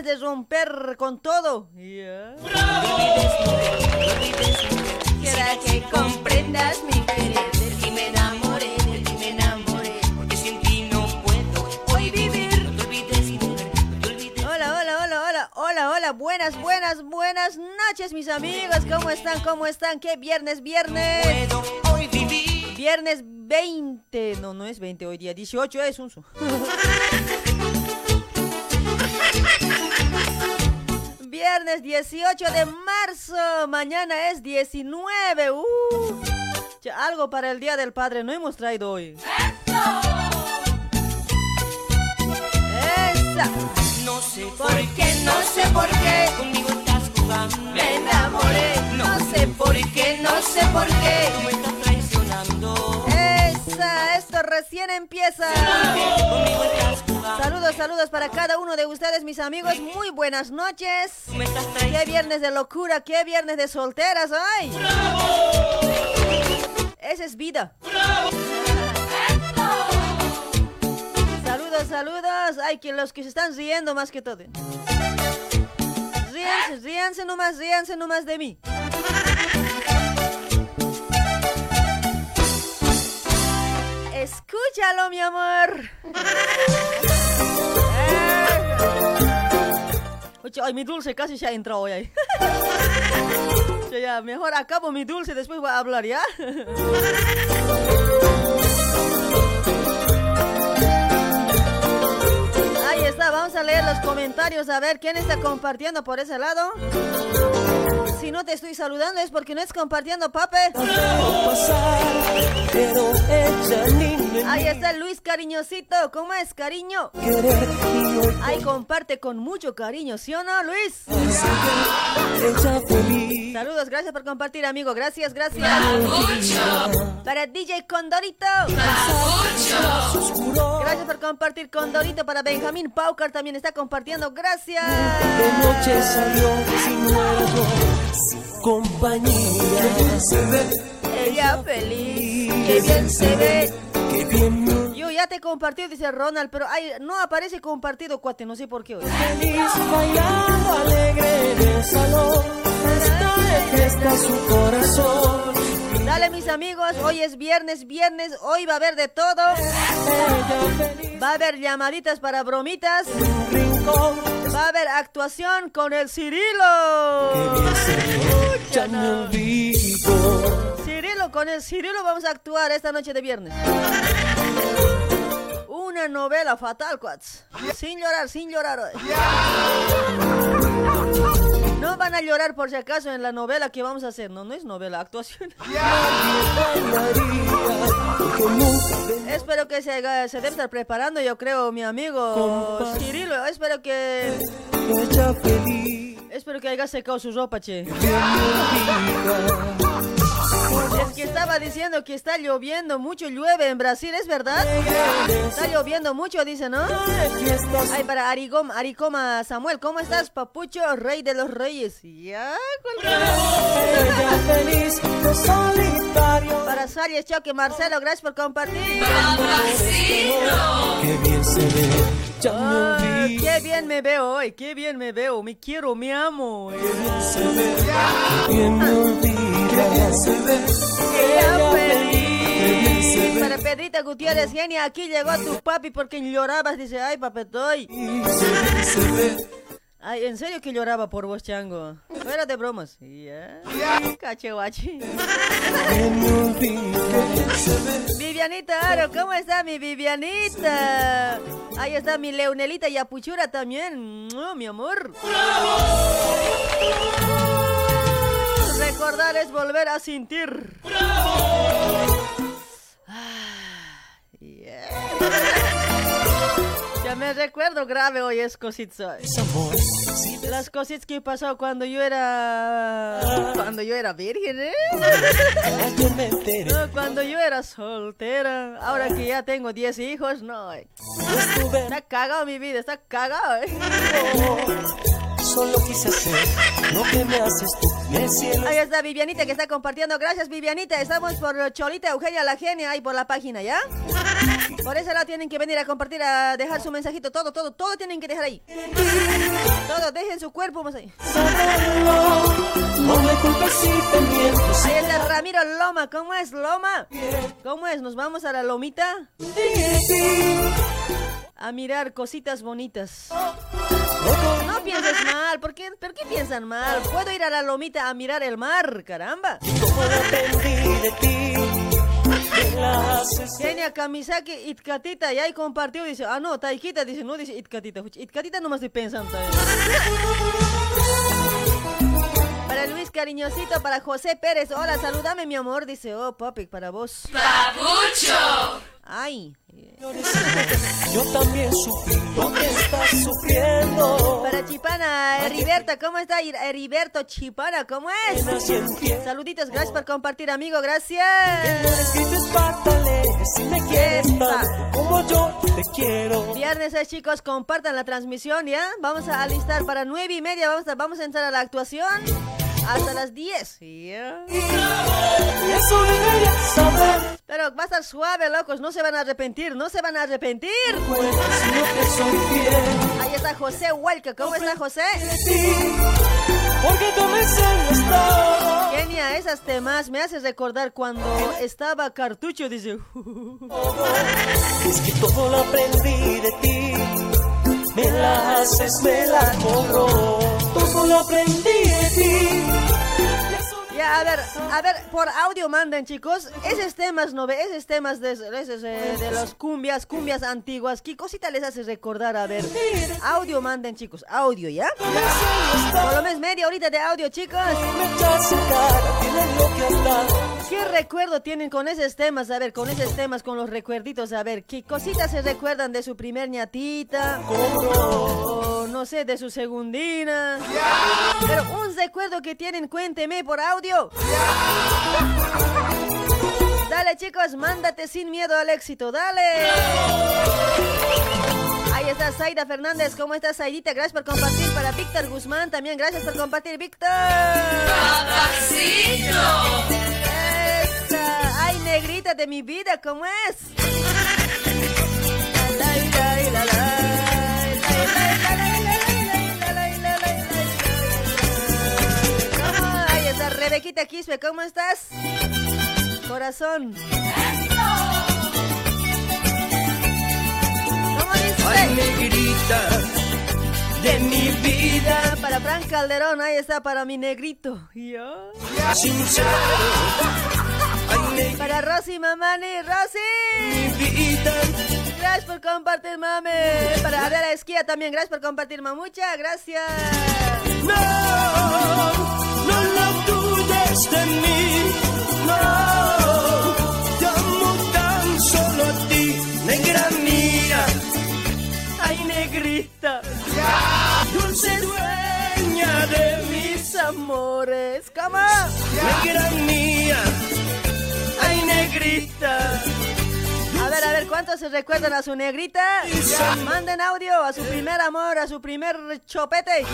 Viernes de romper con todo. Ya. Quiera que comprendas mi querer, de ti me enamoré, de ti me enamoré, porque sin ti no puedo hoy vivir. No te olvides, mujer, no te olvides. Hola, hola, hola, hola, hola, hola. Buenas, buenas, buenas noches, mis amigos. ¿Cómo están? ¿Cómo están? ¿Qué viernes, viernes? Puedo hoy vivir. Viernes 20. No, no es 20 hoy día. 18 es un. Viernes 18 de marzo. Mañana es 19. Uh. Ya, algo para el Día del Padre no hemos traído hoy. Esa. No sé por qué, no sé por qué, conmigo estás jugando. Me enamoré. No sé por qué, no sé por Tú qué. me estás traicionando. Esa. Esto recién empieza. Conmigo estás. Saludos, saludos para cada uno de ustedes, mis amigos. Muy buenas noches. Qué viernes de locura, qué viernes de solteras, ¡ay! Esa es vida. Saludos, saludos. Ay, que los que se están riendo más que todo. Ríanse, ríanse nomás, ríanse nomás de mí. Escúchalo, mi amor. Oye, mi dulce casi ha entrado hoy ahí. Ya, ya, mejor acabo mi dulce, después voy a hablar, ¿ya? Ahí está, vamos a leer los comentarios, a ver quién está compartiendo por ese lado. Si no te estoy saludando es porque no es compartiendo, pape. pero ella ni me Ahí está Luis Cariñosito, ¿cómo es, cariño? Ahí comparte con mucho cariño, ¿sí o no, Luis? Saludos, gracias por compartir, amigo. Gracias, gracias. Para DJ Condorito. Gracias por compartir Condorito. Para Benjamín Paucar también está compartiendo. Gracias. de noche salió sin muerto, sin compañía. Se ve, Ella feliz. Qué bien se ve. que bien Yo ya te he compartido, dice Ronald, pero ay, no aparece compartido, cuate. No sé por qué hoy. feliz, bailando alegre en el salón. Está de fiesta su corazón. Dale, mis amigos. Hoy es viernes, viernes. Hoy va a haber de todo. Va a haber llamaditas para bromitas. Va a haber actuación con el Cirilo. Cirilo, con el Cirilo vamos a actuar esta noche de viernes. Una novela fatal, cuats. Sin llorar, sin llorar. hoy. No van a llorar por si acaso en la novela que vamos a hacer. No, no es novela, actuación. Espero que se, se debe estar preparando, yo creo, mi amigo. Cirilo. Espero que... Espero que haya secado su ropa, che. Es que estaba diciendo que está lloviendo mucho, llueve en Brasil, ¿es verdad? Está lloviendo mucho, dice, ¿no? Ay, para Arigom, Aricoma Samuel, ¿cómo estás, papucho, rey de los reyes? Ya, cualquiera. ella feliz. Para Sarias Choque, Marcelo, gracias por compartir. Qué bien se ve, ya Ah, me qué bien me veo hoy, qué bien me veo, me quiero, me amo. Se ve, qué bien me olvida. Se ve, feliz. feliz. Para Pedrita Gutiérrez, genia, aquí llegó tu papi porque llorabas, dice, ay, papetoy. se ve, se ve. Ay, ¿en serio que lloraba por vos, chango? Fuera de bromas. Cachehuachi. Que me olvide. Vivianita Aro, ¿cómo está mi Vivianita? Ahí está mi Leonelita y Apuchura también. ¡Mua, mi amor. Recordar es volver a sentir. Ah, yeah. Ya me recuerdo grave hoy es cosita. Las cositas que pasó cuando yo era... Cuando yo era virgen, ¿eh? enteré. No, cuando yo era soltera. Ahora que ya tengo 10 hijos, no. eh. Está cagado mi vida, está cagado, ¿eh? Solo quise hacer lo que me haces tú. Ahí está Vivianita que está compartiendo. Gracias, Vivianita. Estamos por Cholita Eugenia La Genia ahí por la página, ¿ya? Por ese lado tienen que venir a compartir, a dejar su mensajito. Todo, todo, todo tienen que dejar ahí. Todo, dejen su cuerpo más ahí. Ahí está Ramiro Loma. ¿Cómo es, Loma? ¿Cómo es? ¿Nos vamos a la lomita? A mirar cositas bonitas. No pienses mal. ¿Por qué, ¿Por qué piensan mal? Puedo ir a la lomita a mirar el mar, caramba. Kenia Kamisaki Itkatita, y ahí compartió, dice, ah no, Taikita, dice, no dice Itkatita, Itkatita nomás estoy pensando. Para Luis Cariñosito, para José Pérez, hola, salúdame mi amor, dice, oh papi, para vos. ¡Papucho! Ay. Yo también sufrí lo que estás sufriendo. Para Chipana, Heriberto, ¿cómo está Her- Heriberto Chipana? ¿Cómo es? Saluditos, gracias por compartir, amigo, gracias. escribes pátale, si me quieres Epa. tanto como yo te quiero. Viernes, eh, chicos, compartan la transmisión, ¿ya? Vamos a alistar para nueve y media, vamos a, vamos a entrar a la actuación hasta las 10. ¿ya? Eso deberías saber. Pero va a estar suave, locos, no se van a arrepentir, no se van a arrepentir. Ahí está José Huelca, ¿cómo está José? Kenia, esas temas me haces recordar cuando estaba cartucho, dice. Es que todo lo aprendí de ti. Me la haces, me la cobro. Todo lo aprendí de ti. Ya, a ver, a ver, por audio manden, chicos. Esos temas, ¿no ve? Esos temas de, esos, eh, de las cumbias, cumbias antiguas. ¿Qué cosita les hace recordar? A ver, audio manden, chicos. Audio, ¿ya? Por lo menos media horita de audio, chicos. ¿Qué recuerdo tienen con esos temas? A ver, con esos temas, con los recuerditos. A ver, ¿qué cositas se recuerdan de su primer ñatita? O no sé, de su segundina. Pero un recuerdo que tienen, cuénteme por audio. Dale, chicos, mándate sin miedo al éxito. Dale. Ahí está Zaida Fernández. ¿Cómo estás, Zaidita? Gracias por compartir. Para Víctor Guzmán también. Gracias por compartir, Víctor. Esa negrita de mi vida, ¿cómo es? Ahí está Rebequita Quispe, ¿cómo estás? Corazón. ¿Cómo dice? Ay, negrita de mi vida. Para Fran Calderón, ahí está para mi negrito. Yo. Para Rosy Mamani, Rosy. Gracias por compartir, mami. Para Adela Esquía también, gracias por compartir, mamucha. Gracias. No, no la dudes de mí. No, te amo tan solo a ti, negra mía. Ay, negrita. Dulce dueña de mis amores. ¿Cómo? negra mía. Negrita. A ver, a ver, ¿cuántos se recuerdan a su negrita? Manden audio a su primer amor, a su primer chopete.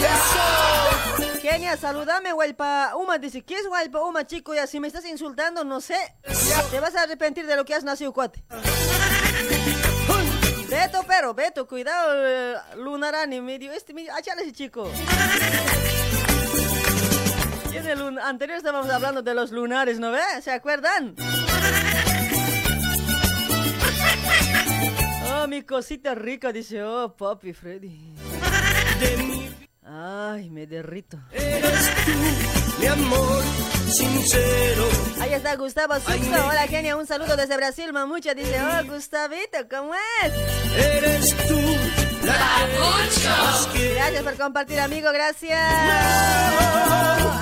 Kenia, saludame, Huelpa Uma. Dice, ¿qué es Huelpa Uma, chico? Ya, si me estás insultando, no sé. Te vas a arrepentir de lo que has nacido, cuate. Beto, pero, Beto, cuidado, eh, Lunarani, medio, este, medio, áchale ese chico. Y en el anterior estábamos hablando de los lunares, ¿no ve? ¿Se acuerdan? Mi cosita rica, dice, oh, papi Freddy. Ay, me derrito. Eres tú, mi amor sincero. Ahí está Gustavo Suxo. Hola, genia. Un saludo desde Brasil, mamucha. Dice, oh, Gustavito, ¿cómo es? Eres tú, Gracias por compartir, amigo. Gracias.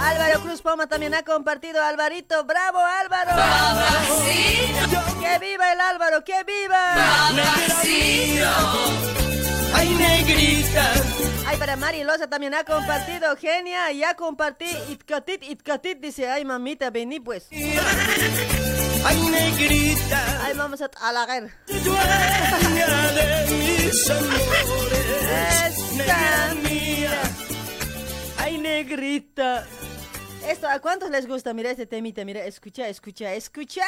Álvaro Cruz Poma también ha compartido. Alvarito, bravo, Álvaro. ¡Que viva el Álvaro! ¡Que viva! Ay, negrita. Ay, para Mari Loza también ha compartido. Genia, ya compartí. Itkatit, itkatit. Dice, ay, mamita, vení pues. Ay, negrita. Ay, vamos a, a la guerra. Dueña de mis amores. Esta. mía. Ay, negrita. Esto, ¿a cuántos les gusta? Mira este temita, mira, escucha, escucha, escucha.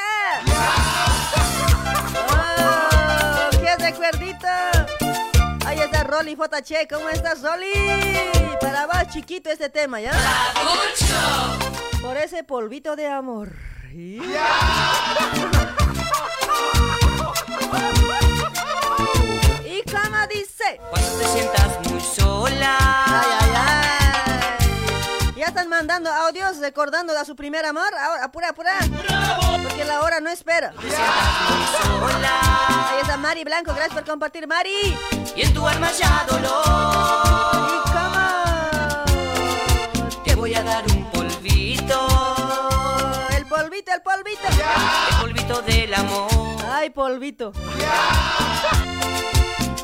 Oh, ¡Qué recuerdito! Ahí está Rolly Fotache, ¿cómo estás, Rolly? Para vos, chiquito, este tema, ¿ya? Por ese polvito de amor. Y- Y como dice. Cuando te sientas muy sola. Ay, ay, ay. Ya están mandando audios recordando a su primer amor. Ahora, apura, apura. Porque la hora no espera. sola. Ahí está Mari Blanco. Gracias por compartir, Mari. Y en tu alma ya dolor. ¿Y cómo? Te voy a dar un polvito, el polvito. El polvito del amor. Ay, polvito.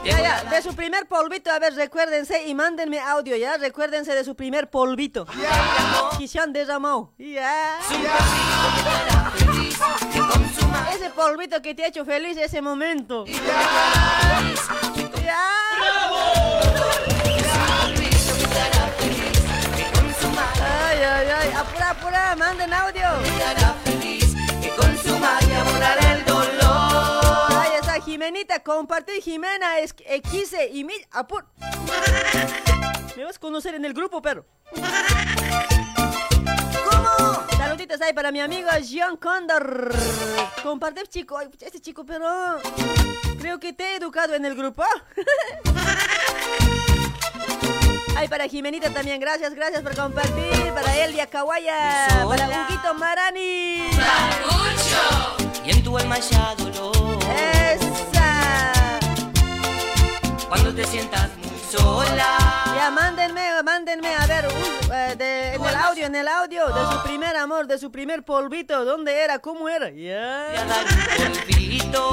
Ya, ya, de su primer polvito, a ver, recuérdense y mándenme audio, ¿ya? Recuérdense de su primer polvito. Quishan de Ramón. Ya. Ese polvito que te ha hecho feliz ese momento. Ya. Ay, ay, ay. Apura, apura, manden audio. Jimenita, compartir Jimena, es X y mil. Apur. Me vas a conocer en el grupo, pero. ¿Cómo? Saluditos ahí para mi amigo John Condor. Compartir chico, Ay, este chico, pero. Creo que te he educado en el grupo. Ay, para Jimenita también, gracias, gracias por compartir. Para Elia Kawaya, para Huguito Marani. Y en tu alma ya dolor. Esa. Cuando te sientas muy sola. Ya, mándenme, mándenme, a ver, eh, de- en el audio, en el audio, de su primer amor, de su primer polvito, ¿dónde era? ¿Cómo era? Voy a Ya. dar un polvito.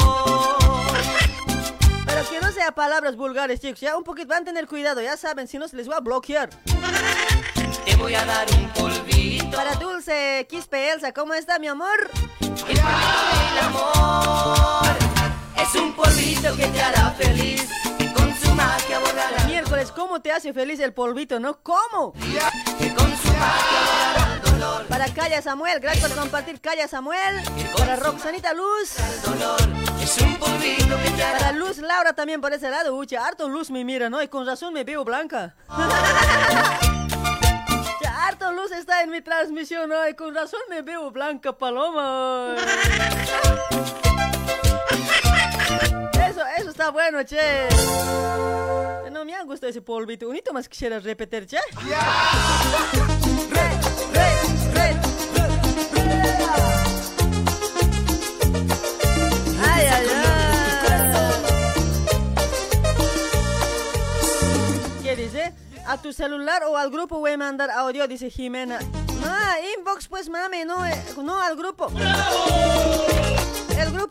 Pero que no sea palabras vulgares, chicos, ya un poquito, van a tener cuidado, ya saben, si no se les va a bloquear. Te voy a dar un polvito. Para Dulce, Quispe Elsa, ¿cómo está, mi amor? El amor. Es un polvito que te hará feliz. Magia. Miércoles, ¿cómo te hace feliz el polvito, no? ¿Cómo? Que con su magia borrará el dolor. Para Calla Samuel, gracias por compartir Calla Samuel. Para Roxanita Luz. El dolor. Es un polvito que te hará Para Luz Laura también por ese lado, ucha, harto Luz me mira, ¿no? Y con razón me veo blanca. ya, harto Luz está en mi transmisión, ¿no? Y con razón me veo blanca, paloma. Está bueno, che. No me ha gustado ese polvito. Unito más quisiera repetir, che. Re, re, re, Ay, ay, ay. ¿Qué dice? A tu celular o al grupo voy a mandar audio, dice Jimena. No, inbox pues mami, no, eh, no al grupo. El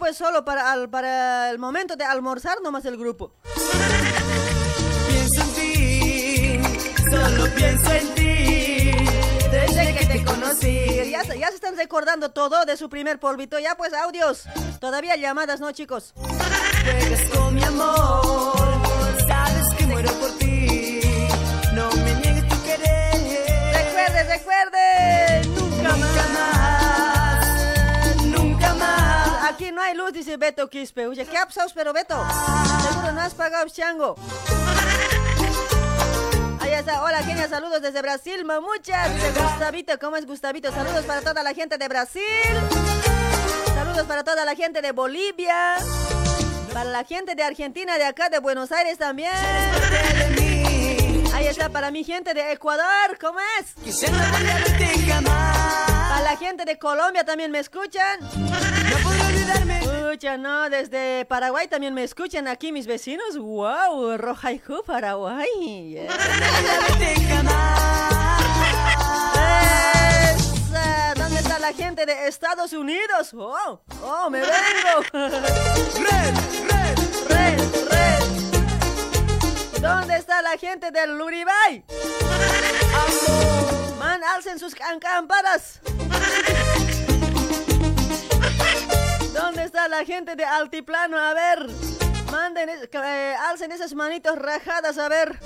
grupo es solo para, al- para el momento de almorzar, nomás el grupo. Pienso en ti, solo pienso en ti. Desde que te conocí. Ya, se- ya se están recordando todo de su primer polvito. Ya pues, audios. Todavía llamadas, ¿no, chicos? Juegas con mi amor, Aquí no hay luz, dice Beto Quispe. Oye, ¿qué pasado, pero Beto? Seguro no has pagado chango. Ahí está. Hola, Kenia. Saludos desde Brasil, mamuchas. Dice Gustavito. ¿Cómo es Gustavito? Saludos para toda la gente de Brasil. Saludos para toda la gente de Bolivia. Para la gente de Argentina, de acá, de Buenos Aires también. Ahí está para mi gente de Ecuador, ¿cómo es? Para la gente de Colombia también me escuchan. Olvidarme. Escuchan, ¿no? Desde Paraguay también me escuchan aquí mis vecinos. ¡Wow! Paraguay. Yeah. Verte jamás. Esa, ¿Dónde está la gente de Estados Unidos? ¡Oh! ¡Oh, me vengo! Red, red. ¡Red, red! ¿Dónde está la gente del Luribay? Man, alcen sus campanas. ¿Dónde está la gente de Altiplano? A ver. Manden, eh, alcen esas manitos rajadas, a ver.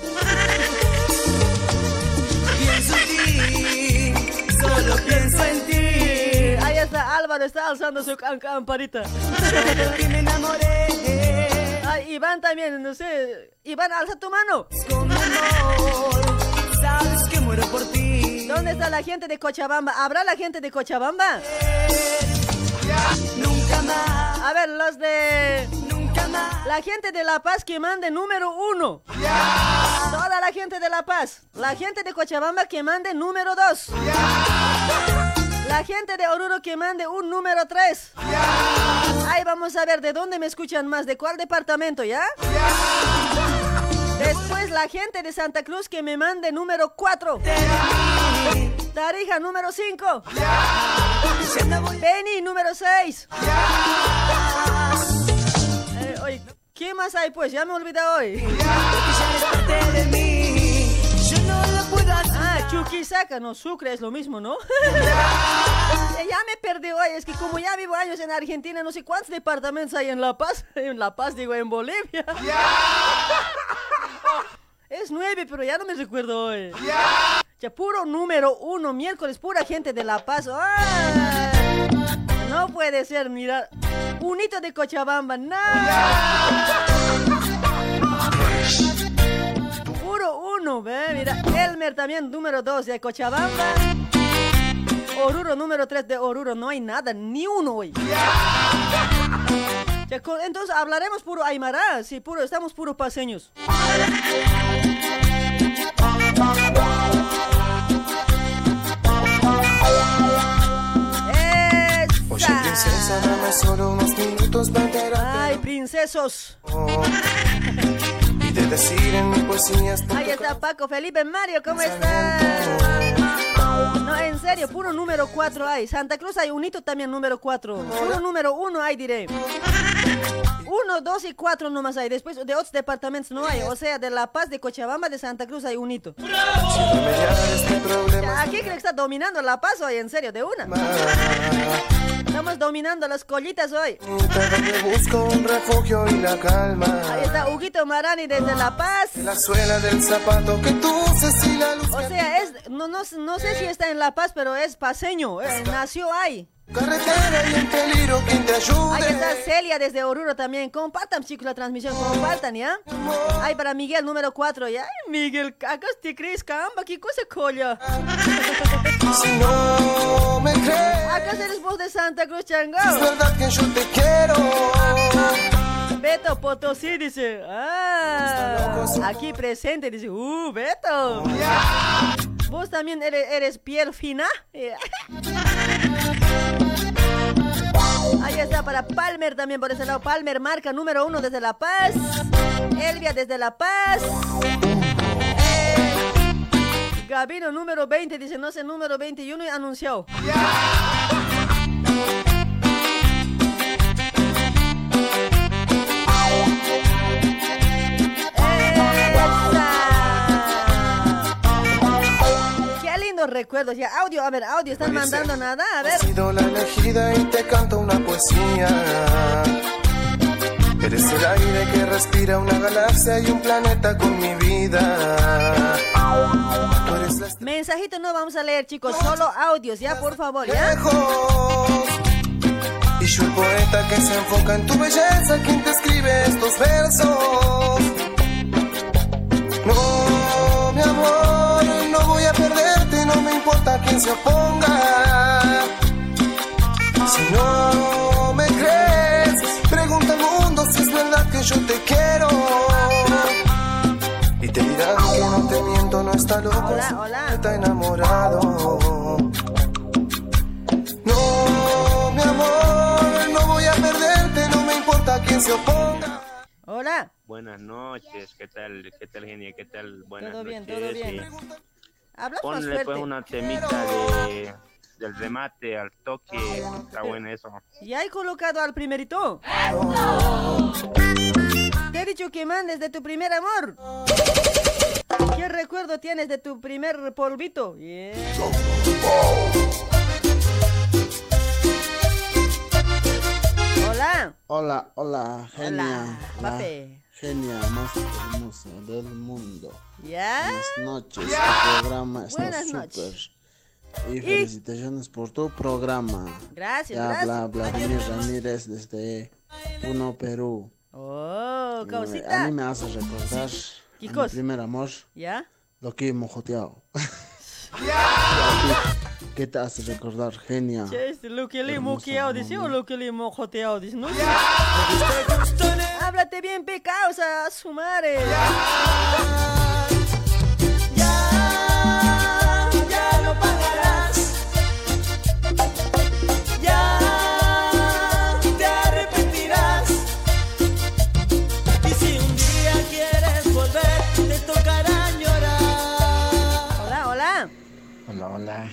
Pienso en ti. Solo pienso en ti. Ahí está Álvaro, está alzando su. Porque me enamoré. Ay, Iván también, no sé. Iván, alza tu mano. Con amor. Sabes que muero por ti. ¿Dónde está la gente de Cochabamba? ¿Habrá la gente de Cochabamba? A ver, los de... Nunca más. La gente de La Paz que mande número uno. Toda la gente de La Paz. La gente de Cochabamba que mande número dos. La gente de Oruro que mande un número tres. Ahí vamos a ver de dónde me escuchan más, de cuál departamento, ¿ya? Después la gente de Santa Cruz que me mande número 4. Tarija número 5. Penny número 6. Eh, oye, ¿qué más hay pues? Ya me olvidé hoy. Ah, Chuquisaca, no, Sucre es lo mismo, ¿no? ya ya me perdí hoy, es que como ya vivo años en Argentina, no sé cuántos departamentos hay en La Paz. En La Paz, digo, en Bolivia. Es nueve, pero ya no me recuerdo hoy. Puro número uno, miércoles, pura gente de La Paz. No puede ser, mira. Un hito de Cochabamba, no. Puro uno, ve, mira. Elmer también, número dos de Cochabamba. Oruro, número tres de Oruro. No hay nada, ni uno hoy. Entonces hablaremos puro Aymara, sí, puro, estamos puro paseños. Princesa, dame solo unos minutos para. Ay, princesos. Y de decir en mi poesía Ahí está Paco Felipe Mario, ¿cómo está? No, en serio, puro número 4 hay. Santa Cruz hay un hito también número 4. Puro número 1 hay, diré. 1, 2 y 4 nomás hay. Después de otros departamentos no hay. O sea, de La Paz, de Cochabamba, de Santa Cruz hay un hito. este Aquí creo que está dominando La Paz hoy, en serio, de una. Estamos dominando las collitas hoy. Busco un refugio y la calma. Ahí está Huguito Marani desde La Paz. La suela del zapato que tú uses y la luz O sea, es, no, no, no sé si está en La Paz, pero es paseño. eh, nació ahí. Carretera y un peligro quien te ayude. Ahí está Celia desde Oruro también. Compartan, chicos, la transmisión. Compartan, ¿ya? Ahí para Miguel, número 4. ¿ya? Ay, Miguel, acá te crees, camba, ¿qué cosa colla? Si no me crees, Acá eres vos de Santa Cruz, Chango. es verdad que yo te quiero. Beto Potosí dice. Ah, aquí presente dice. Uh, Beto. Vos también eres, piel fina. Ahí está para Palmer también por ese lado. Palmer marca número uno desde La Paz. Elvia desde La Paz. Eh, Gabino número 20 dice, no sé, número 21 y anunció. ¡Esa! Lindos recuerdos. Ya, audio, a ver, audio, están mandando nada. A ver. Has sido la elegida y te canto una poesía. Eres el aire que respira una galaxia y un planeta con mi vida. Tú eres la Mensajito no vamos a leer, chicos, solo audios, ya, por favor, ya. Y yo el poeta que se enfoca en tu belleza, quien te escribe estos versos. No, se oponga. Si no me crees, pregunta al mundo si es verdad que yo te quiero. Y te dirán que no te miento, está loco, Hola, hola. está enamorado. No, mi amor, no voy a perderte, no me importa quién se oponga. Hola. Buenas noches, ¿qué tal? ¿Qué tal, genia? ¿Qué tal? Buenas Todo bien, noches. todo bien. sí. Ponle fuerte. pues una temita de, del remate al toque. Está bueno eso. Ya he colocado al primerito. Te he dicho que mandes de tu primer amor. ¿Qué recuerdo tienes de tu primer polvito? Yeah. Hola. Hola, hola, genia. Hola, la papi. Genia más hermosa del mundo. ¿Ya? Buenas noches, tu programa está Buenas súper. noches. Y felicitaciones por tu programa. Gracias, habla gracias. Vladimir Ramírez desde Puno, Perú. Oh, Eh, A causita. mí me hace recordar ¿Qué a mi primer amor, ¿Ya? lo que mojoteado. ¿Qué te hace recordar, genia? Este, lo que le moqueado, dice, o lo que le mojoteado, dice, no sé. Háblate bien, pecados, a su madre. ya lo pagarás. Ya te arrepentirás. Y si un día quieres volver, te tocará llorar. Hola, hola. Hola, hola.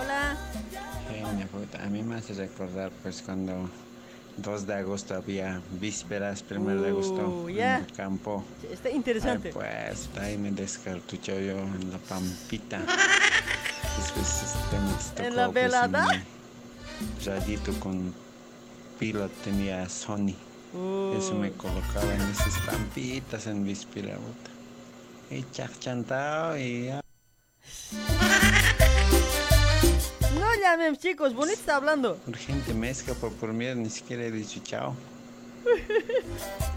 Hola. Genia, puta. A mí me hace recordar pues cuando 2 de agosto había vísperas, 1 de agosto Uh, en el campo. Está interesante. Ay, pues ahí me descartucho yo en la pampita. Después este, me tocó, ¿En la pues, velada? mi Radito con pila tenía Sony. Eso me colocaba en esas pampitas en víspera. Y chachantao y ya. Llamen, chicos, bonito está hablando. Urgente me escapó por miedo, ni siquiera he dicho chao.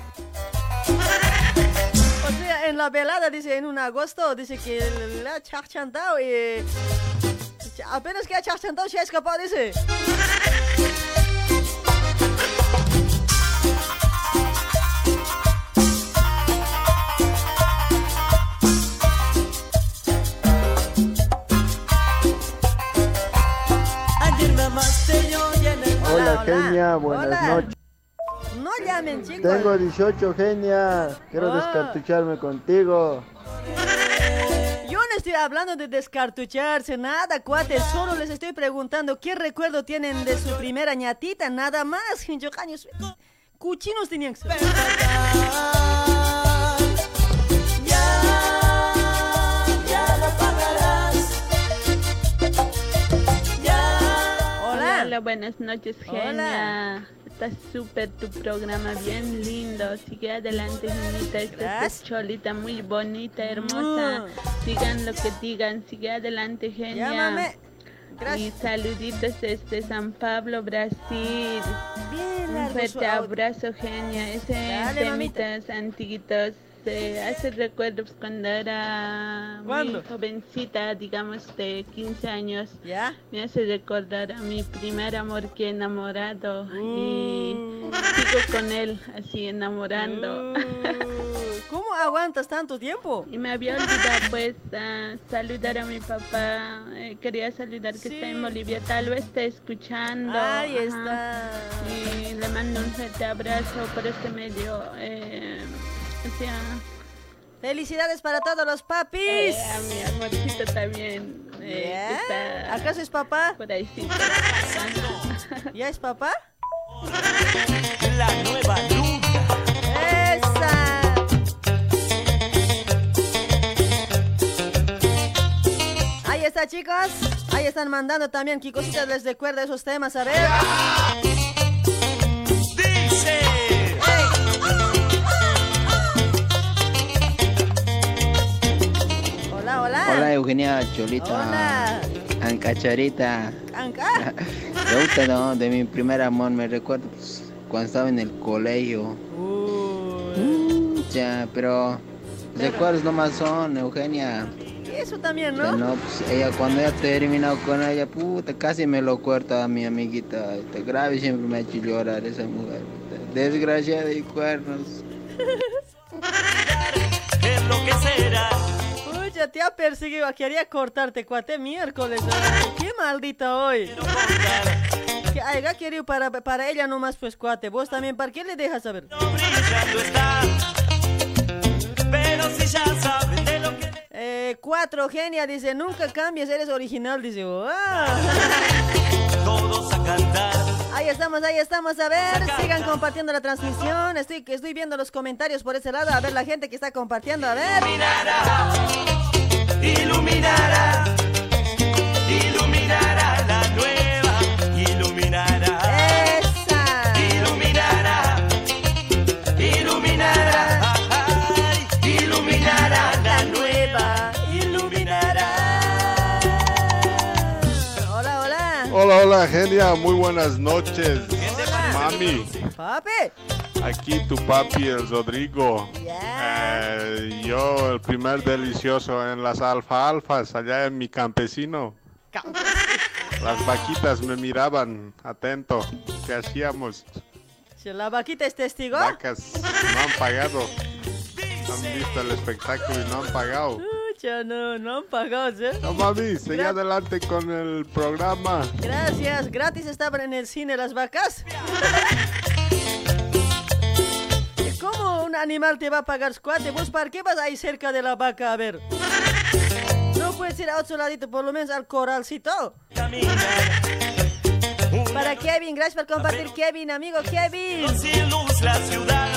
O sea, en la velada, dice, en un agosto, dice que le ha chachantado y... Apenas que ha chachantado se ha escapado, dice. Hola, genia, buenas Hola. noches. No llamen, chicos. Tengo 18, genia. Quiero Ah. descartucharme contigo. Yo no estoy hablando de descartucharse, nada, cuates. Solo les estoy preguntando qué recuerdo tienen de su primera ñatita, nada más. Cuchinos tenían que ser. Hola. Buenas noches, genia. Está súper tu programa, bien lindo. Sigue adelante, genita. Esta es cholita muy bonita, hermosa. Digan lo que digan, sigue adelante, genia. Llámame. Y saluditos desde San Pablo, Brasil. Bien Un fuerte abrazo, genia. Ese Dale, mamita. temitas antiguitos se hace recuerdos cuando era ¿Cuándo? muy jovencita, digamos de 15 años. ¿Ya? Me hace recordar a mi primer amor que he enamorado y Uh. sigo con él así enamorando. Uh, ¿Cómo aguantas tanto tiempo? Y me había olvidado pues saludar a mi papá. Eh, quería saludar que Sí. está en Bolivia. Tal vez está escuchando. Ahí ajá. está. Y le mando un fuerte abrazo por este medio. Eh, Felicidades para todos los papis. eh, a mi amorcito también. eh, está ¿Acaso es papá? por ahí sí. ¿Ya es papá? La nueva nunca. ¡Esa! Ahí está, chicos. Ahí están mandando también. ¿Qué cositas les recuerda esos temas? A ver. Hola, Eugenia Cholita. Hola. Ancacharita. Anca. Me gusta ¿no? de mi primer amor, me recuerdo pues, cuando estaba en el colegio. Ya, pero recuerdos nomás son, Eugenia. Y eso también, Ya, ¿no? no, pues ella cuando ya he terminado con ella, puta, casi me lo corta a mi amiguita. Está grave siempre me ha hecho llorar esa mujer. Desgraciada y cuernos. Es lo que será. Pucha, te ha perseguido, quería cortarte cuate miércoles. ay, Qué maldita hoy. Que haya querido para, para ella nomás pues cuate. Vos también, ¿para qué le dejas saber? Pero si ya saben de lo que Eh, cuatro, genia, dice, nunca cambies, eres original, dice. ¡Ah! Todos a cantar. Ahí estamos, ahí estamos. A ver, sigan compartiendo la transmisión. Estoy, estoy viendo los comentarios por ese lado. A ver la gente que está compartiendo. A ver. Iluminará, iluminará hola. Hola, hola, genia, muy buenas noches. Mami, Papi. aquí tu papi, el Rodrigo. Eh, yo, el primer delicioso en las alfalfas, allá en mi campesino. Las vaquitas me miraban, atento. ¿Qué hacíamos? Si la vaquita es testigo. Vacas no han pagado. Han visto el espectáculo y no han pagado. No, no han pagado, ¿eh? No, mami, sigue Gra- adelante con el programa. Gracias, gratis estaban en el cine las vacas. ¿Cómo un animal te va a pagar cuate? ¿Vos para qué vas ahí cerca de la vaca a ver? No puedes ir a otro ladito, por lo menos al coralcito. Para Kevin, gracias por compartir, Kevin, amigo Kevin. Sin luz la ciudad,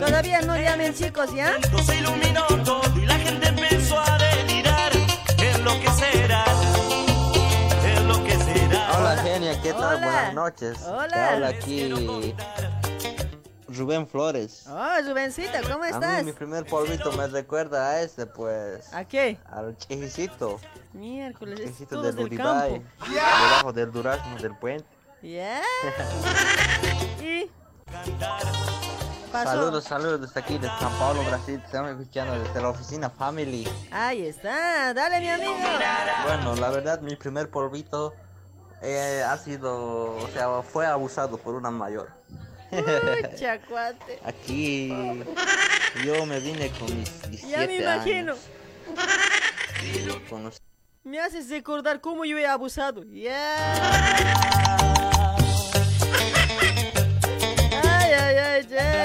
Todavía no llamen chicos, ¿ya? se iluminó todo y la gente empezó a delirar. Es lo que será, es lo que será. Hola genia, ¿qué tal? Hola. Buenas noches. Hola. Te habla aquí Rubén Flores. Oh, Rubencita, ¿cómo A estás? mí mi primer polvito me recuerda a este, pues. ¿A qué? Al chejicito. Miércoles, es Chejicito todos del del Uribay. campo. Debajo del durazno del puente. ¿Ya? ¿Y? Pasó. Saludos, saludos desde aquí, desde San Paulo, Brasil. Estamos escuchando desde la oficina Family. Ahí está, dale mi amigo. Bueno, la verdad, mi primer polvito eh, ha sido, o sea, fue abusado por una mayor. Pucha, cuate. Aquí yo me vine con mis 17 Ya me imagino. años. Con los- Me haces recordar cómo yo he abusado. Ya. Ay, ay, ay, ya.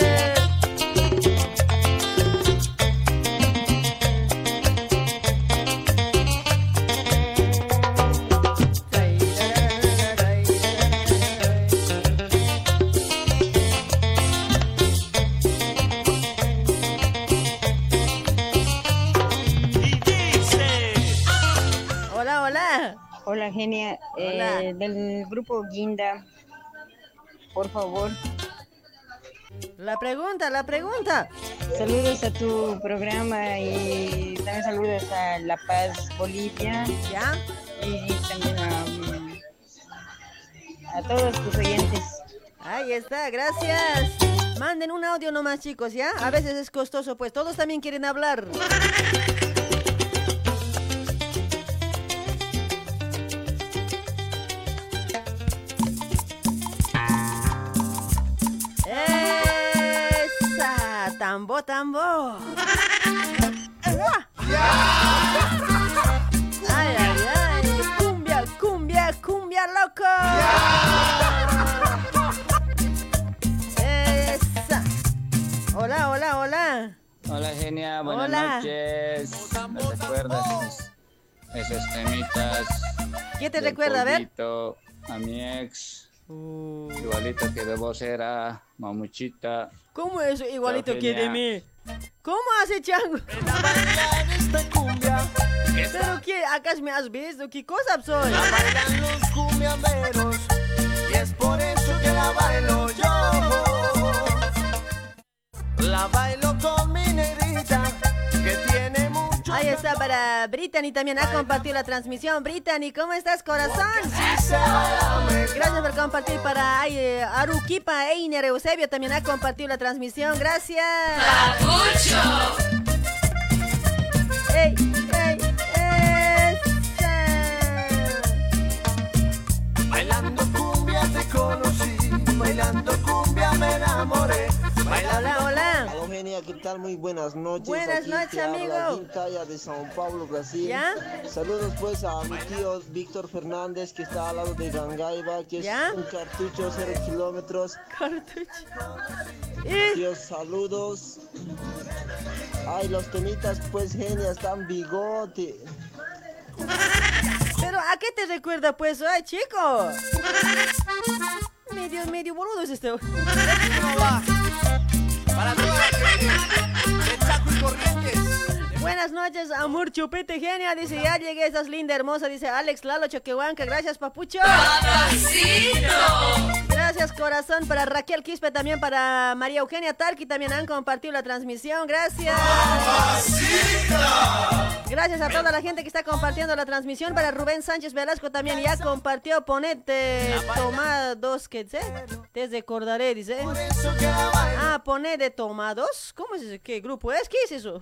Hola. Genia. Hola. Eh, del grupo Guinda, por favor, La pregunta, la pregunta. saludos a tu programa y también saludos a La Paz, Bolivia. ¿Ya? Y también a, mm, a todos tus oyentes. Ahí está, gracias. Manden un audio nomás, chicos, ¿ya? A veces es costoso, pues todos también quieren hablar. Tambo, tambo. Ay, ay, ay. Cumbia, cumbia, cumbia, loco. Esa. Hola, hola, hola. Hola genia, buenas Hola. noches. ¿Me recuerdas esos, esos temitas? ¿Qué te recuerda? A ver. A mi ex. Igualito que de vos era mamuchita. ¿Cómo es igualito que de mí? ¿Cómo hace chango? ¿Pero qué? ¿Acaso me has visto? ¿Qué cosa soy? La bailan los cumbiamberos y es por eso que la bailo yo. La bailo con mi negrita que tiene. Ahí está para Brittany también ha compartido la transmisión. Brittany, ¿cómo estás, corazón? Gracias por compartir para ay, eh, Aruquipa Einer Eusebio también ha compartido la transmisión. Gracias. ¡Ey, ey, Bailando cumbia te conocí, bailando cumbia me enamoré. Hola, hola. Aló, Genia, ¿qué tal? Muy buenas noches. Buenas Aquí noches, te habla amigo. Talla de Sao Paulo, Brasil. ¿Ya? Saludos pues a mi tío Víctor Fernández, que está al lado de Gangaiba, que ¿Ya? es un cartucho 0 kilómetros. Cartucho. Tíos, saludos. Ay, los temitas, pues, Genia, están bigote. Pero ¿a qué te recuerda pues? ¡Ay, chico! Medio, medio boludo es este. De y Corrientes. Buenas noches, amor chupete genia. Dice, ya llegué, estás linda, hermosa. Dice Alex Lalo Choquehuanca. Gracias, papucho. Gracias, corazón. Para Raquel Quispe, también para María Eugenia Talqui. También han compartido la transmisión. Gracias. Gracias a toda la gente que está compartiendo la transmisión. Para Rubén Sánchez Velasco también ya compartió. Ponete, toma dos que sé. Te recordaré, dice. Ah, pone de toma dos. ¿Cómo es ese? ¿Qué grupo es? ¿Qué es eso?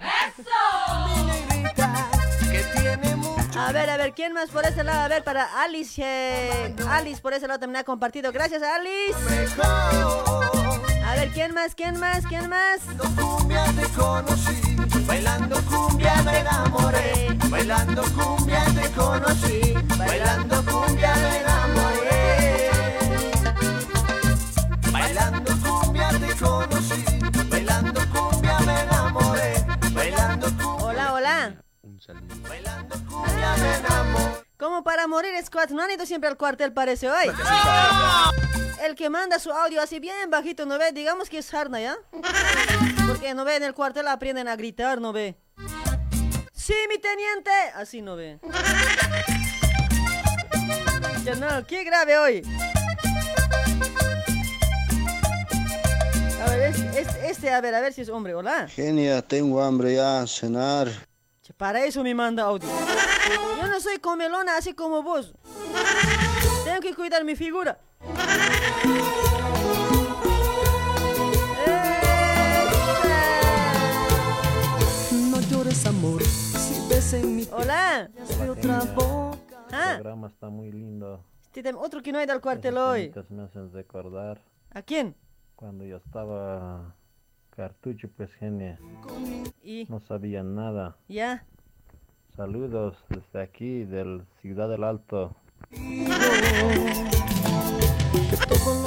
A ver, a ver, ¿quién más por ese lado? A ver, para Alice. eh, Alice por ese lado también ha compartido. Gracias, Alice. A ver, ¿quién más? ¿Quién más? ¿Quién más? Cumbia te conocí, bailando cumbia me enamoré, bailando cumbia te conocí, bailando cumbia me enamoré. Hola. cumbia me enamoré. Como para morir Squad, no han ido siempre al cuartel, parece hoy. El que manda su audio así bien bajito, ¿no ve? Digamos que es Sarna, ¿ya? Porque no ve, en el cuartel aprenden a gritar, ¿no ve? Sí, mi teniente. Así no ve. Ya no, qué grave hoy. A ver, es- es- este, a ver, a ver si es hombre, hola. Genia, tengo hambre ya, cenar. Para eso me manda audio. Yo no soy comelona así como vos. Tengo que cuidar mi figura. No llores amor, si ves en mi Hola. otra boca. Ah, El programa está muy lindo. este otro que no ha ido al cuartel hoy. Temitas me hacen recordar ¿A quién? cuando yo estaba cartucho, pues genia. Y No sabía nada. ya. Saludos desde aquí, del Ciudad del Alto.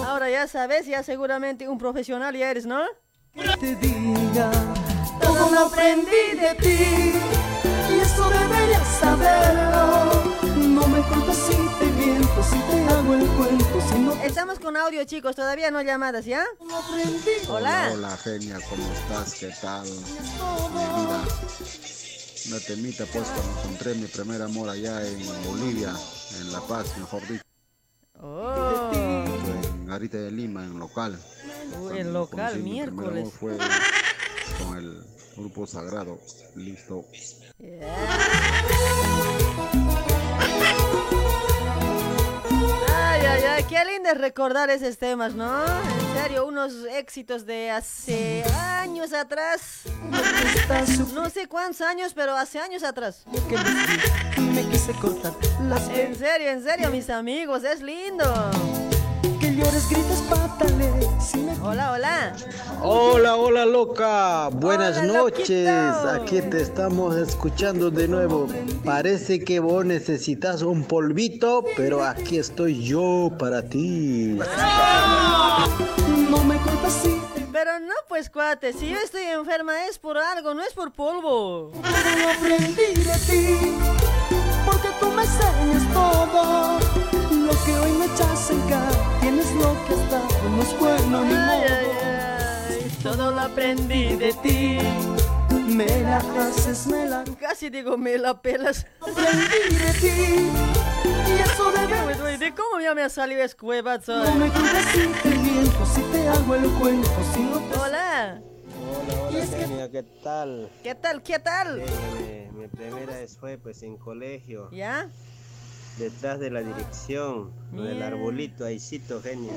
Ahora ya sabes, ya seguramente un profesional ya eres, ¿no? te diga todo lo aprendí de ti y eso deberías saberlo no me culpes si te miento si te hago el cuento si no Estamos con audio, chicos, todavía no llamadas, ¿ya? Hola. Hola, Genia, ¿cómo estás? ¿Qué tal? Mi vida. Una temita, pues, cuando encontré mi primer amor allá en Bolivia, en La Paz, mejor dicho. Oh. En Arita de Lima, en local. El local, conocí mi miércoles. Fue con el grupo sagrado. Listo. Ay, qué lindo es recordar esos temas, ¿no? En serio, unos éxitos de hace años atrás. No sé cuántos años, pero hace años atrás. En serio, en serio, mis amigos, es lindo. Llores grites patales si me Hola, hola. Hola, hola loca, buenas Hola, noches. loquito. Aquí te estamos escuchando de nuevo. Parece que vos necesitas un polvito, pero aquí estoy yo para ti. no me culpes si Pero no, pues, cuate, si yo estoy enferma es por algo, no es por polvo. aprendí de ti porque tú me enseñas todo lo que hoy me echas en cara lo que hasta no es bueno ni Ay, modo ay, ay, todo lo aprendí de ti. me la haces me la Casi digo, me la pelas. aprendí de ti y eso debe güey, ¿De cómo ya me ha salido escuevazo? no me culpes si te miento si te hago el cuento si no te Hola. Hola, hola, Genia, ¿qué tal? ¿Qué tal? ¿Qué tal? Eh, mi primera vez fue, pues, en colegio. ¿Ya? Detrás de la dirección, con el Bien. arbolito, ahícito, Genia.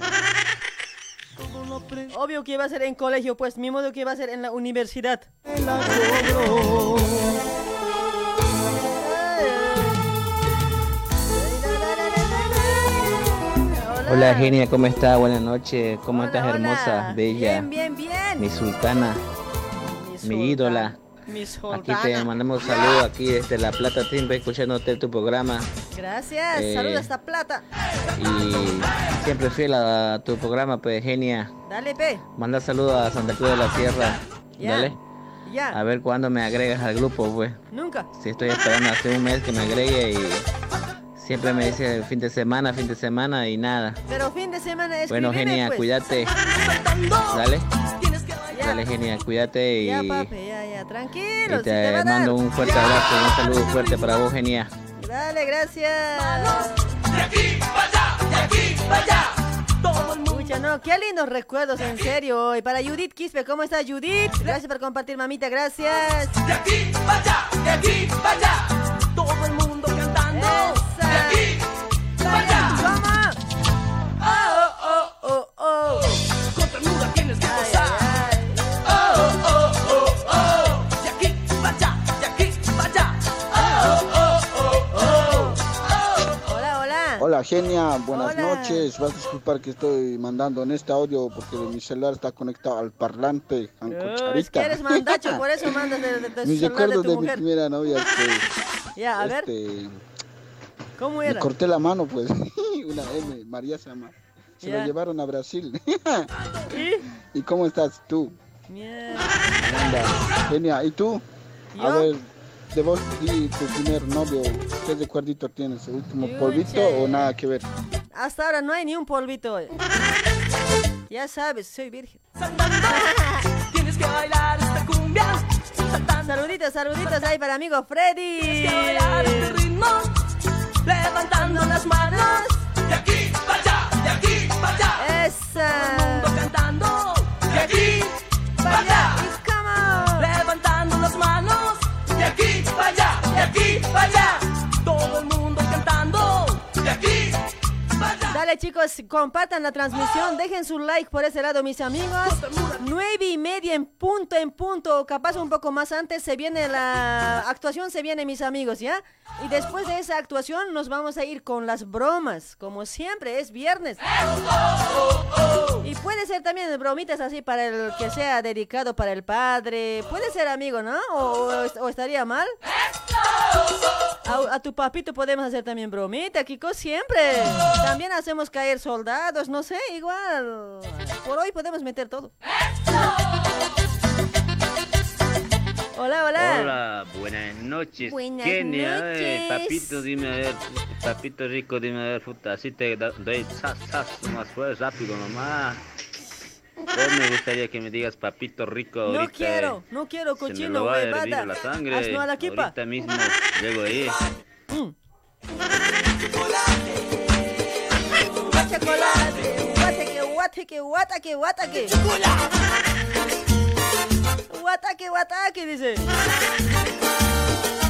Obvio que iba a ser en colegio, pues, mi modo que iba a ser en la universidad. Hola genia, ¿cómo está? Buenas noches. ¿Cómo Hola, estás, hola. hermosa, bella? Bien, bien, bien. Mi sultana. mi ídola. Mis Aquí te mandamos saludos aquí desde La Plata, siempre escuchándote tu programa Gracias, Eh, saludos hasta plata. y siempre fiel a tu programa, pues genia. Dale, pe. Manda saludos a Santa Cruz de la Sierra. Ya. Dale. Ya. A ver cuándo me agregas al grupo, pues. Nunca. Si estoy esperando hace un mes que me agregue y siempre me dice fin de semana, fin de semana y nada. Pero fin de semana es Bueno, genia, pues. cuídate. Dale. Dale, genia, cuídate y, Ya, papi, ya, ya, y tranquilo. sí te te va a mando dar. un fuerte abrazo y un saludo fuerte para vos, genia. Dale, gracias. Mucha, no, qué lindos recuerdos, en serio. Y para Judith Quispe, ¿cómo está Judith? Gracias por compartir, mamita, gracias. De aquí, vaya, de aquí, vaya. Todo el mundo Hola, genia, buenas Hola. noches. Vas a disculpar que estoy mandando en este audio porque mi celular está conectado al parlante, con Es cucharita. que eres mandacho, por eso mandas de, de, de Mis de recuerdos de mi primera novia que Ya, a ver, este, ¿cómo me era? corté la mano pues, una M, María se llama. Se Ya. lo llevaron a Brasil. ¿Y cómo estás tú? Anda, genia, ¿y tú? A ¿Yo? ver, de vos y tu primer novio, ¿qué recuerdito tienes? ¿El último polvito o nada que ver? Hasta ahora no hay ni un polvito. Ya sabes, soy virgen. Tienes que bailar esta cumbia. Saluditos, saluditos ahí para amigo Freddy. Tienes que bailar este ritmo. Levantando las manos. De aquí para allá, de aquí para allá. Esa. Todo el mundo cantando. De aquí para allá. Y. Levantando las manos. De aquí de aquí para allá. Todo el mundo Chicos, compartan la transmisión, dejen su like por ese lado mis amigos. Nueve y media en punto, en punto, capaz un poco más antes se viene la actuación, se viene mis amigos, ¿ya? Y después de esa actuación nos vamos a ir con las bromas, como siempre, es viernes. Y puede ser también bromitas así para el que sea dedicado para el padre, puede ser amigo, ¿no? ¿O, o estaría mal? A, a tu papito podemos hacer también bromita, Kiko, siempre. También hacemos caer soldados, no sé, igual. Por hoy podemos meter todo. Hola, hola. Hola, buenas noches. Buenas Kenia, eh, papito, dime a ver, papito rico, dime a ver, puta, así te doy más fuerte, rápido nomás. Hoy me gustaría que me digas papito rico No quiero, eh. no quiero Se me cochino, lo va a hervir huevada. la sangre. Hazlo a la kipa. Ahorita mismo llego ahí. Chocolate, guataque, guataque, guataque, guataque. Guataque, guataque, dice.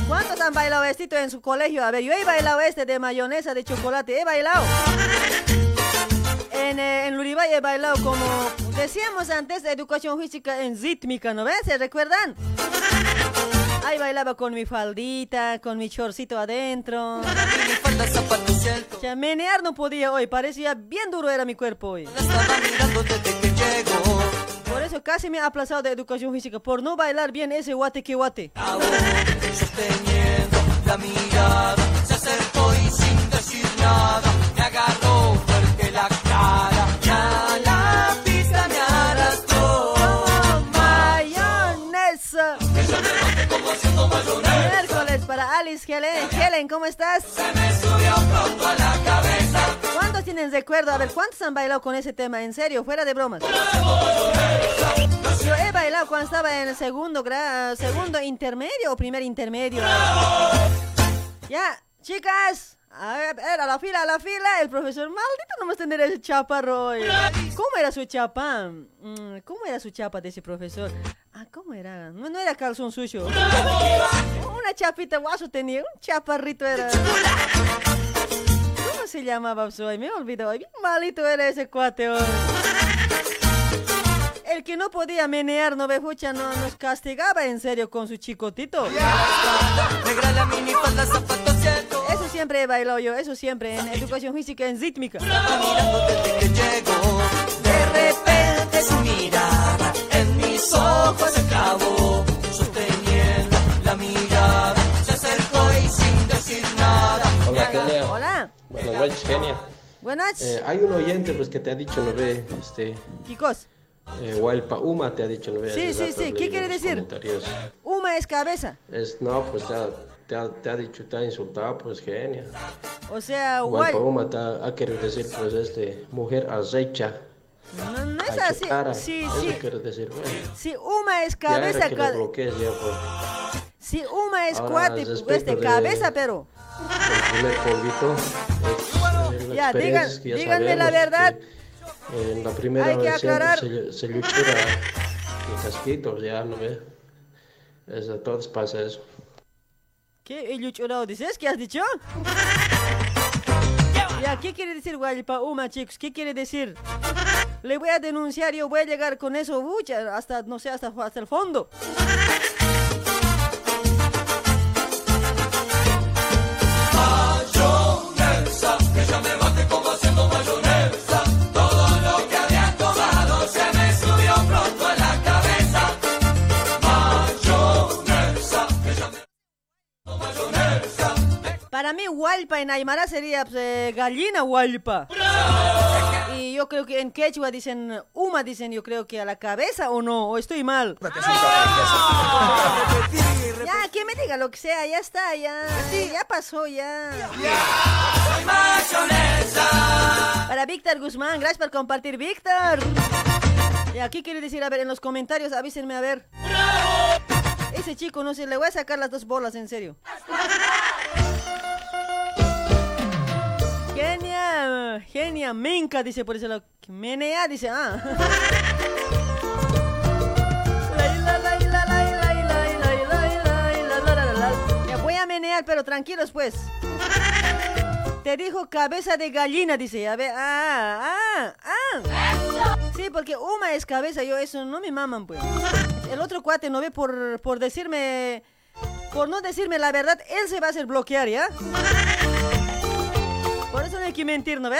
¿Cuántos han bailado esto en su colegio? A ver, yo he bailado este de mayonesa de chocolate, he bailado. En, eh, en Luribay he bailado como decíamos antes, educación física en rítmica, ¿no ves? ¿Se recuerdan? Ahí bailaba con mi faldita, con mi chorcito adentro. Ya menear no podía hoy, parecía bien duro era mi cuerpo hoy. Por eso casi me ha aplazado de educación física, por no bailar bien ese guate que guate. La mirada se acercó y sin decir nada Alice Helen. Helen, ¿cómo estás? ¿Cuántos tienen recuerdo? A ver, ¿cuántos han bailado con ese tema? En serio, fuera de bromas. Yo he bailado cuando estaba en el segundo grado, segundo intermedio o primer intermedio. Ya, chicas. A ver, a la fila, la fila. El profesor, maldito nomás tener ese chaparro hoy. ¿Cómo era su chapa? Mm, ¿Cómo era su chapa de ese profesor? Ah, ¿cómo era? No, no era calzón suyo. Una chapita guaso tenía, un chaparrito era. ¿Cómo se llamaba hoy? Me olvidó. Bien malito era ese cuate. El que no podía menear, no bejucha, no nos castigaba en serio con su chicotito siempre he bailado yo, eso siempre, en educación física, en rítmica. De repente su mirada en mis ojos se clavó, sosteniendo la mirada, se acercó y sin decir nada. Hola, Kenia. Hola. Buenas noches, Kenia. Buenas. Eh, hay un oyente pues que te ha dicho, no ve, este... Chicos. Eh, Uma te ha dicho, no ve. Sí, sí, sí, ¿qué quiere decir? Uma es cabeza. Es, no, pues ya te ha- te ha dicho, te ha insultado, pues genia. O sea, Uma te ha, querido decir, pues, este, mujer acecha. No, no es así. Sí, Eso sí. quiere decir, bueno. Si Uma es Ya cabeza, que bloquees ya, pues. si Uma es Ahora, cuate, este de- cabeza, pero. El primer polvito. es, eh, la Ya, digan- es ya díganme la sabemos verdad. que, En la primera Hay que aclarar. se, se luchura el casquito, ya no ve. Es, a todos pasa eso. ¿Qué? ¿El chorado dices? ¿Qué has dicho? Ya, ¿qué quiere decir Guaypa Uma, chicos? ¿Qué quiere decir? Le voy a denunciar, yo voy a llegar con eso, bucha, hasta, no sé, hasta, hasta el fondo. Para mí, Hualpa en Aymara sería pues, eh, gallina Hualpa. Y yo creo que en Quechua dicen Uma, dicen yo creo que a la cabeza o no, o estoy mal. Ya, que me diga lo que sea, ya está, ya. Ya pasó, ya. Para Víctor Guzmán, gracias por compartir, Víctor. Y aquí quiere decir, a ver, en los comentarios, avísenme a ver. Ese chico, no sé, le voy a sacar las dos bolas, en serio. Genia, menca, dice por eso. Lo, menea, dice, ah. Ya voy a menear, pero tranquilos pues. Te dijo cabeza de gallina, dice. A ver, ah, ah, ah. Sí, porque Uma es cabeza, yo eso no me maman, pues. El otro cuate no ve por, por decirme, por no decirme la verdad, él se va a hacer bloquear, ¿ya? Por eso no hay que mentir, ¿no ve?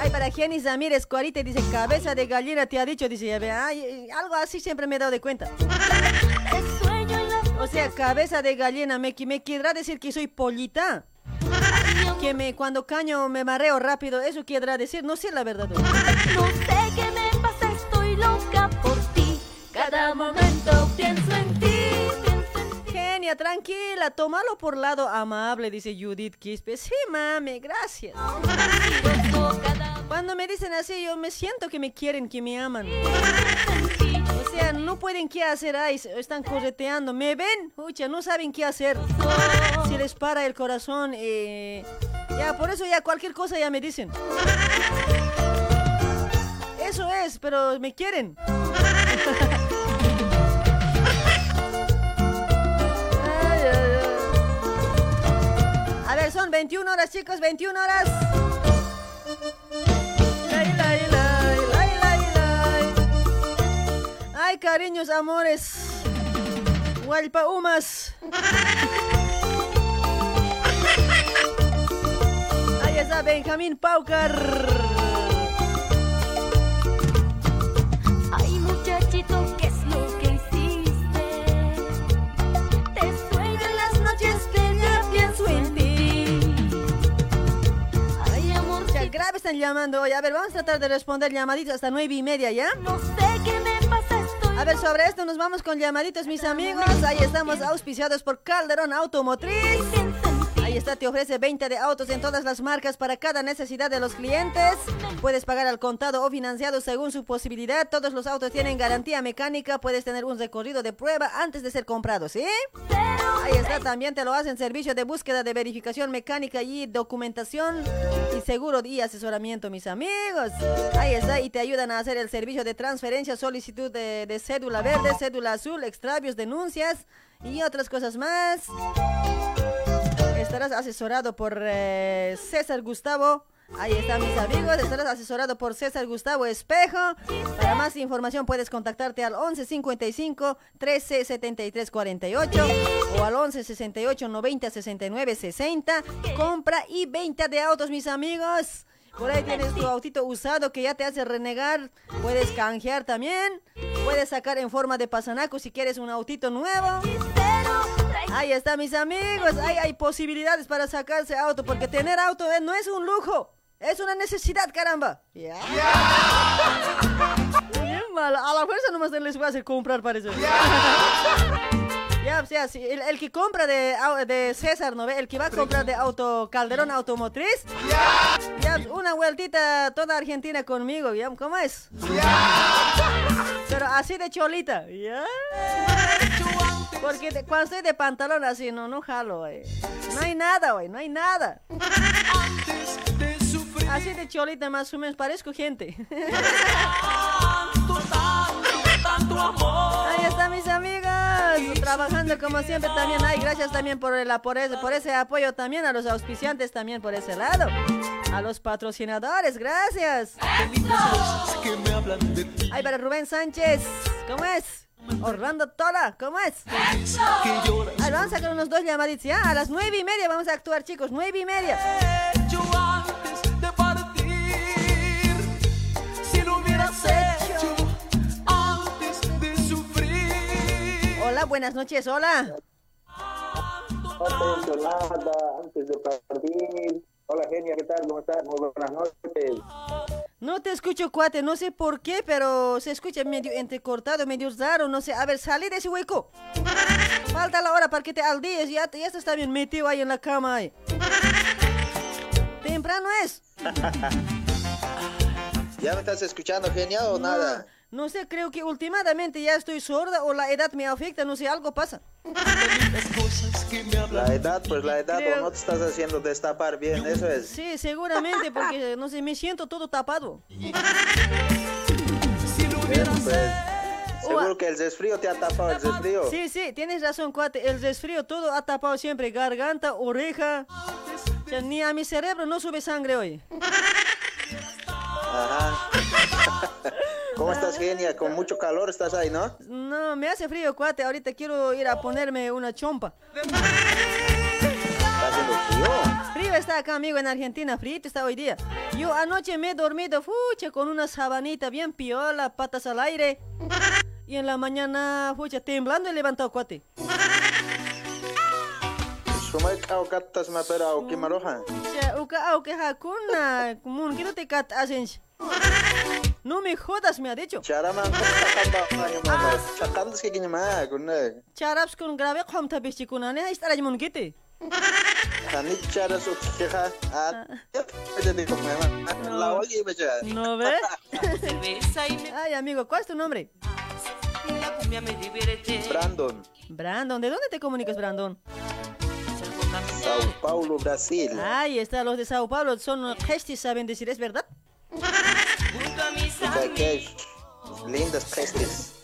Ay, para Jenny Zamírez, Cuarita dice, cabeza de gallina te ha dicho, dice, ya ve, ay, algo así siempre me he dado de cuenta. O sea, cabeza de gallina, me, me querrá decir que soy pollita. Que me, cuando caño me mareo rápido, eso querrá decir, no sé la verdad. No sé qué me pasa, estoy loca por ti. Cada momento. Tranquila, tómalo por lado amable, dice Judith Quispe. Sí, mami, gracias. Cuando me dicen así, yo me siento que me quieren, que me aman. O sea, no pueden qué hacer, ay, están correteando. ¿Me ven? Ucha, no saben qué hacer. Si les para el corazón, eh, ya, por eso ya cualquier cosa ya me dicen. Eso es, pero me quieren. son 21 horas, chicos, 21 horas. Lay, lay, lay. Ay, cariños, amores. Hualpa Umas. Ahí está Benjamín Paucar. Están llamando hoy. A ver, vamos a tratar de responder llamaditos hasta nueve y media, ¿ya? No sé qué me pasa, estoy A ver, sobre esto nos vamos con llamaditos, mis amigos. Ahí estamos auspiciados por Calderón Automotriz. Ahí está, te ofrece 20 de autos en todas las marcas para cada necesidad de los clientes. Puedes pagar al contado o financiado según su posibilidad. Todos los autos tienen garantía mecánica. Puedes tener un recorrido de prueba antes de ser comprado, ¿sí? Ahí está, también te lo hacen servicio de búsqueda de verificación mecánica y documentación y seguro y asesoramiento, mis amigos. Ahí está, y te ayudan a hacer el servicio de transferencia, solicitud de, cédula verde, cédula azul, extravios, denuncias y otras cosas más. Estarás asesorado por eh, César Gustavo. Ahí está, mis amigos. Estarás asesorado por César Gustavo Espejo. Para más información puedes contactarte al 11 55 13 73 48 o al 11 68 90 69 60. Compra y venta de autos, mis amigos. Por ahí tienes tu autito usado que ya te hace renegar. Puedes canjear también. Puedes sacar en forma de pasanaco si quieres un autito nuevo. Ahí está, mis amigos. Ahí hay posibilidades para sacarse auto porque tener auto eh, no es un lujo. Es una necesidad, caramba. Ya. Bien mal. A la fuerza nomás les voy a hacer comprar, parece. Ya, sea, sí, el, el que compra de, de César, ¿no ve? El que va a comprar de auto Calderón Automotriz. Ya, una vueltita toda Argentina conmigo, ¿ya? ¿Cómo es? Pero así de cholita, ¿ya? Porque de- cuando estoy de pantalón así, no, no jalo, güey. No hay nada, güey, no hay nada. Así de cholita más o menos, parezco gente. Ahí están mis amigos, trabajando como siempre también. Ay, gracias también por, el, por, por ese apoyo también a los auspiciantes también por ese lado. A los patrocinadores, gracias. Ay, para Rubén Sánchez, ¿cómo es? Orlando Tola, ¿cómo es? Ay, vamos a sacar unos dos llamaditos, ¿ya? A las nueve y media vamos a actuar, chicos, nueve y media. Si lo hubieras hecho antes de sufrir. Hola, buenas noches, hola. Hola, antes de partir. Hola, Genia, ¿qué tal? ¿Cómo estás? Muy buenas noches. No te escucho, cuate, no sé por qué, pero se escucha medio entrecortado, medio raro, no sé. A ver, salí de ese hueco. Falta la hora para que te aldees, ya, ya estás bien metido ahí en la cama. Ahí. Temprano es. ¿Ya me estás escuchando, genial o nada? No sé, creo que últimamente ya estoy sorda o la edad me afecta, no sé, algo pasa. La edad, pues la edad, Creo- o no te estás haciendo destapar bien, eso es. Sí, seguramente, porque no sé, me siento todo tapado. Bien, pues, seguro que el resfrío te ha tapado, el resfrío. Sí, sí, tienes razón, cuate. El resfrío todo ha tapado siempre garganta, oreja. O sea, ni a mi cerebro no sube sangre hoy. Ajá. ¿Cómo estás, genia? Con mucho calor estás ahí, ¿no? No, me hace frío, cuate. Ahorita quiero ir a ponerme una chompa. Está haciendo frío. Frío está acá, amigo, en Argentina. Frío está hoy día. Yo anoche me he dormido, fucha, con una sabanita bien piola, patas al aire. Y en la mañana, fucha, temblando he levantado, cuate. Sumay kao katas ma au kimaroja. Cha, uka auke hakuna, mun kito te kat asench. No me jodas, me ha dicho. Charaman. Chakandas que kunne. Charaps con grave charas ukikeja. Ah, mama. La oye, becha. ¿No ves? Ay, amigo, ¿cuál es tu nombre? Brandon, Brandon, ¿de dónde te comunicas, Brandon? Sao Paulo, Brasil. Ahí está, los de Sao Paulo son gestis, saben decir, ¿es verdad? Qué lindas gestes.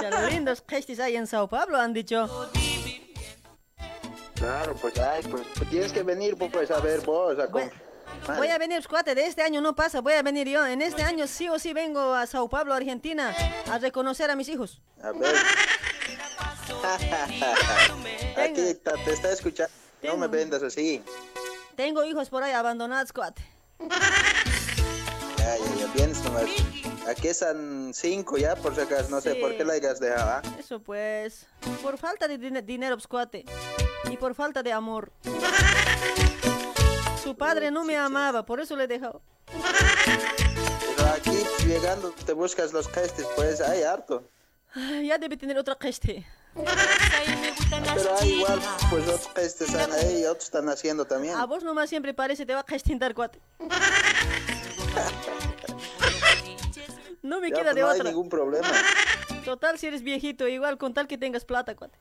Ya, lindos gestis hay en Sao Paulo, han dicho. Claro, pues, ay, pues, pues tienes que venir, pues, a ver vos. A Voy a venir, cuate, de este año no pasa, voy a venir yo. En este año sí o sí vengo a Sao Paulo, Argentina, a reconocer a mis hijos. A ver. Aquí está, te está escuchando. No me vendas así. Tengo hijos por ahí abandonados, cuate. Ya, ya, ya, vienes nomás. Aquí están cinco ya, por si acaso. No sé Sí. por qué la hayas dejado. ¿ah? Eso pues, por falta de dine- dinero, pues, cuate. Y por falta de amor. Su padre no me amaba, por eso le he dejado. Pero aquí llegando te buscas los gestes, pues hay harto. Ay, ya debe tener otra geste. Pero hay igual, pues otros gestes están ahí y otros están haciendo también. A vos nomás siempre parece te va a gestintar, cuate. No me Ya, queda pues, de no hay otra. ningún problema. Total, si eres viejito, igual con tal que tengas plata, cuate.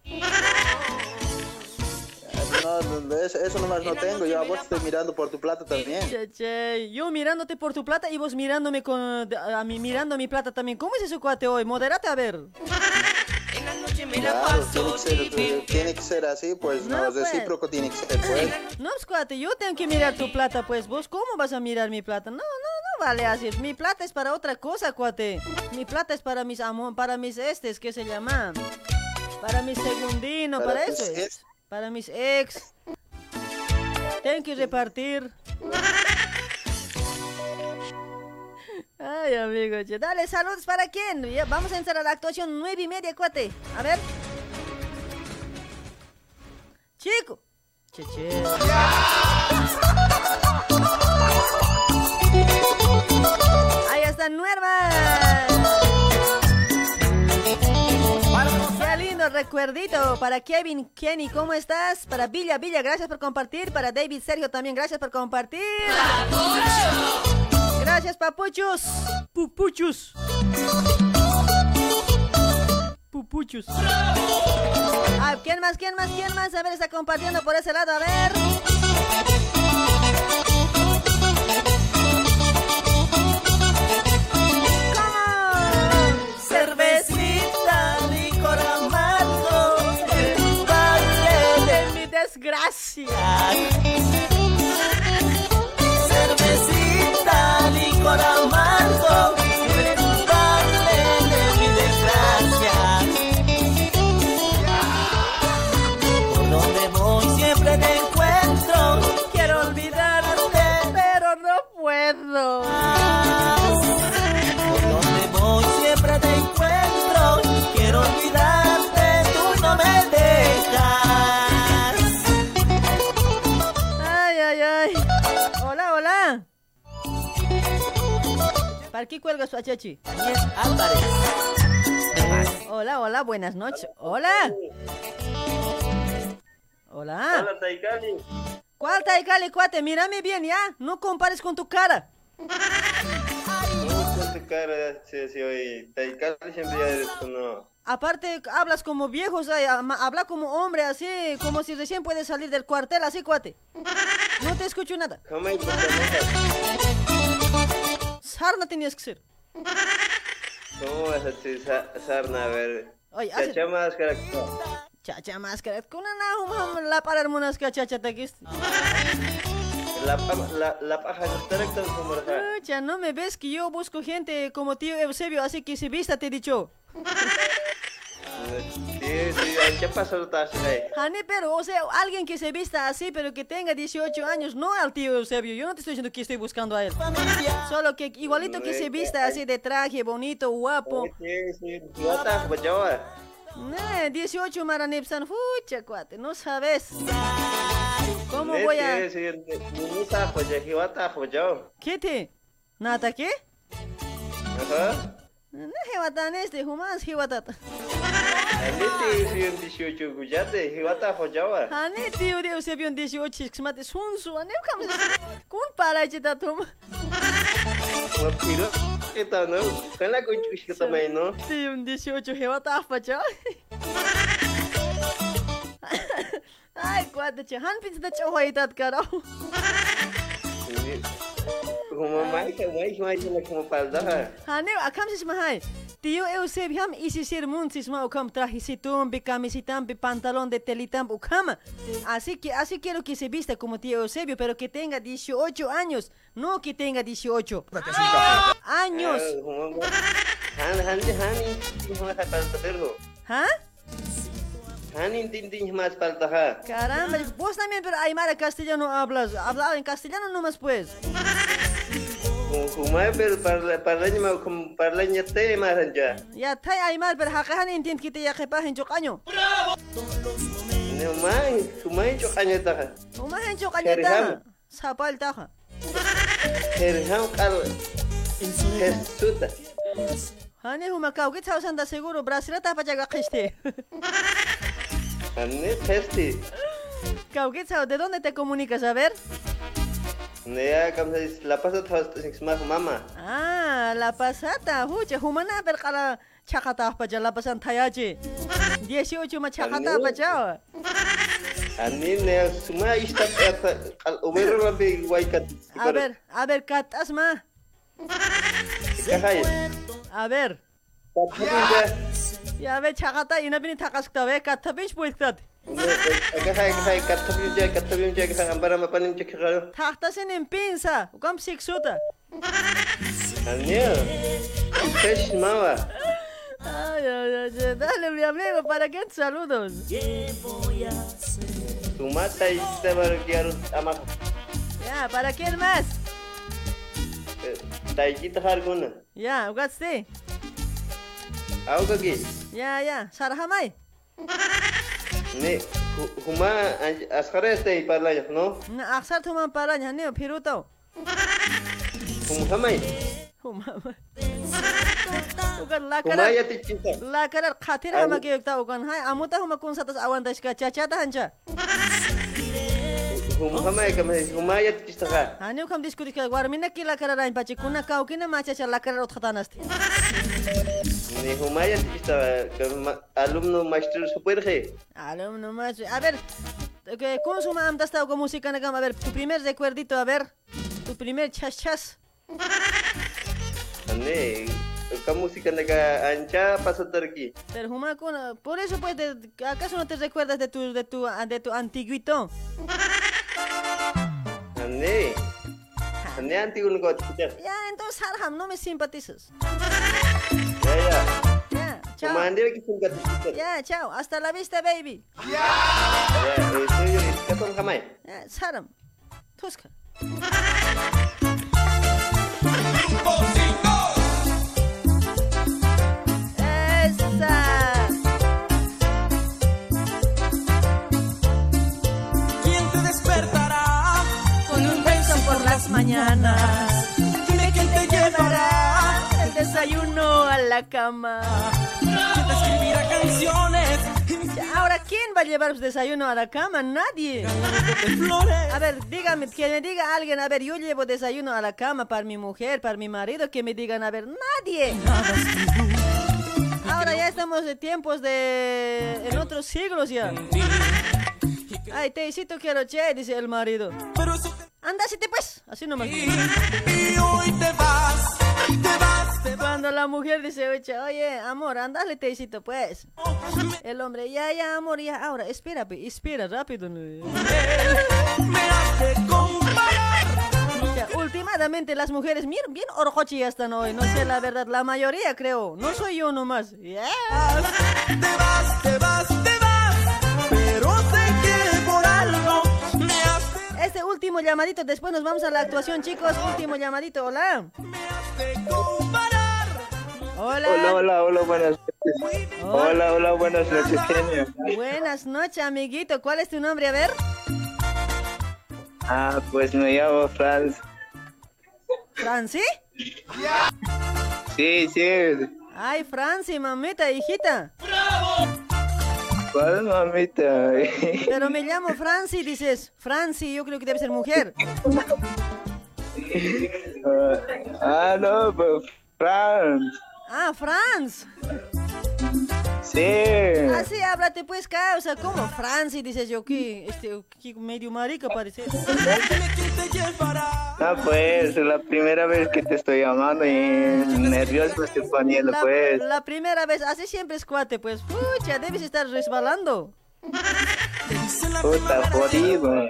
No, no, no, eso, eso nomás no tengo. Yo a vos estoy mirando por tu plata también. Che, che, Yo mirándote por tu plata y vos mirándome con a mí mirando mi plata también. ¿Cómo es eso, cuate, hoy? Modérate a ver. Tiene que ser, tiene que ser así, pues no, No, pues. recíproco tiene que ser, pues. No, pues, cuate, yo tengo que mirar tu plata, pues. ¿Vos cómo vas a mirar mi plata? No, no, no vale así. Mi plata es para otra cosa, cuate. Mi plata es para mis amor, para mis estes, ¿qué se llama? Para mi segundino, para, Para eso es. Para mis ex. Tengo que repartir. Ay, amigo, dale saludos para quién. Vamos a entrar a la actuación nueve y media, cuate. A ver. Chico. Che, che. Ahí está Nueva. Qué lindo recuerdito para Kevin, Kenny, ¿cómo estás? Para Villa, Villa, gracias por compartir. Para David, Sergio también, gracias por compartir. Gracias, papuchos. Pupuchus. Pupuchus. Ah, ¿Quién más? ¿Quién más? ¿Quién más? A ver, está compartiendo por ese lado. A ver. Cervecita, licor amargo, el baile de mi desgracia. ¿Para qué cuelga su? Álvarez. Hola, hola, buenas noches. Hola. Hola. Hola, Taikali. ¿Cuál Taikali, cuate? Mírame bien, ¿ya? No compares con tu cara. No, con tu cara, sí, sí, oye. Taikali siempre ya eres tú, no. Aparte, hablas como viejos, habla como hombre, así, como si recién puedes salir del cuartel, así, cuate. No te escucho nada. ¿Cómo Sarna tenías que ser. ¿Cómo vas a decir sa- sarna? A ver. Oye, hace- Chacha máscara. Chacha máscara, con una la para hermanas que chacha te quis. La, la, la paja no Pucha, no me ves que yo busco gente como tío Eusebio, así que se vista, te he dicho. Sí, sí, ¿qué pasó? Ahí. Jane, pero, o sea, alguien que se vista así, pero que tenga 18 años, no al tío Eusebio. Yo no te estoy diciendo que estoy buscando a él. Solo que igualito que se vista así de traje, bonito, guapo. Sí, sí, no pues yo. Eh, 18 maranipsan, fucha, cuate, no sabes. ¿Cómo voy a...? Sí, sí, no estás, pues yo, yo estás, pues yo. ¿Qué te? ¿Nata qué? Ajá. No, jewatan este, humans jewatan. Ahorita sí, un 18 guyate, yo estás, pues yo. Hane tío de Eusebio un 18, xmate sunsu, ane kam Kun para chita tum. Como piro, ¿qué tal, no? Con la cuchucha también, ¿no? Tío un 18, jewatan pacha. Ay, cuate, che, han pinta chohoitat karao. Como mais, mais, mais, como palda. Hane, akam sis mahai. Tío Eusebio ham isisir munsis ma ukam trajecitum, camisita, pantalón de telitam ukama. Así que así quiero que se vista como tío Eusebio, pero que tenga 18 años, no que tenga 18 años. ¿Ah? Caramba, vos también, pero Aymara castellano hablas. Habla en castellano nomás, pues. Pero parla, parlanya mau como parlanya te más ya. Ya, tay Aymar, pero hakahan intint kita ya kepahin chokanyo. No mai, kumai cho kanya ta. Umahin chokanyo ta. Keriham. Sapal ta. Herham kal. Hesuta. Hani humakau que chao sanda seguro Brasil ta pa jaga kiste. Anne testi. Kau chao, ¿de dónde te comunicas? A ver. Nea kam sa la pasa thos six mas mama. Ah, la pasata, huche, humana per kala chakata pa jala pasan tayaji. 18 ma chakata pa jao. Anne ne suma ista kal umero labi waikat. A ver, a ver, katas ma. Kahai. A ver. Ya ve chakata ina bini takaskta ve katta siksuta. Anne. Fresh mama. Ay, ay, ay, dale mi amigo, ¿para qué saludos? Sumata ista bargiar ama. Ya, ¿para quién más? Taiki tahar guna. Ya, kagi. Ya, ya, sarhamai. Ne, huma askhara este parlayas, ¿no? Na aksar thuma paranya ne firuto. Humamai. Humamai. ওখান লাকার খাতির আমাকে একটা ওখান হাই আমুতা হুমা কোন সাতাস আওয়ান দাসকা চাচা তাহানচা satas awan dashka chachata hancha. Humaya kama humaya tichita ka. Hani ukam diskuti ka warmina ki lakarar ain pachi kuna kau kina macha cha lakarar utkhatanas. Ni humaya tichita kama alumno maestro super he. Alumno más. A ver, que consuma am dasta con música na A ver, tu primer recuerdito, a ver. Tu primer chas chas. Ane ka música naga ancha pasatar aquí. Pero por eso pues acaso no te recuerdas de tu de tu de tu antiguito. Ane. Ane antiguo ko tichita. Ya, entonces Harham no me simpatizas. Ya ya. Ya, chao. Kumandir ki sungka tichita. Ya, chao. Hasta la vista, baby. Ya, itu yo katong kamay. Ya, Saram. Tuska. Mañanas. Dime quién te llevará. El desayuno a la cama. ¿Quién te escribirá canciones? Ahora, ¿quién va a llevar su desayuno a la cama? Nadie. A ver, dígame, que me diga alguien, a ver, yo llevo desayuno a la cama para mi mujer, para mi marido, que me digan, a ver, nadie. Ahora ya estamos de tiempos de... en otros siglos ya. Ay, teicito quiero che, dice el marido. Andásite pues, así nomás. Y hoy te vas, te vas, te vas. Cuando la mujer dice, oye, oye, amor, andale teicito pues. El hombre, ya, ya, amor, ya, ahora, espera, pe, espera, rápido. Ya, últimamente las mujeres, miren, bien orjochi están hoy, no sé la verdad, la mayoría creo, no soy yo nomás. Ya. Te vas, te vas, te vas. Pero sé último llamadito, después nos vamos a la actuación, chicos. Último llamadito, hola. Hola. Hola, hola, hola, buenas noches. Hola, hola, buenas noches, genio. Buenas noches, amiguito. ¿Cuál es tu nombre? A ver. Ah, pues me llamo Franz. ¿Franci? Sí, sí. Ay, Franci, mamita, hijita. ¿Cuál mamita? Pero me llamo Franci, dices. Franci, yo creo que debe ser mujer. ah, no, pues Franz. Ah, Franz. Sí. Así háblate pues, causa. ¿Cómo Franci? Dices yo que este, que medio marica parece. Ah, pues, la primera vez que te estoy llamando y nervioso estoy poniendo, La, pues. la primera vez, así siempre es cuate, pues. Pucha, debes estar resbalando. Puta, jodido.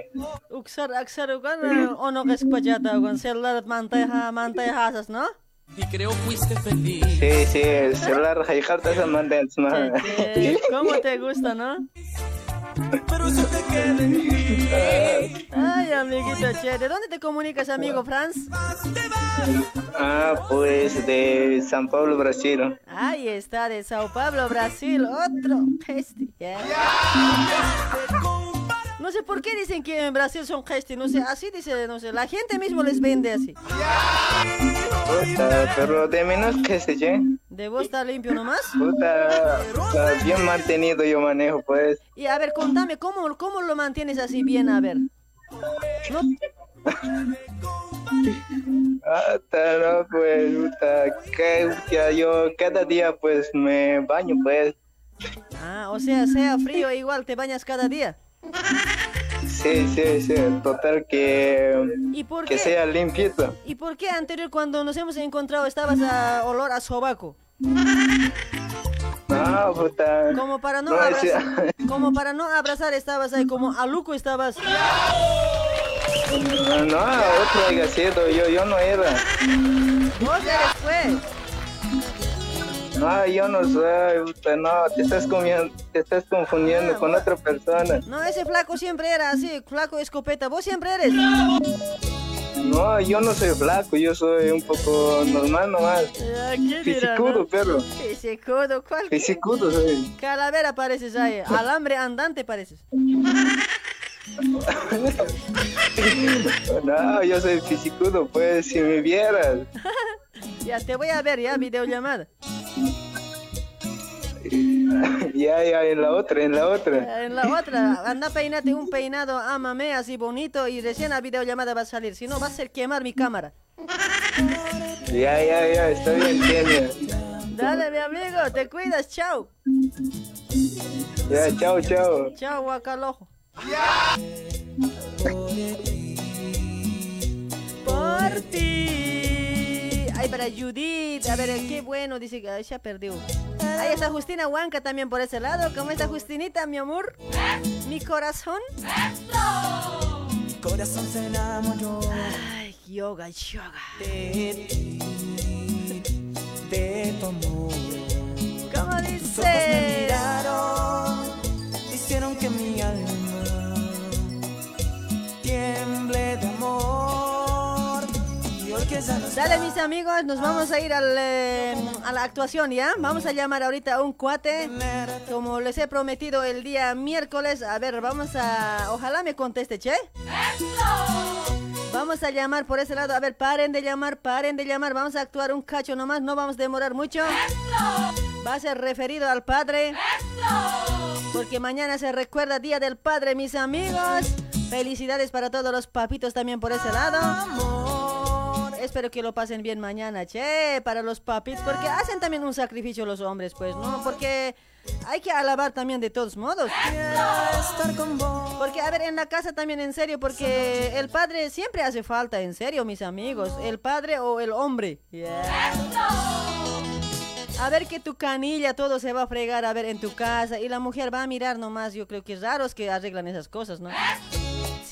Uksar, aksar, ukan, ono que escuchata, ukan, celular, manteja, mantejas, ¿no? Y creo fuiste feliz. Sí, sí, el celular, Jaijarta manda encima. Eh, ¿Cómo te gusta, no? Pero eso te queda en ti. Ay, amiguito, che, ¿de dónde te comunicas, amigo Franz? Ah, pues de San Pablo, Brasil. Ahí está, de Sao Paulo, Brasil, otro peste. No sé por qué dicen que en Brasil son gesti, no sé, así dice, no sé, la gente mismo les vende así. Puta, pero de menos que se che. ¿De vos está limpio nomás? Puta, bien mantenido yo manejo, pues. Y a ver, contame, ¿cómo, cómo lo mantienes así bien? A ver. ¿No? Puta, no, pues, puta, que, que yo cada día, pues, me baño, pues. Ah, o sea, sea frío, igual te bañas cada día. Sí, sí, sí, total que, ¿Y por que qué? sea limpito. ¿Y por qué anterior cuando nos hemos encontrado estabas a olor a sobaco? No, puta. Como para no, abrazar, como para no abrazar estabas ahí, como aluco estabas. No, no, otro haya sido, yo, yo no era. Vos eres pues. No, yo no soy, puta, no, te estás, comiendo, te estás confundiendo con otra persona. No, ese flaco siempre era así, flaco escopeta. Vos siempre eres. No, yo no soy flaco, yo soy un poco normal nomás. Ah, ¿Qué dirá, Fisicudo, no? perro. Fisicudo, ¿cuál? Fisicudo soy. Calavera pareces ahí, alambre andante pareces. No, yo soy fisicudo, pues, si me vieras. Ya, te voy a ver, ya, videollamada. Ya, ya, en la otra, en la otra. En la otra, anda peinate un peinado, ámame, así bonito, y recién la videollamada va a salir. Si no, va a ser quemar mi cámara. Ya, ya, ya, está bien, genia. Dale, mi amigo, te cuidas, chao. Ya, chao, chao. Chao, guacalojo. Por ti. Ay, para Judith. A ver, qué bueno. Dice que se perdió. Ahí está Justina Huanca también por ese lado. ¿Cómo está Justinita, mi amor? Mi corazón. Mi corazón se enamoró Ay, yoga, yoga. de ti, de tu amor. ¿Cómo Tus ojos me dice? miraron, hicieron que mi alma tiemble de amor. Y hoy que ya no Dale, mis amigos, nos vamos a ir al, eh, a la actuación, ¿ya? Vamos a llamar ahorita a un cuate. Como les he prometido el día miércoles. A ver, vamos a... Ojalá me conteste, che. Vamos a llamar por ese lado. A ver, paren de llamar, paren de llamar. Vamos a actuar un cacho nomás, no vamos a demorar mucho. Va a ser referido al padre. Porque mañana se recuerda Día del Padre, mis amigos. Felicidades para todos los papitos también por ese lado. Espero que lo pasen bien mañana, che, para los papitos, porque hacen también un sacrificio los hombres, pues, ¿no? Porque hay que alabar también de todos modos. Porque, a ver, en la casa también, en serio, porque el padre siempre hace falta, en serio, mis amigos. El padre o el hombre. A ver que tu canilla todo se va a fregar, a ver, en tu casa. Y la mujer va a mirar nomás. Yo creo que es raro es que arreglan esas cosas, ¿no?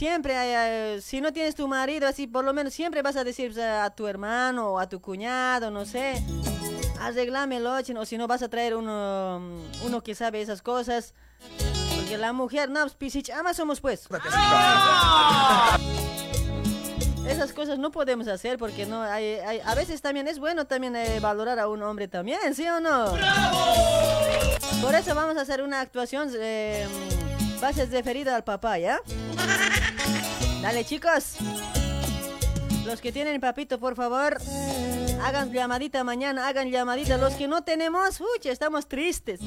Siempre, hay, eh, si no tienes tu marido, así por lo menos siempre vas a decir a tu hermano o a tu cuñado, no sé. Arreglámelo, o si no vas a traer uno, mm, uno que sabe esas cosas. Porque la mujer, no, pues, pisich, ama somos pues. Esas cosas no podemos hacer porque no hay, hay- a veces también es bueno también eh, valorar a un hombre también, ¿sí o no? Por eso vamos a hacer una actuación eh, bases referido al papá, ¿ya? Dale chicos. Los que tienen papito, por favor, hagan llamadita mañana, hagan llamadita. Los que no tenemos, uy, estamos tristes.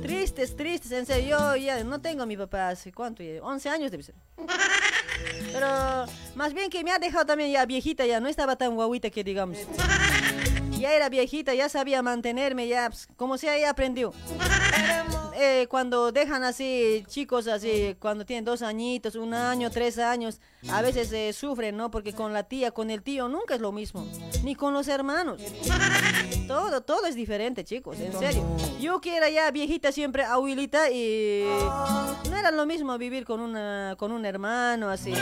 Tristes, tristes, en serio. Yo ya no tengo a mi papá hace cuánto, ya? 11 años debe ser. Pero más bien que me ha dejado también ya viejita, ya no estaba tan guaguita que digamos. Ya era viejita, ya sabía mantenerme, ya pues, como sea, ya aprendió. Eh, cuando dejan así chicos así, cuando tienen dos añitos, un año, tres años, a veces eh, sufren, ¿no? Porque con la tía, con el tío nunca es lo mismo, ni con los hermanos. Todo, todo es diferente, chicos, en serio. Yo que era ya viejita siempre, abuelita, y no era lo mismo vivir con, una, con un hermano así.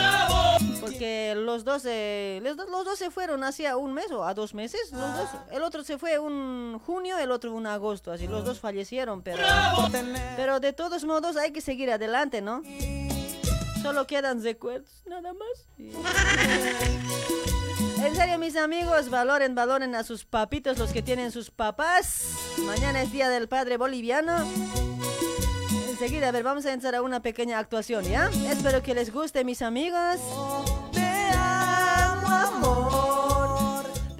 Porque los dos, eh, los, los dos se fueron hacia un mes o a dos meses, los dos. El otro se fue un junio, el otro un agosto, así los dos fallecieron, pero, pero de todos modos hay que seguir adelante, ¿no? Solo quedan recuerdos, nada más. En serio, mis amigos, valoren, valoren a sus papitos, los que tienen sus papás. Mañana es Día del Padre Boliviano. Enseguida, a ver, vamos a entrar a una pequeña actuación, ¿ya? Espero que les guste, mis amigos. Te amo, amor.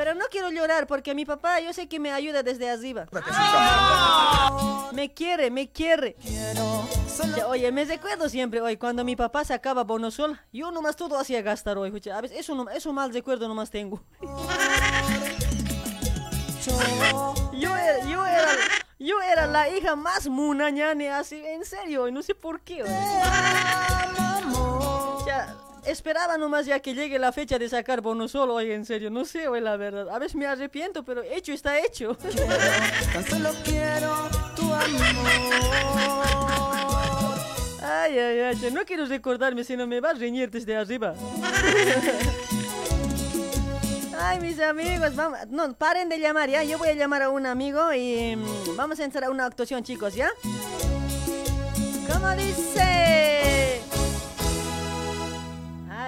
Pero no quiero llorar porque mi papá, yo sé que me ayuda desde arriba. Me quiere, me quiere. Ya, Oye, me recuerdo siempre, hoy cuando mi papá sacaba bonosol, yo nomás todo hacía gastar hoy. A veces eso, no- eso mal recuerdo nomás tengo. Yo era, yo era, yo era la hija más munañane, así, en serio, y no sé por qué. Ya, esperaba nomás ya que llegue la fecha de sacar bonosol, oye, en serio, no sé, oye, la verdad. A veces me arrepiento, pero hecho está hecho. Tan solo quiero tu amor. Ay, ay, ay, no quiero recordarme, sino me va a reñir desde arriba. Ay, mis amigos, vamos, no, paren de llamar, ¿ya? Yo voy a llamar a un amigo y mm, vamos a entrar a una actuación, chicos, ¿ya? ¿Cómo dice?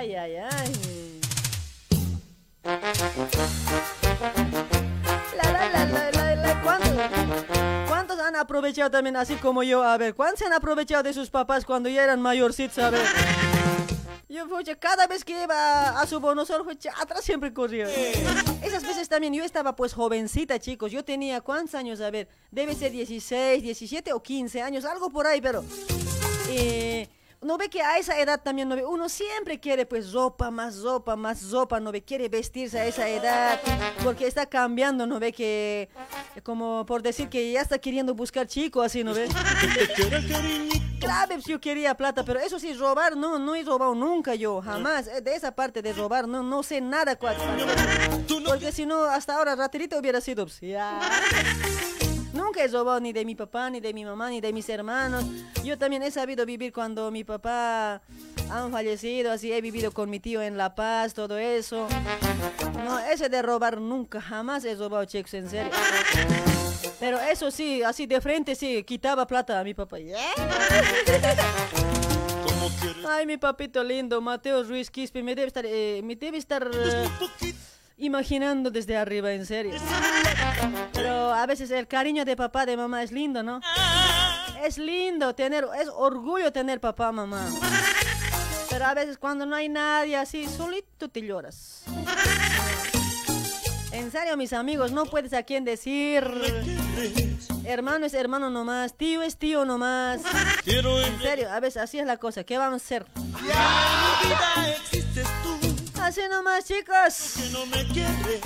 Ay, ay, ay. La, la, la, la, la, ¿cuántos, ¿Cuántos han aprovechado también así como yo? A ver, ¿cuántos han aprovechado de sus papás cuando ya eran mayorcitos? A ver. Yo, pucha, cada vez que iba a su bonosol, atrás siempre corría. Esas veces también yo estaba pues jovencita, chicos. Yo tenía, ¿cuántos años? A ver, debe ser 16, 17 o 15 años, algo por ahí, pero... eh, no ve que a esa edad también no ve, uno siempre quiere pues ropa, más ropa, más ropa, no ve, quiere vestirse a esa edad, porque está cambiando, no ve que, como por decir que ya está queriendo buscar chico, así, no ve. Claro, yo quería plata, pero eso sí, robar, no, no he robado nunca yo, jamás, eh, de esa parte de robar, no, no sé nada cuál. Porque si no, hasta ahora raterito hubiera sido, pues. Nunca he robado ni de mi papá, ni de mi mamá, ni de mis hermanos. Yo también he sabido vivir cuando mi papá han fallecido, así he vivido con mi tío en La Paz, todo eso. No, ese de robar nunca, jamás he robado chicos, en serio. Pero eso sí, así de frente sí, quitaba plata a mi papá. Ay, mi papito lindo, Mateo Ruiz Quispe, me debe estar, eh, me debe estar eh, imaginando desde arriba, en serio. Pero a veces el cariño de papá, de mamá es lindo, ¿no? Es lindo tener, es orgullo tener papá, mamá. Pero a veces cuando no hay nadie así, solito te lloras. En serio, mis amigos, no puedes a quién decir. Hermano es hermano nomás, tío es tío nomás. En serio, a veces así es la cosa. ¿Qué vamos a hacer? Así nomás, chicos.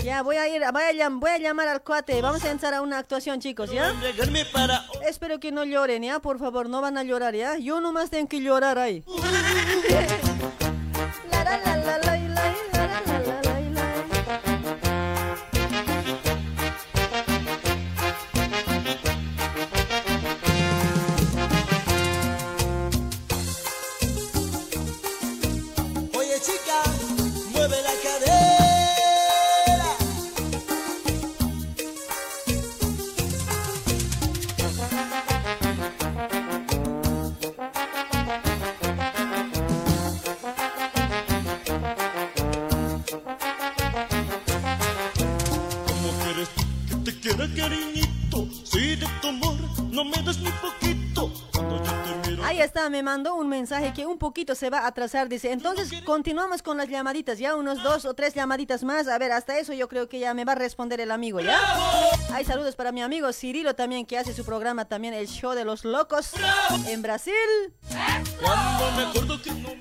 Ya voy a ir, voy a, voy a llamar al cuate. Vamos a entrar a una actuación, chicos, ¿ya? Espero que no lloren, ¿ya? Por favor, no van a llorar, ¿ya? Yo nomás tengo que llorar ahí. La, la, la, me mandó un mensaje que un poquito se va a atrasar, dice. Entonces, continuamos con las llamaditas, ya unos dos o tres llamaditas más. A ver, hasta eso yo creo que ya me va a responder el amigo, ¿ya? Hay saludos para mi amigo Cirilo también, que hace su programa también, el show de los locos en Brasil.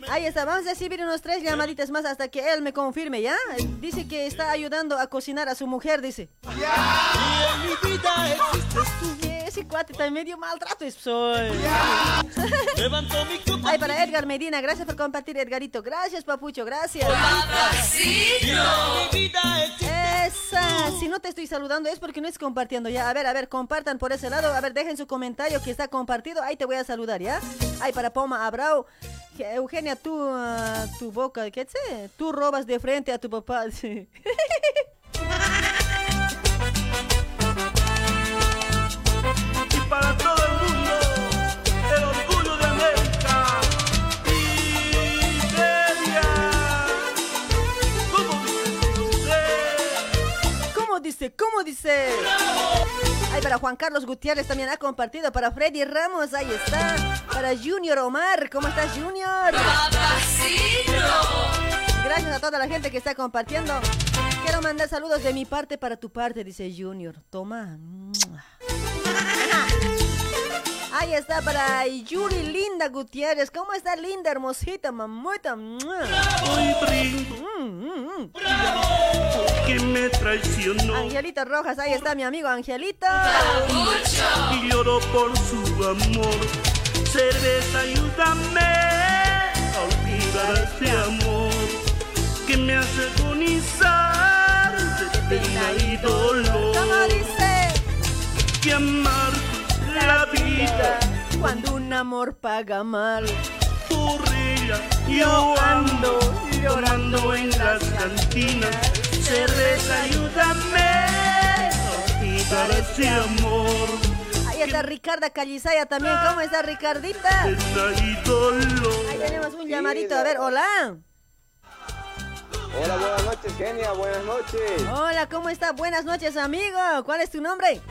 Ahí está, vamos a recibir unos tres llamaditas más hasta que él me confirme, ¿ya? Dice que está ayudando a cocinar a su mujer, dice. Ese cuate está medio maltrato, mi copa. Ay, para Edgar Medina, gracias por compartir, Edgarito. Gracias, papucho, gracias. Esa, si no te estoy saludando es porque no es compartiendo ya. A ver, a ver, compartan por ese lado. A ver, dejen su comentario que está compartido. Ahí te voy a saludar, ¿ya? Ay, para Poma Abrao. Que- Eugenia, tú, ah, tu boca, ¿qué sé? Tú robas de frente a tu papá. sí. Dice. ¿Cómo dice? Ay, para Juan Carlos Gutiérrez también ha compartido. Para Freddy Ramos, ahí está. Para Junior Omar, ¿cómo estás, Junior? Gracias a toda la gente que está compartiendo. Quiero mandar saludos de mi parte para tu parte, dice Junior. Toma. Ahí está para Yuri Linda Gutiérrez. ¿Cómo está Linda, hermosita, mamuita? Hoy brindo que me traicionó Angelito Rojas, ahí está mi amigo Angelito. y lloro por su amor. Cerveza, ayúdame a olvidar ese amor que me hace agonizar de pena y dolor. ¿Cómo dice? Que amar la vida Cuando un amor paga mal. corrilla. Yo ando llorando en las cantinas. Cerveza, ayúdame a olvidar ese amor. Ahí está Ricarda Callisaya también. ¿Cómo está Ricardita? Ahí tenemos un llamadito. A ver, hola. Hola, buenas noches, Kenia, buenas noches. Hola, ¿cómo está? Buenas noches, amigo. ¿Cuál es tu nombre?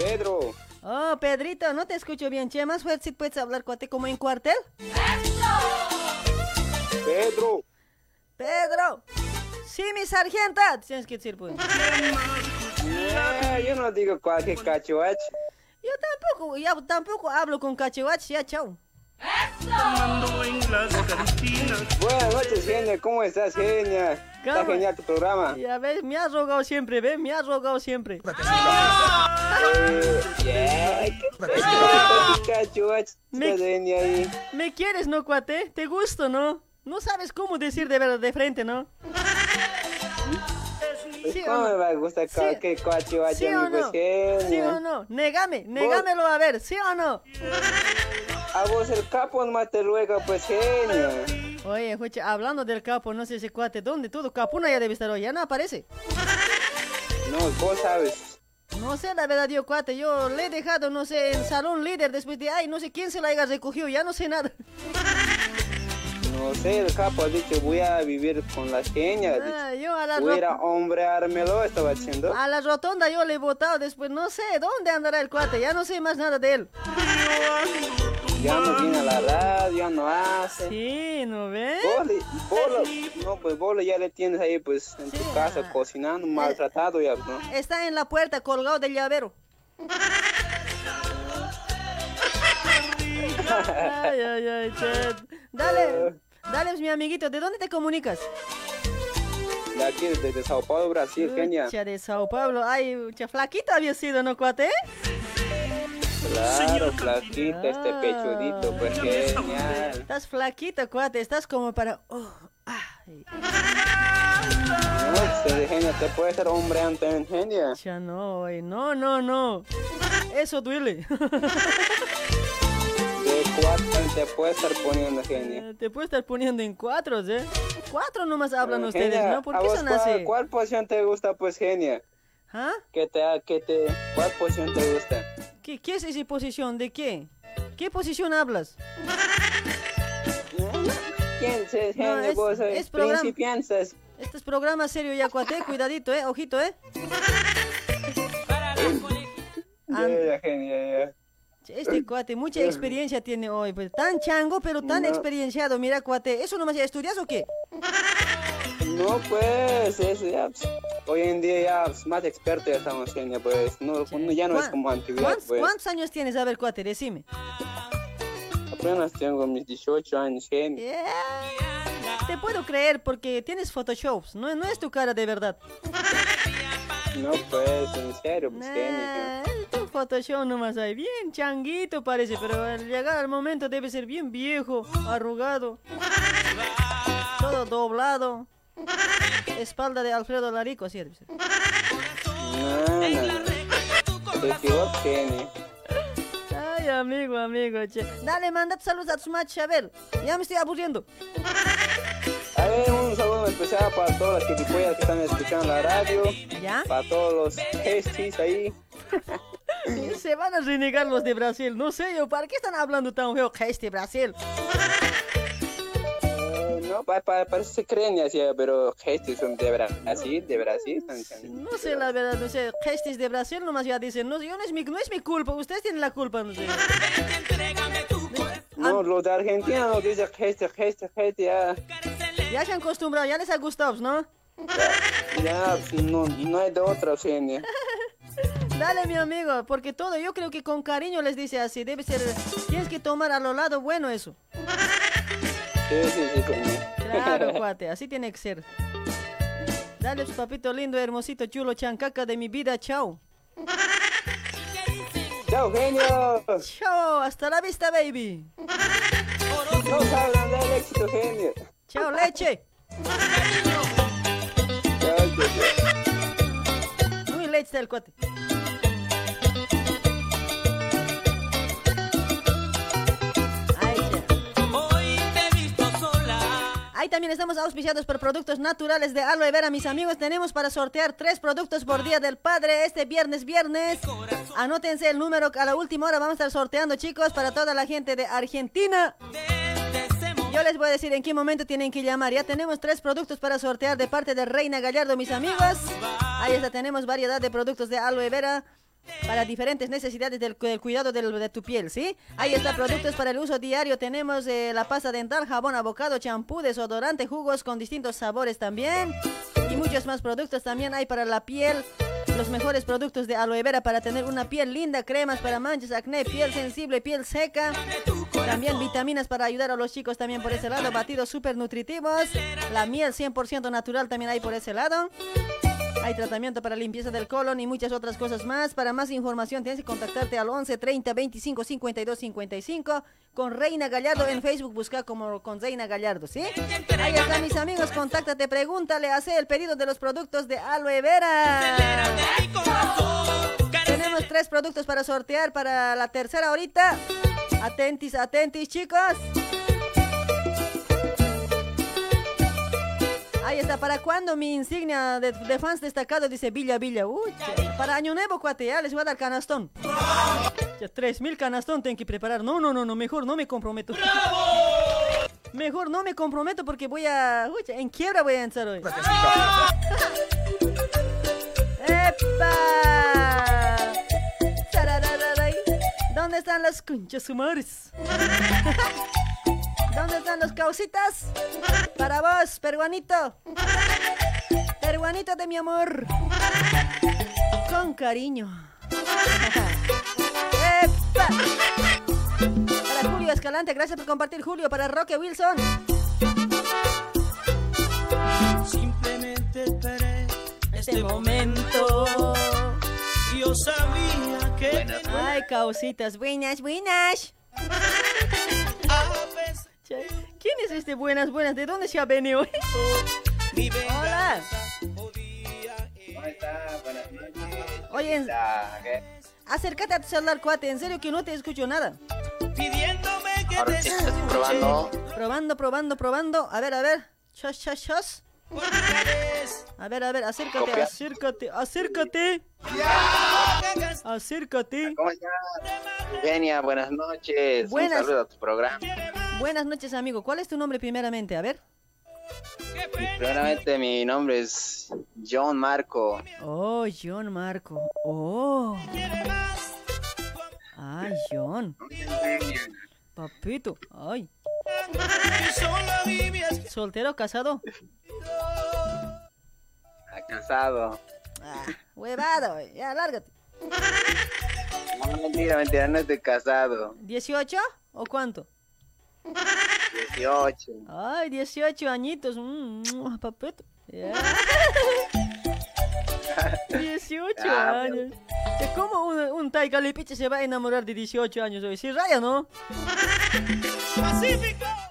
Pedro. Oh, Pedrito, no te escucho bien. Che, más fuerte si puedes hablar cuate como en cuartel. Pedro. Pedro. Sí, mi sargenta. Tienes que decir, pues. Eh, yo no digo cualquier cachuach. Yo tampoco, ya tampoco hablo con cachihuach, ya, chao. Buenas noches, genia. ¿Cómo estás, genia? Está genial tu programa. Ya ves, me has rogado siempre, ¿ves? Me has rogado siempre. Eh, yeah, ¿qué cachuach? Me-. ¿Me quieres, no, cuate? ¿Te gusto, no? No sabes cómo decir de verdad de frente, ¿no? Sí o ¿Cómo no? me va a gustar cachuach, ¿Sí o no? ¿Sí o no? Negame, negámelo a ver, ¿sí o no? A vos el capo nomás te ruega, pues, genia. Oye, escucha, hablando del capo, no sé si cuate, ¿dónde todo? Capuna ya debe estar hoy, ya no aparece. No, vos sabes. No sé la verdad, yo cuate, yo le he dejado, no sé, en salón líder después de, ay, no sé quién se la haya recogido, ya no sé nada. No sé, el capo ha dicho, voy a vivir con las genias. Ah, yo a la Voy a ir a hombreármelo, estaba haciendo. A la rotonda yo le he votado después, no sé dónde andará el cuate, ya no sé más nada de él. Ya no viene a la radio, ya no hace. Sí, ¿no ves? Vos, le- vos lo- no, pues vos lo ya le tienes ahí, pues, en tu casa, cocinando, maltratado ya, ¿no? Está en la puerta colgado del llavero. Ay, ay, ay. Dale, dale, mi amiguito, ¿de dónde te comunicas? De aquí, desde Sao Paulo, Brasil, Kenia. Ucha, de Sao Paulo. Ay, ucha, flaquito había sido, ¿no, cuate? Claro, flaquita, este pechudito, pues, genial. Estás flaquito, cuate, estás como para... oh, No, pues, genia, te puede ser hombre antes en genia. Ya no, oye, no, no, no. Eso duele. Cuatro te puede estar poniendo genia. Te puedo estar poniendo en cuatro, ¿eh? Cuatro nomás hablan ustedes, ¿no? ¿Por ¿a qué son cuál, así? ¿Cuál posición te gusta, pues, genia? ¿Ah? ¿Qué te, qué te, ¿Cuál posición te gusta? ¿Qué, ¿Qué es esa posición? ¿De qué? ¿Qué posición hablas? ¿Quién se No, genia? es- vos eh, es programa- principiantes. Este es programa serio ya, cuate. Cuidadito, ¿eh? Ojito, ¿eh? Ya, ya, genia, ya. Este cuate, mucha experiencia tiene hoy. Pues tan chango, pero tan No. experienciado. Mira, cuate. ¿Eso nomás ya estudias o qué? No, pues, es, ya, pues, hoy en día ya pues, más expertos ya estamos, genia, pues, no, ya no es ¿Cuán- como antigüedad, ¿Cuántos, pues. cuántos años tienes? A ver, cuate, decime. Apenas tengo mis 18 años, genia. Te puedo creer porque tienes photoshops. No, no es tu cara de verdad. No, pues, en serio, pues, Nah, tu Photoshop nomás hay. Bien changuito parece, pero al llegar al momento debe ser bien viejo, arrugado. Todo doblado. Espalda de Alfredo Larico, así debe ser. Ay, amigo, amigo, che. Dale, manda saludos a tu match, a ver. Ya me estoy aburriendo. A ver, un saludo especial para todas las quitipuellas que están escuchando la radio. ¿Ya? Para todos los gestis ahí. Se van a renegar los de Brasil. No sé yo, ¿para qué están hablando tan feo que este Brasil? Eh, no, para, para, para eso se creen así, pero gestis son de Brasil, de Brasil. No sé la verdad, no sé. Gestis de Brasil nomás ya dicen. No, yo no es mi, no es mi culpa, ustedes tienen la culpa, no sé. No, los de Argentina nos dicen gestis, gestis, gestis, ya. Ya se han acostumbrado, ya les ha gustado, ¿no? Ya, no, no hay de otra, genia. Dale, mi amigo, porque todo yo creo que con cariño les dice así. Debe ser, tienes que tomar a lo lado bueno eso. Sí, sí, sí. Claro, cuate, así tiene que ser. Dale, pues, papito lindo, hermosito, chulo, chancaca de mi vida, chao. Chao, genio. Chao, hasta la vista, baby. No salgan del éxito, genio. Chao, leche. Muy leche está el cuate. Ahí también estamos auspiciados por productos naturales de aloe vera, mis amigos. Tenemos para sortear tres productos por Día del Padre este viernes, viernes. Anótense el número a la última hora. Vamos a estar sorteando, chicos, para toda la gente de Argentina. Yo les voy a decir en qué momento tienen que llamar. Ya tenemos tres productos para sortear de parte de Reina Gallardo, mis amigos. Ahí está, tenemos variedad de productos de aloe vera. para diferentes necesidades del, cuidado de tu piel, ¿sí? Ahí está, productos para el uso diario. Tenemos eh, la pasta dental, jabón, abocado, champú, desodorante, jugos con distintos sabores también. Y muchos más productos también hay para la piel. Los mejores productos de aloe vera para tener una piel linda, cremas para manchas, acné, piel sensible, piel seca. También vitaminas para ayudar a los chicos también por ese lado. Batidos súper nutritivos. La miel 100% natural también hay por ese lado. Hay tratamiento para limpieza del colon y muchas otras cosas más. Para más información tienes que contactarte al 11 30 25 52 55 con Reina Gallardo en Facebook. Busca como con Reina Gallardo, ¿sí? Ahí están mis amigos. Contáctate, pregúntale, hace el pedido de los productos de aloe vera. Tenemos tres productos para sortear para la tercera horita. Atentis, atentis, chicos. Ahí está, ¿para cuándo mi insignia de, de fans destacado? Dice Villa Villa. Uy, para Año Nuevo, cuate, ya les voy a dar canastón. Ya, tres mil canastón tengo que preparar. No, no, no, no, mejor no me comprometo. Mejor no me comprometo porque voy a... Uy, en quiebra voy a entrar hoy. ¡Epa! ¿Dónde están las conchas sumares? ¿Dónde están los causitas? Para vos, peruanito. Peruanito de mi amor. Con cariño. ¡Epa! Para Julio Escalante, gracias por compartir, Julio. Para Roque Wilson. Simplemente esperé Este momento. Yo sabía que Ay, causitas, buenas, buenas. Che, ¿Quién es este buenas, buenas? ¿De dónde se ha venido? Hola. ¿Cómo está? Buenas noches. Oye, en- acércate a tu celular, cuate. En serio que no te escucho nada. Ahora sí, estoy probando. Probando, probando, probando. A ver, a ver. Chas, chas, A ver, a ver, acércate, Copia. acércate, acércate. Acércate. ¿Cómo está? Genia, buenas noches. Buenas. Un saludo a tu programa. Buenas noches, amigo. ¿Cuál es tu nombre primeramente? A ver. Primeramente, mi nombre es John Marco. Oh, John Marco. Oh. Ay, John. Papito. Ay. ¿Soltero o casado? Ah, Casado. Ah, huevado. Ya, lárgate. No, mentira, mentira, no estoy casado. ¿18 o cuánto? 18. Ay, 18 añitos. Mm, mm, papito. Ya. 18 Ah, años. Es como un, un Taika Lipiche se va a enamorar de 18 años hoy. Sí, raya, ¿no?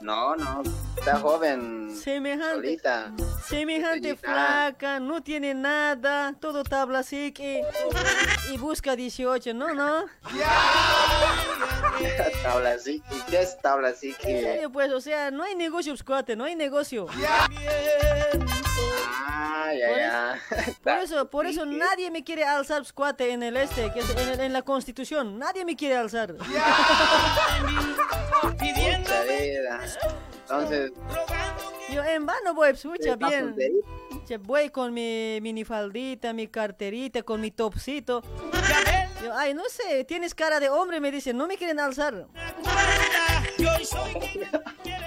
No, no, está joven. Semejante. Solita. Semejante Solita. flaca, no tiene nada, todo tabla así que... Y busca 18, no, no. tabla así. ¿Y qué es tabla así? En Que... serio, pues, o sea, no hay negocio, cuate, no hay negocio. Ah, ya, ya. Por eso, por eso nadie me quiere alzar cuate en el este, que es en, el- en la constitución. Nadie me quiere alzar. Vida. Entonces, Yo en vano voy, escucha ¿Estás bien. Voy con mi minifaldita, mi carterita, con mi topsito. Yo, ay, no sé, tienes cara de hombre, me dicen, no me quieren alzar.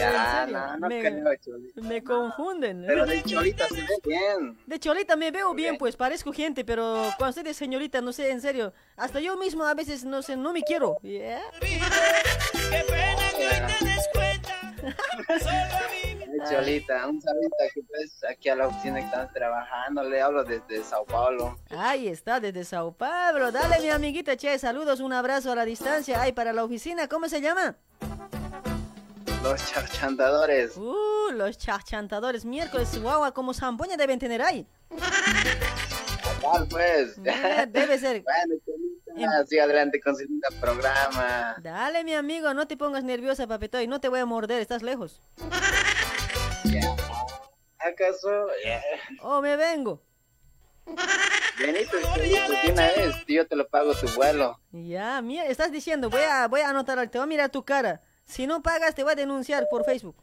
ya, ¿En serio? no, no Me- creo, Cholita. Me confunden. Pero de Cholita se ve bien. De cholita me veo bien, pues parezco gente, pero cuando estoy de señorita, no sé, en serio. Hasta yo mismo a veces, no sé, no me quiero. Yeah. Cholita, un saludito aquí, pues, aquí a la oficina que estamos trabajando. Le hablo desde Sao Paulo. Ahí está, desde Sao Paulo. Dale, mi amiguita, che, saludos, un abrazo a la distancia. Ay, para la oficina, ¿cómo se llama? Los chantadores. Uh, los chachantadores. Miércoles, guagua, como zampoña deben tener ahí. Tal, pues. Debe ser. Bueno, Cholita, sigue adelante con su lindo programa. Dale, mi amigo, no te pongas nerviosa, papetoy. No te voy a morder, estás lejos. ¿Acaso? Oh, me vengo. Benito, de una vez, yo te lo pago tu vuelo. Ya, mira, estás diciendo, voy a, voy a anotar, te voy a mirar tu cara. Si no pagas, te voy a denunciar por Facebook.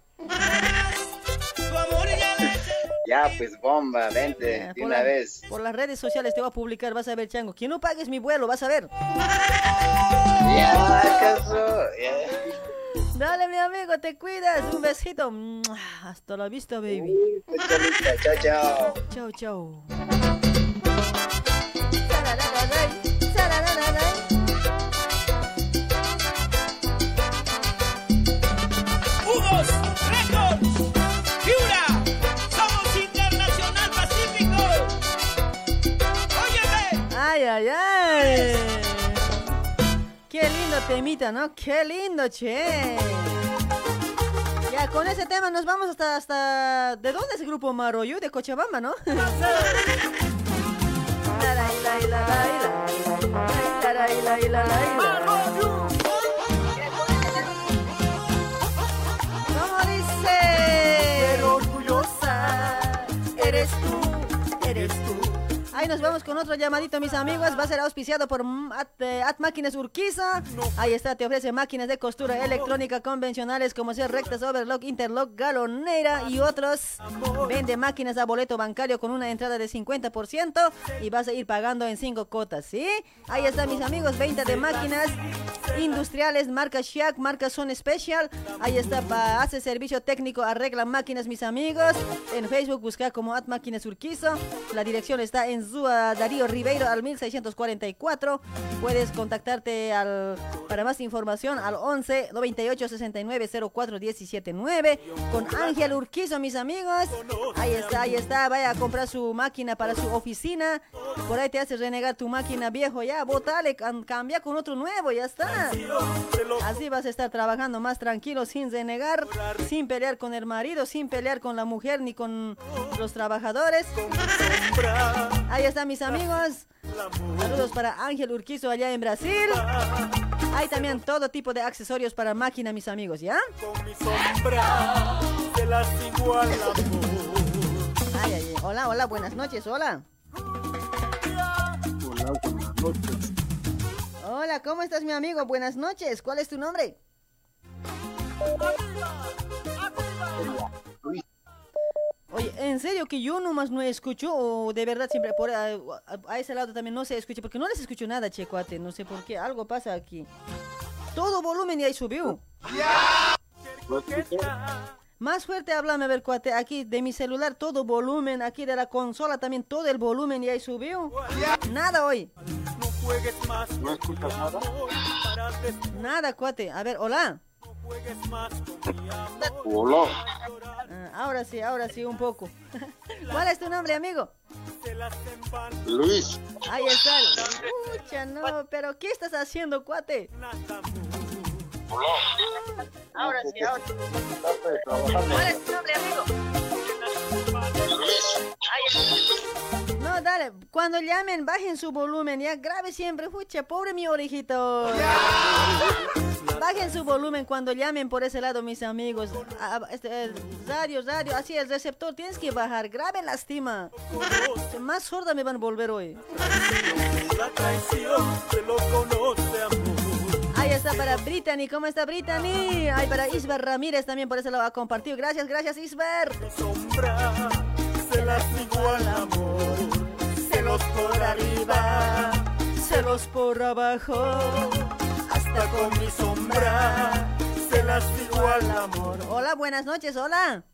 Ya, pues bomba, vente, de una la- vez. por las redes sociales te voy a publicar, vas a ver, chango. Que no pagues mi vuelo, vas a ver. Ya, ¿acaso? Ya. Dale, mi amigo, te cuidas. Un besito. Hasta la vista, baby. Chao, chao. Chao, chao. Ay, ay. Qué lindo temita, ¿no? Qué lindo, che. Ya, con ese tema nos vamos hasta, hasta... ¿De dónde es el grupo Maroyu? De Cochabamba, ¿no? La, Ahí nos vamos con otro llamadito, mis amigos. Va a ser auspiciado por At, eh, At Máquinas Urquiza. Ahí está, te ofrece máquinas de costura electrónica convencionales como ser rectas, overlock, interlock, galonera y otros. Vende máquinas a boleto bancario con una entrada de 50% y vas a ir pagando en 5 cotas, ¿sí? Ahí está, mis amigos, venta de máquinas industriales, marca Shack, marca Son Special. Ahí está, pa- hace servicio técnico, arregla máquinas, mis amigos. En Facebook busca como At Máquinas Urquizo. La dirección está en Zúa Darío Ribeiro al 1644. Puedes contactarte al, para más información al 11 98 69 04 17 9 con Ángel Urquizo, mis amigos. Ahí está, ahí está. Vaya a comprar su máquina para su oficina. Por ahí te hace renegar tu máquina viejo. Ya, botale, cam- cambia con otro nuevo, ya está. Así vas a estar trabajando más tranquilo, sin renegar, sin pelear con el marido, sin pelear con la mujer ni con los trabajadores. Ahí están mis amigos. Saludos para Ángel Urquizo allá en Brasil. Hay también todo tipo de accesorios para máquina, mis amigos, ¿ya? Se las igual Ay, ay, ay. Hola, hola, buenas noches, hola. Hola, buenas noches. Hola, ¿cómo estás, mi amigo? Buenas noches. ¿Cuál es tu nombre? Oye, ¿en serio que yo nomás no escucho o de verdad siempre por a, a- a ese lado también no se escucha? Porque no les escucho nada, che, cuate. No sé por qué. Algo pasa aquí. Todo volumen y ahí subió. Más fuerte háblame, a ver, cuate. Aquí de mi celular todo volumen. Aquí de la consola también todo el volumen y ahí subió. Nada hoy. ¿No escuchas nada? Nada, cuate. A ver, hola. Hola. Ah, ahora sí, ahora sí, un poco. ¿Cuál es tu nombre, amigo? Luis. Ahí está. Pucha, no, pero ¿qué estás haciendo, cuate? Ahora sí, ahora sí. ¿Cuál es tu nombre, amigo? No, dale, cuando llamen, bajen su volumen, ya grave siempre, pucha, pobre mi orejito. Bajen su volumen cuando llamen por ese lado, mis amigos. Ah, este, eh, radio, radio, así el receptor tienes que bajar, grave lastima. Más sorda me van a volver hoy. La traición se lo conoce amor. Ahí está para Brittany, ¿cómo está Brittany? Ahí para Isber Ramírez también por eso lo ha compartido. Gracias, gracias Isber. Sombra se las igual amor. Celos por arriba, celos por abajo. Hasta con mi sombra se las igual amor. Hola, buenas noches, hola.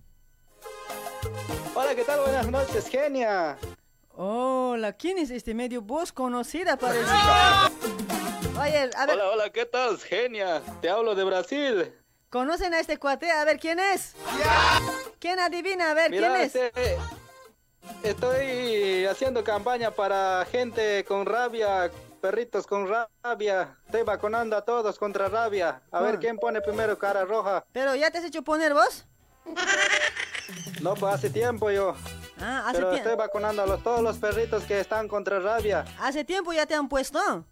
Hola, ¿qué tal? Buenas noches, genia. Hola, ¿quién es este medio voz conocida parece? Oye, a ver, Hola, hola, ¿qué tal, genia? Te hablo de Brasil. ¿conocen a este cuate? A ver, ¿quién es? ¿Quién adivina? A ver, Mira, ¿quién es? este, estoy haciendo campaña para gente con rabia, perritos con rabia. Estoy vacunando a todos contra rabia. A ver Ah. quién pone primero cara roja. ¿Pero ya te has hecho poner vos? No, pues hace tiempo yo. Ah, hace Pero tiempo. estoy vacunando a los, todos los perritos que están contra rabia. Hace tiempo ya te han puesto.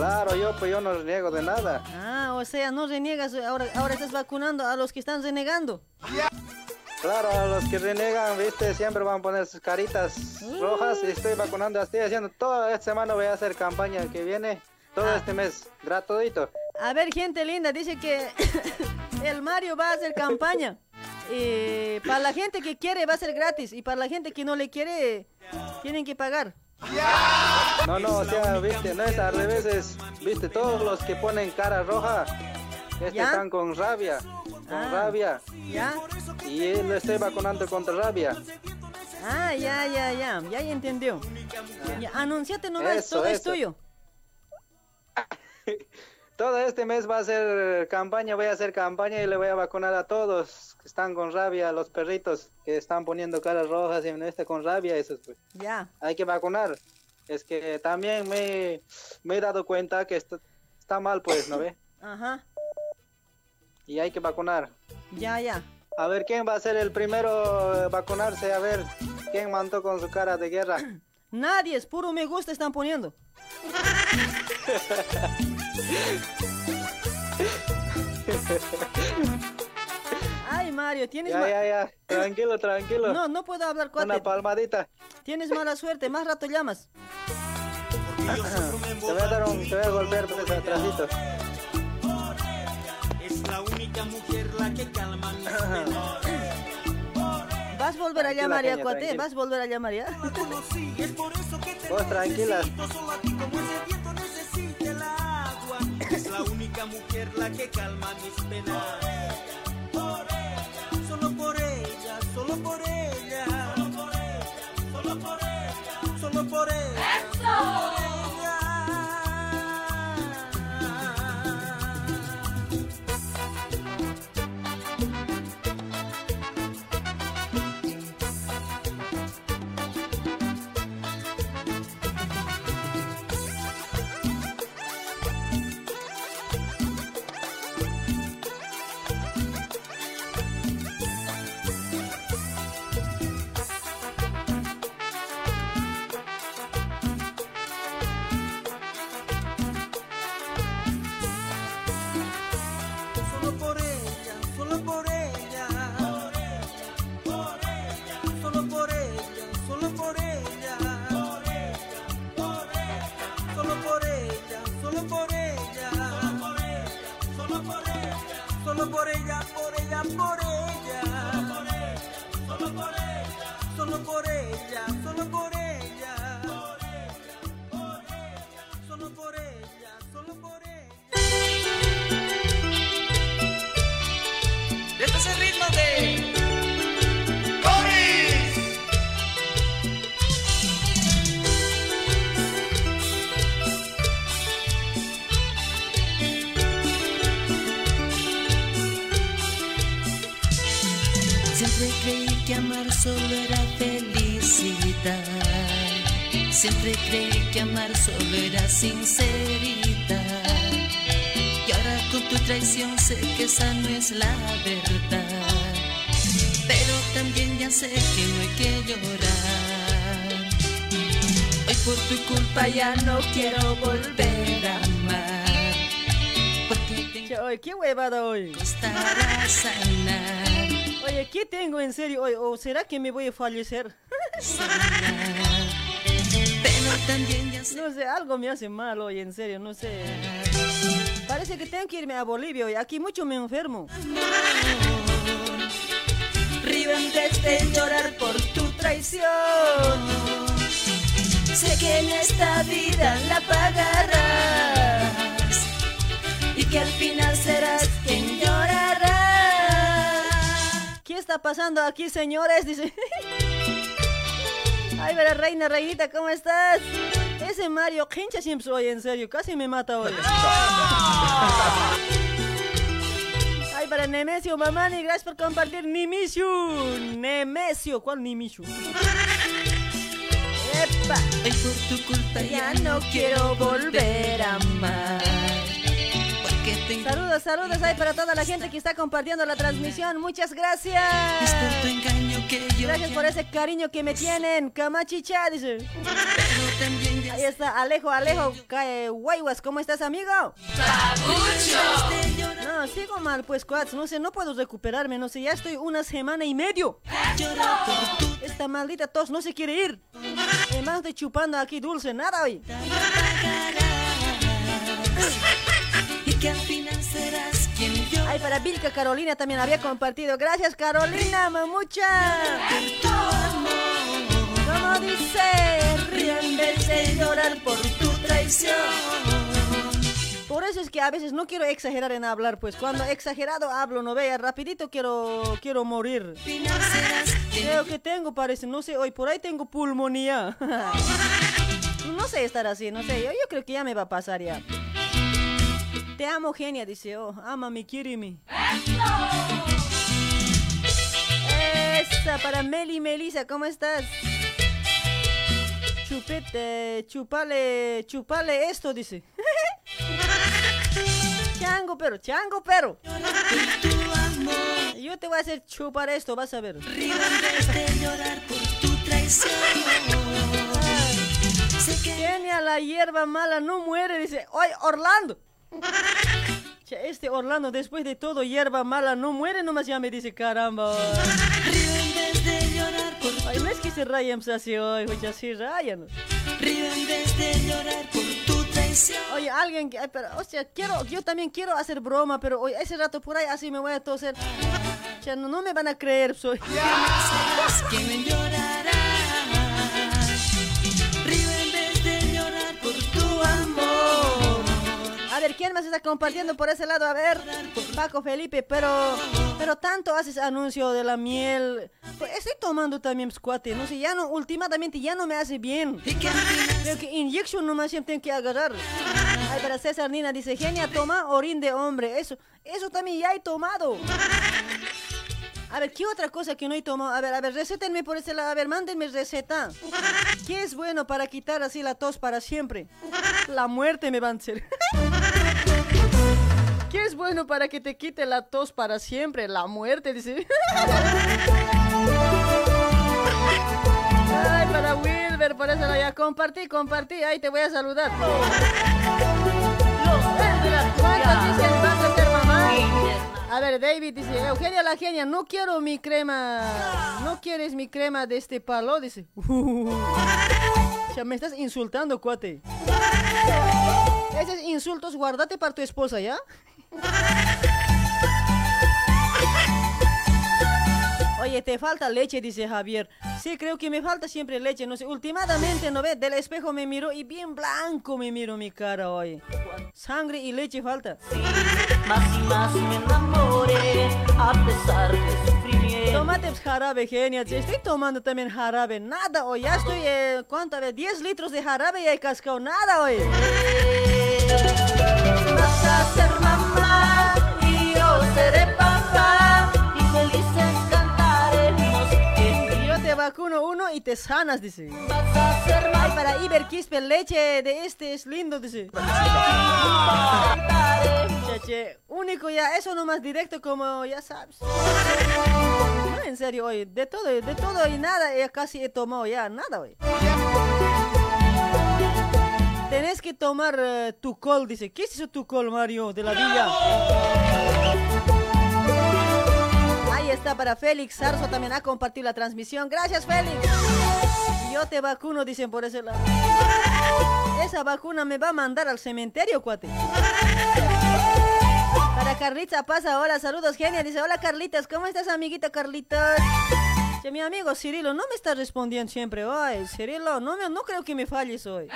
Claro, yo pues yo no reniego de nada. Ah, o sea, no reniegas, ahora, ahora estás vacunando a los que están renegando. Claro, a los que renegan, viste, siempre van a poner sus caritas rojas y estoy vacunando, estoy haciendo toda esta semana voy a hacer campaña que viene, todo este mes, gratuito. A ver, gente linda, dice que el Mario va a hacer campaña. eh, para la gente que quiere va a ser gratis y para la gente que no le quiere tienen que pagar. No, no, o sea, viste, no es al revés, es, viste, todos los que ponen cara roja, este ¿Ya? están con rabia, con Ah. rabia. ¿Ya? Y él lo estoy vacunando contra rabia. Ah, ya, ya, ya, ya entendió. Ya, anunciate nomás, Eso, todo es eso. tuyo. Todo este mes va a ser campaña, voy a hacer campaña y le voy a vacunar a todos que están con rabia, a los perritos que están poniendo caras rojas y no este con rabia, esos pues. Ya. Hay que vacunar. Es que también me, me he dado cuenta que está, está mal, pues, ¿no ve? Ajá. Y hay que vacunar. Ya, ya. A ver, ¿quién va a ser el primero a vacunarse? A ver, ¿quién mandó con su cara de guerra? Nadie, es puro me gusta están poniendo. Ay, Mario, tienes Ya, ya, ya. Tranquilo, tranquilo. No, no puedo hablar cuate. Una palmadita. Tienes mala suerte, más rato llamas. Te voy a dar un, te voy a golpear pues, atrásito. Es la única mujer la que calma. Vas a volver a llamar ya, Kenia, cuate. tranquila. Vas a volver a llamar ya. Por Vos tranquila. Única mujer la que calma mis penas. Solo era felicidad. Siempre creí que amar solo era sinceridad. Y ahora con tu traición sé que esa no es la verdad. Pero también ya sé que no hay que llorar. Hoy por tu culpa ya no quiero volver a amar. Porque Oye, qué huevada hoy. costará sanar. Oye, ¿qué tengo en serio hoy? ¿O será que me voy a fallecer? No sé, algo me hace mal hoy, en serio, no sé. Parece que tengo que irme a Bolivia hoy. Aquí mucho me enfermo. Río vez de llorar por tu traición. Sé que en esta vida la pagarás y que al final serás está pasando aquí, señores? Dice. Ay, pero reina, reinita, ¿cómo estás? Ese Mario hincha siempre hoy, en serio, casi me mata hoy. Ay, para Nemesio, mamani, gracias por compartir. Nimishu, Nemesio, ¿cuál Nimishu? ¡Epa! Hoy por tu culpa ya no quiero volver a amar. Saludos, saludos ahí para toda la gente que está compartiendo la transmisión. Muchas gracias. Gracias por ese cariño que me tienen. Camachicha, dice. Ahí está, Alejo, Alejo, Cae Guayguas, ¿cómo estás, amigo? No, sigo mal, pues, cuads, no sé, no puedo recuperarme, no sé, ya estoy una semana y medio. Esta maldita tos no se quiere ir. Además estoy chupando aquí dulce, nada hoy. Que al final serás quien llorará. Ay, para Vilca Carolina también había compartido. Gracias, Carolina, mamucha. Como dice, ríe en vez de llorar por tu traición. Por eso es que a veces no quiero exagerar en hablar, pues cuando exagerado hablo, no vea, rapidito quiero, quiero morir. Creo que tengo, parece, no sé, hoy por ahí tengo pulmonía. No sé estar así, no sé, yo, yo creo que ya me va a pasar ya. Te amo, genia, dice, oh, quiere mi. Esa para Meli Melisa, ¿cómo estás? Chupete, chupale, chupale esto, dice. chango, pero, chango, pero. Yo te voy a hacer chupar esto, vas a ver. Genia, la hierba mala no muere, dice. Oye, Orlando. Este Orlando, después de todo, hierba mala no muere, nomás ya me dice, caramba. Ay, no es que se rayan así hoy, pues así rayan. Oye, alguien, que- ay, pero, o sea, quiero, yo también quiero hacer broma, pero hoy ese rato por ahí así me voy a toser. Che, no, no me van a creer, soy. A ver, ¿quién más está compartiendo por ese lado? A ver, Paco Felipe, pero pero tanto haces anuncio de la miel. Pues estoy tomando también squate, no sé, ya no, últimamente ya no me hace bien. Creo que inyección nomás siempre tengo que agarrar. Ay, para César Nina dice, genia, toma orín de hombre. Eso, eso también ya he tomado. A ver, ¿qué otra cosa que no he tomado? A ver, a ver, recétenme por ese lado. A ver, mándenme receta. ¿Qué es bueno para quitar así la tos para siempre? La muerte me van a hacer. ¿Qué es bueno para que te quite la tos para siempre? La muerte, dice. Ay, para Wilber, por eso la ya compartí, compartí. Ahí te voy a saludar. ¿Cuántos dicen a? A ver, David dice, Eugenia la genia, no quiero mi crema. ¿No quieres mi crema de este palo? Dice. Ya me estás insultando, cuate. Esos insultos guárdate para tu esposa, ¿ya? Oye, te falta leche, dice Javier. Sí, creo que me falta siempre leche. No sé, últimamente, ¿no ves? Del espejo me miro y bien blanco me miro mi cara hoy. Sangre y leche falta. Más y más me enamoré a pesar de sufrimiento. Tomate pues, jarabe, genia. Sí, Estoy tomando también jarabe. Nada hoy. Ya estoy, eh, ¿cuánto? A ver, 10 litros de jarabe y he cascado. Nada hoy. Vas a vacuno uno y te sanas, dice. Para Iber Quispe, leche de este es lindo, dice. Chache, único ya, eso nomás directo como ya sabes. No, en serio, hoy, de todo, de todo y nada, ya casi he tomado ya, nada, hoy. Tenés que tomar eh, tu col, dice. ¿Qué es eso tu col, Mario, de la villa? Está para Félix Sarso, también ha compartido la transmisión. Gracias, Félix. Yo te vacuno, dicen por ese lado. Esa vacuna me va a mandar al cementerio, cuate. Para Carlita pasa, hola, saludos, genia. Dice, hola, Carlitas, ¿cómo estás, amiguita Carlitas? Che, mi amigo Cirilo no me está respondiendo siempre. Ay, Cirilo, no, me, no creo que me falles hoy.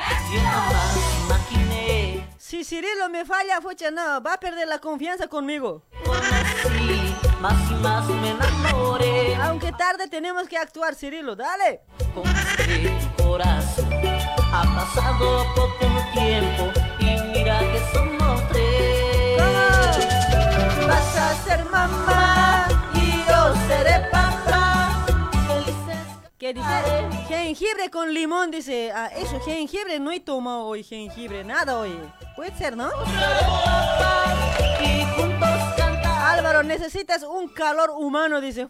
Si Cirilo me falla, fucha, no, va a perder la confianza conmigo. Más y más me enamoré. Aunque tarde tenemos que actuar, Cirilo, dale. tu corazón. Ha pasado poco tiempo y mira que somos tres. Vas a ser mamá y yo seré papá. ¿Qué dice? Jengibre con limón, dice. Ah, eso, jengibre, no he tomado hoy jengibre, nada hoy. Puede ser, ¿no? Álvaro, necesitas un calor humano, dice.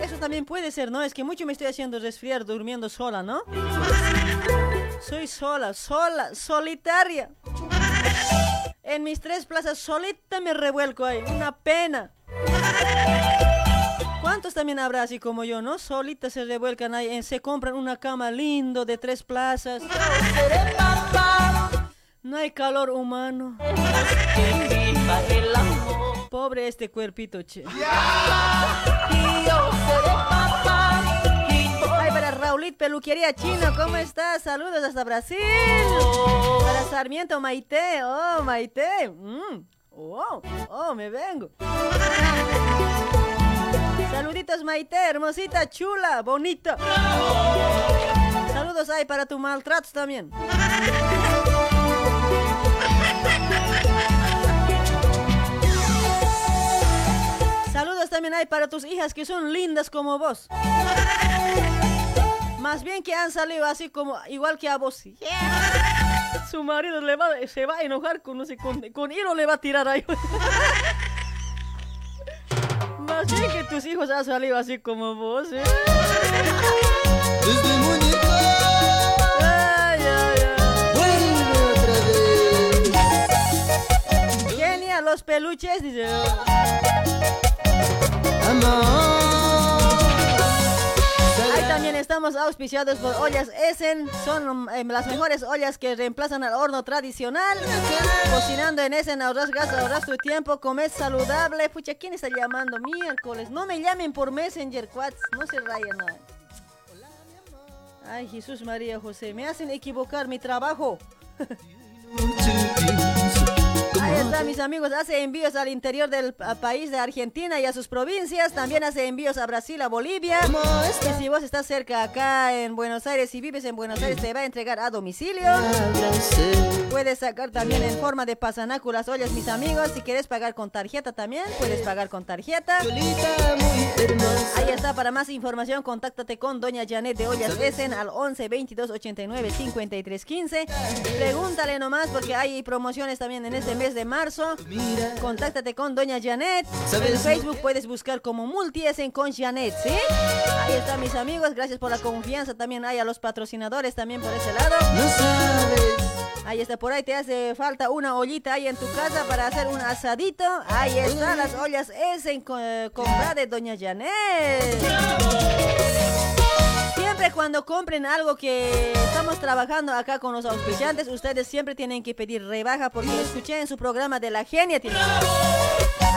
Eso también puede ser, ¿no? Es que mucho me estoy haciendo resfriar durmiendo sola, ¿no? Soy sola, sola, solitaria. En mis tres plazas solita me revuelco ahí. Una pena. ¿Cuántos también habrá así como yo, no? Solitas se revuelcan ahí, se compran una cama lindo de tres plazas. No hay calor humano. Viva el amor. Pobre este cuerpito, che. Ay, para Raulit Peluquería Chino, ¿cómo estás? Saludos hasta Brasil. Para Sarmiento Maite, oh, Maite. Mm. Oh, oh, me vengo. Saluditos Maite, hermosita, chula, bonita. Saludos ahí para tu maltrato también. Saludos también hay para tus hijas que son lindas como vos. Más bien que han salido así como igual que a vos. Su marido le va, se va a enojar con no sé con, con hilo le va a tirar ahí. Más bien que tus hijos han salido así como vos. ¿eh? Ay, ay, ay. Genia, los peluches, dice. Ahí también estamos auspiciados por ollas Essen. Son eh, las mejores ollas que reemplazan al horno tradicional. Cocinando en Essen ahorras gas, ahorras tu tiempo, comes saludable. Pucha, ¿quién está llamando? Miércoles. No me llamen por Messenger, Quats. No se rayen. no. Ay, Jesús María José, me hacen equivocar mi trabajo. Ahí está, mis amigos. Hace envíos al interior del pa- país de Argentina y a sus provincias. También hace envíos a Brasil, a Bolivia. Y si vos estás cerca acá en Buenos Aires, si vives en Buenos Aires, te va a entregar a domicilio. Puedes sacar también en forma de pasanacu las ollas, mis amigos. Si quieres pagar con tarjeta también, puedes pagar con tarjeta. Ahí está, para más información, contáctate con Doña Janet de Ollas Essen al 11 22 89 53 15. Pregúntale nomás porque hay promociones también en este mes de marzo. Contáctate con Doña Janet. En Facebook puedes buscar como Multi Essen con Janet, ¿sí? Ahí está, mis amigos. Gracias por la confianza. También hay a los patrocinadores también por ese lado. Ahí está, por ahí te hace falta una ollita ahí en tu casa para hacer un asadito. Ahí están las ollas Essen con, comprada de Doña Janet. Cuando compren algo que estamos trabajando acá con los auspiciantes, ustedes siempre tienen que pedir rebaja porque escuché en su programa de la genia.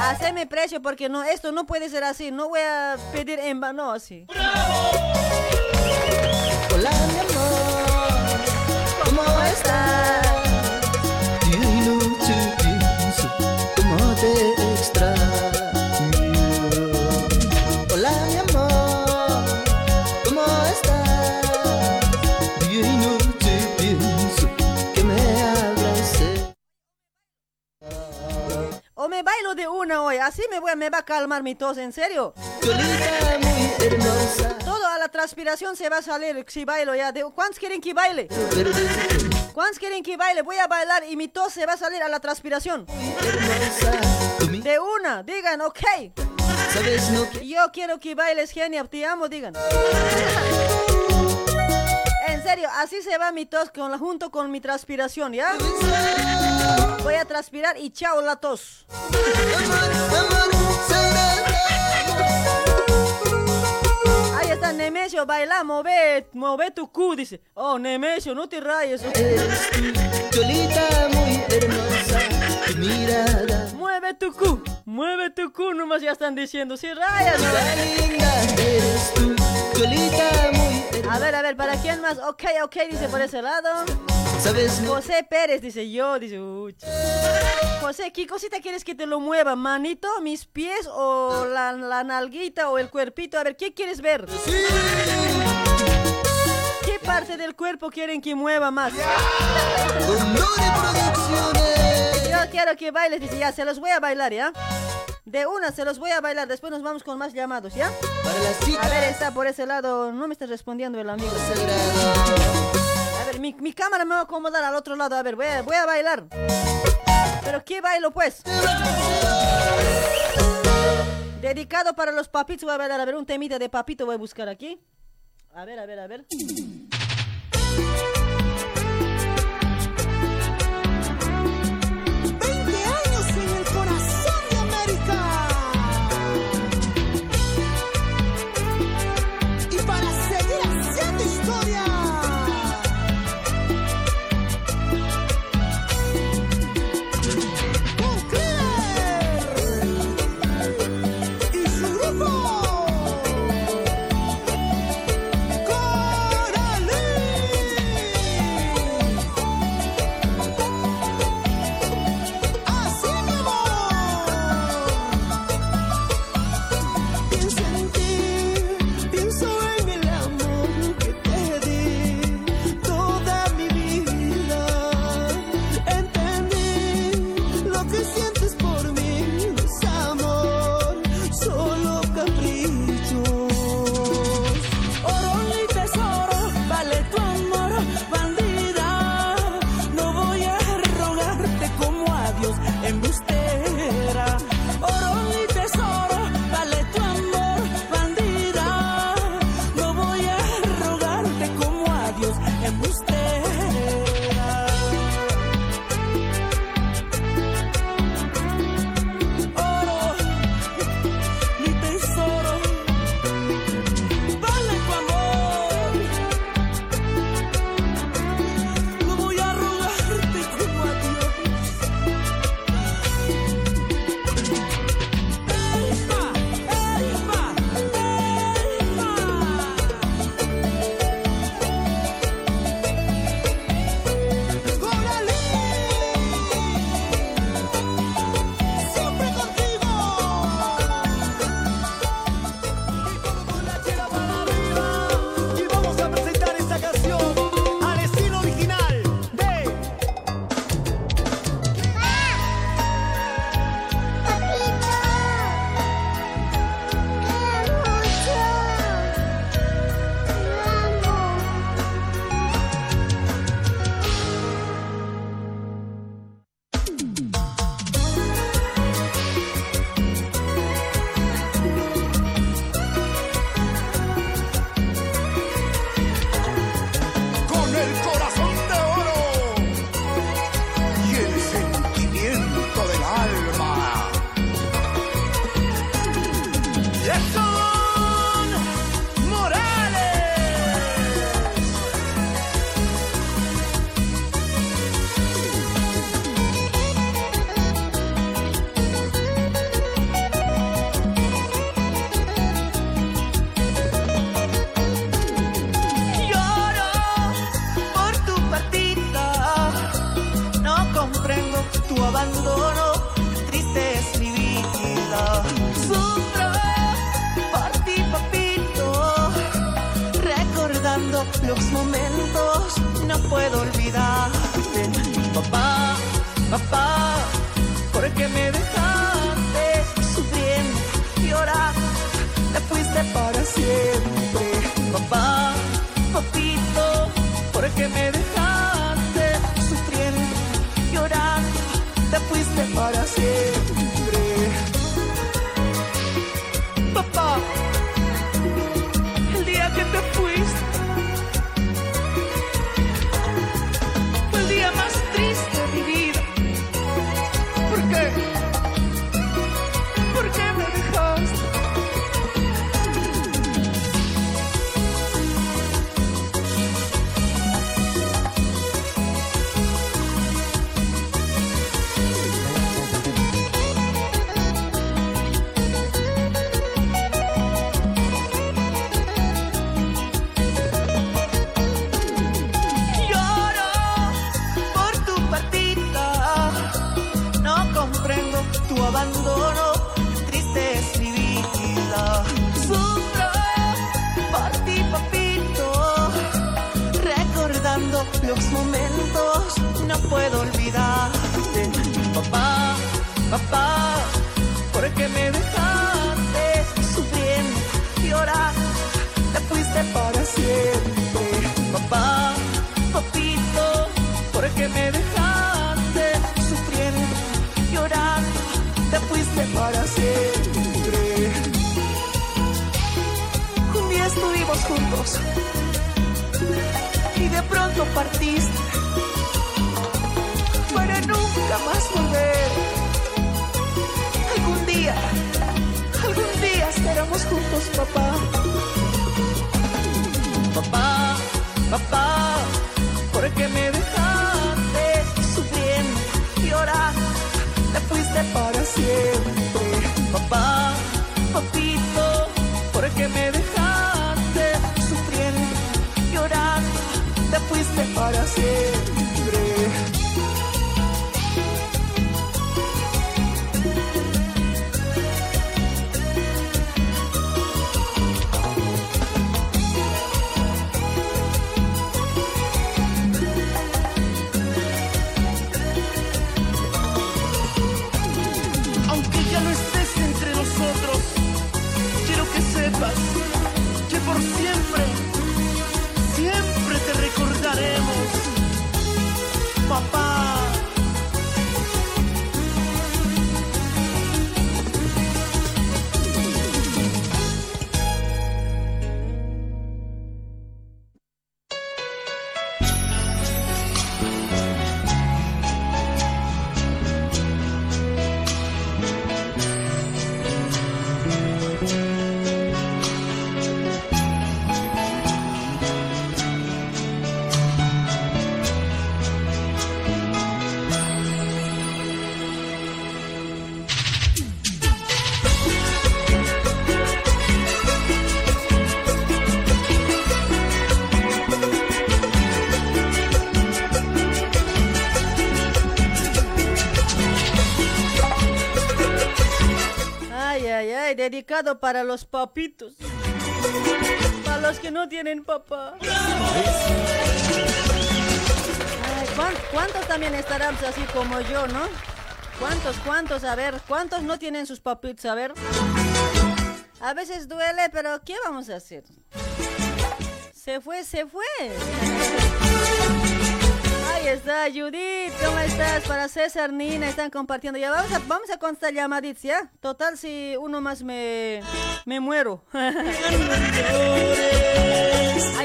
Haceme precio porque no, esto no puede ser así. No voy a pedir en vano así. Bailo de una hoy, así me, voy, me va a calmar mi tos, en serio. Cholita muy hermosa. Todo a la transpiración se va a salir si bailo ya. De, ¿Cuántos quieren que baile? ¿Cuántos quieren que baile? Voy a bailar y mi tos se va a salir a la transpiración. De una, digan, ok. ¿Sabes no Yo quiero que bailes, genia, te amo, digan. En serio, así se va mi tos con la- junto con mi transpiración, ¿ya? Voy a transpirar y chao la tos. Ahí está Nemesio, baila, move, move tu cu, dice. Oh, Nemesio, no te rayes. Cholita muy hermosa, tu mirada. Mueve tu cu, mueve tu cu, nomás ya están diciendo, si rayas. no. A ver, a ver, ¿para quién más? Ok, ok, dice por ese lado. ¿Sabes? José Pérez, dice yo, dice, uy. José, ¿qué cosita quieres que te lo mueva? ¿Manito, mis pies o la, la nalguita o el cuerpito? A ver, ¿qué quieres ver? ¿Qué parte del cuerpo quieren que mueva más? Quiero que bailes, dice, ya, se los voy a bailar, ¿ya? De una, se los voy a bailar, después nos vamos con más llamados, ¿ya? A ver, está por ese lado, no me está respondiendo el amigo. A ver, mi, mi cámara me va a acomodar al otro lado, a ver, voy a, voy a bailar. ¿Pero qué bailo, pues? Dedicado para los papitos, voy a bailar, a ver, un temita de papito voy a buscar aquí. A ver, a ver, a ver. Para siempre, puedo olvidarte. Papá, papá, ¿por qué me dejaste sufriendo, llorando? Te fuiste para siempre, papá, papito, ¿por qué me dejaste sufriendo, llorando? Te fuiste para siempre. Un día estuvimos juntos y de pronto partiste para nunca más volver. Algún día, algún día estaremos juntos, papá. Papá, papá, ¿por qué me dejaste sufriendo, llorando? Te fuiste para siempre, papá, papito, ¿por qué me dejaste sufriendo, llorando? Te fuiste para siempre. Para los papitos. Para los que no tienen papá. Ay, ¿cuán- ¿Cuántos también estarán así como yo, no? ¿Cuántos, cuántos? A ver, ¿cuántos no tienen sus papitos? A ver. A veces duele, pero ¿qué vamos a hacer? Se fue, se fue. Ahí está, Judith, ¿cómo estás? Para César, Nina, están compartiendo. Ya vamos a, vamos a contestar llamaditas, ¿ya? Total, si uno más me, me muero. Ahí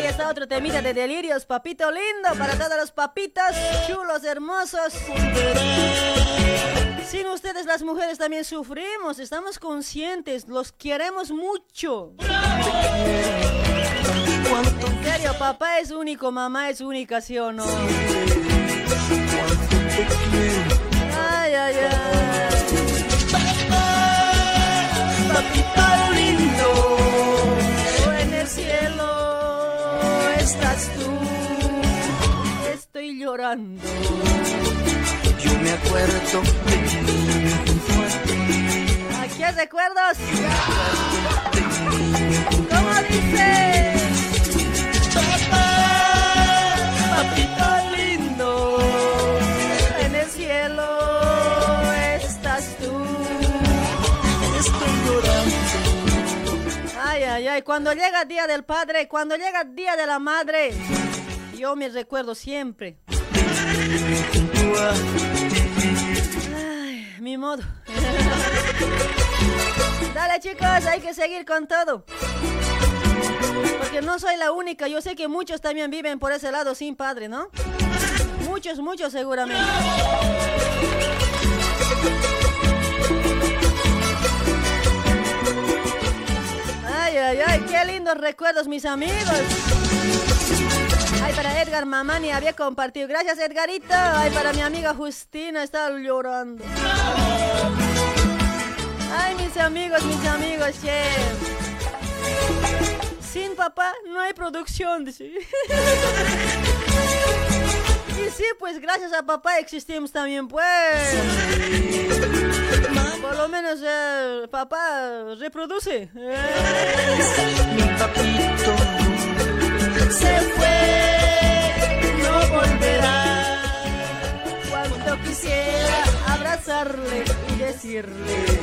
está otro temita de delirios, papito lindo, para todos los papitos chulos, hermosos. Sin ustedes las mujeres también sufrimos, estamos conscientes, los queremos mucho. En serio, papá es único, mamá es única, ¿sí o no? Ay, ay, ay. Papito lindo, en el cielo estás tú. Estoy llorando. yo me acuerdo de junto a ti. Aquí hay recuerdos. ¿Cómo dice? Ay. Cuando llega el día del padre, cuando llega el día de la madre, yo me recuerdo siempre. Ay, mi modo. Dale, chicos, hay que seguir con todo. Porque no soy la única, yo sé que muchos también viven por ese lado sin padre, ¿no? Muchos, muchos seguramente. Ay, ay, ay, qué lindos recuerdos, mis amigos. Ay, para Edgar Mamani había compartido. Gracias, Edgarito. Ay, para mi amiga Justina, estaba llorando. Ay, mis amigos, mis amigos. Sin papá no hay producción. Y sí, pues gracias a papá existimos también, pues. Por lo menos eh, papá reproduce. Mi papito se fue, no volverá. Cuánto quisiera abrazarle y decirle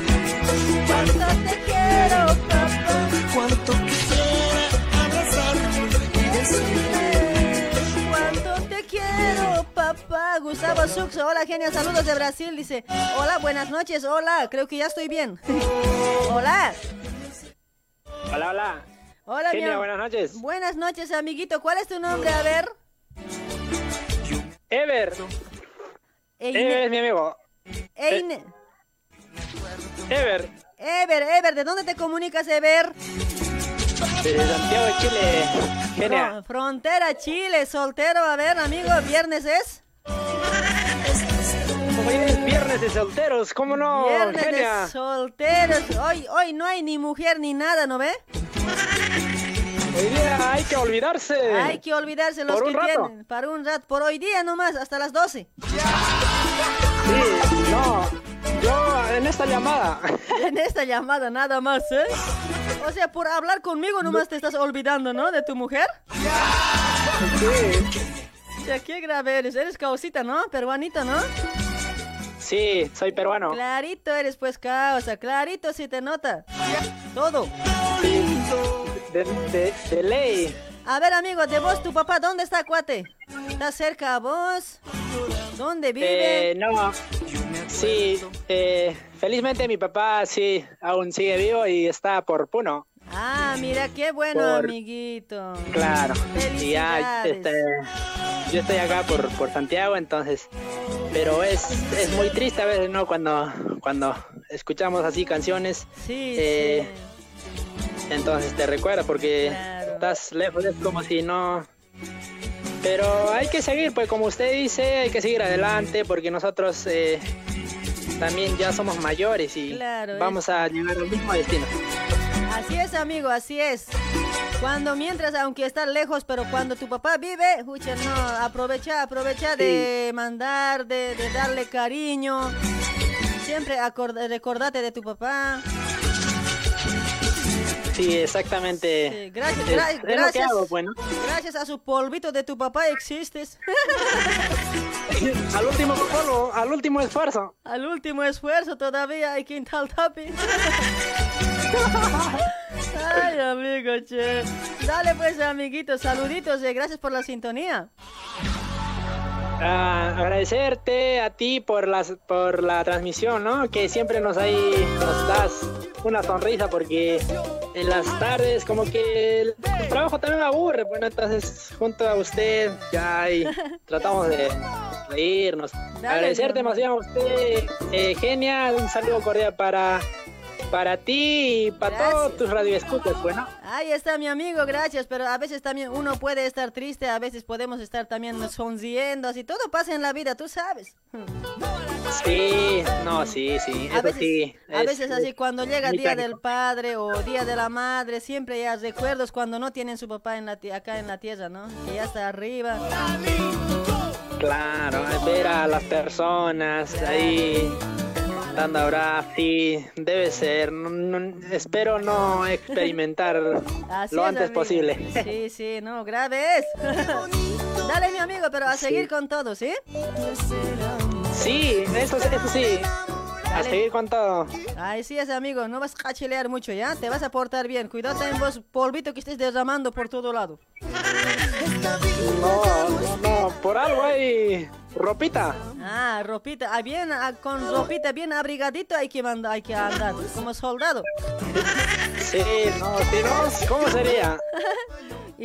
cuánto te quiero, papá. Cuánto quisiera abrazarme y decirle papá. Gustavo Suxo, hola genia, saludos de Brasil. Dice, hola, buenas noches, hola, creo que ya estoy bien. hola. Hola, hola. Hola, Genia, buenas noches. Buenas noches, amiguito. ¿Cuál es tu nombre? A ver. Ever. Eine- Ever es mi amigo. Eine- Ever. Ever, Ever, ¿de dónde te comunicas, Ever? De Santiago de Chile. Fron- frontera, Chile, soltero. A ver, amigo, viernes es. Hoy es viernes de solteros, ¿cómo no? Viernes Genia. de solteros. Hoy, hoy no hay ni mujer ni nada, ¿no ve? Hoy día hay que olvidarse. Hay que olvidarse los Por que tienen. Para un rato. Por hoy día nomás, hasta las 12. Sí, no. Yo en esta llamada. En esta llamada nada más, ¿eh? O sea, por hablar conmigo nomás te estás olvidando, ¿no? De tu mujer. O sea, qué grave eres. Eres causita, ¿no? Peruanito, ¿no? Sí, soy peruano. Clarito eres, pues, causa. Clarito si te nota. Todo. De, de, de ley. A ver, amigo, de vos, tu papá, ¿dónde está, cuate? ¿Está cerca a vos? ¿Dónde vive? Eh, no. Sí, eh, felizmente mi papá sí aún sigue vivo y está por Puno. Ah, mira, qué bueno, Por- amiguito. Claro. Y ya, este, yo estoy acá por, por Santiago, entonces, pero es, es muy triste a veces, ¿no? Cuando, cuando escuchamos así canciones, Sí, eh, entonces te recuerda porque estás lejos, es como si no... Pero hay que seguir, pues como usted dice, hay que seguir adelante porque nosotros eh, también ya somos mayores y Claro, vamos a llegar al mismo destino. Así es, amigo, así es. Cuando mientras, aunque estás lejos, pero cuando tu papá vive, escucha, no, aprovecha, aprovecha de mandar, de, de darle cariño. Siempre acorda- recordate de tu papá. Sí, exactamente. Sí, gracias, Es- gra- es lo que gracias. hago, bueno. Gracias a su polvito de tu papá existes. al último polvo, al último esfuerzo. Al último esfuerzo todavía hay Quintal Tapi. Ay, amigo, che. Dale pues, amiguitos, saluditos y gracias por la sintonía. Ah, agradecerte a ti por las por la transmisión, ¿no? Que siempre nos ahí nos das una sonrisa porque en las tardes como que el, trabajo también me aburre, bueno, entonces junto a usted ya ahí tratamos de reírnos. Agradecerte más bien a usted, eh, genial, un saludo cordial para para ti y para todos tus radioescuchas, bueno. Ahí está mi amigo, gracias, pero a veces también uno puede estar triste, a veces podemos estar también sonriendo, así todo pasa en la vida, tú sabes. Sí, no, sí, sí, A eso veces, sí. a es- veces así cuando llega muy Día del Padre o Día de la Madre, siempre ya recuerdos cuando no tienen su papá en la acá en la tierra, ¿no? Que ya está arriba. Claro, ver a las personas ahí dando abrazos, sí, debe ser. no- no- espero no experimentar Así lo es, antes amigo. posible. Sí, sí, no, graves. Dale, mi amigo, pero a seguir con todo, ¿sí? Sí, eso, eso sí. A seguir con todo. Ay, sí, ese amigo, no vas a cachilear mucho, ¿ya? Te vas a portar bien. Cuidado en vos, polvito que estés derramando por todo lado. No, no, no, por algo hay ropita. Ah, ropita, ah, bien, ah, con ropita bien abrigadito hay que, mandar, hay que andar, como soldado. Sí, no, si no, ¿cómo sería?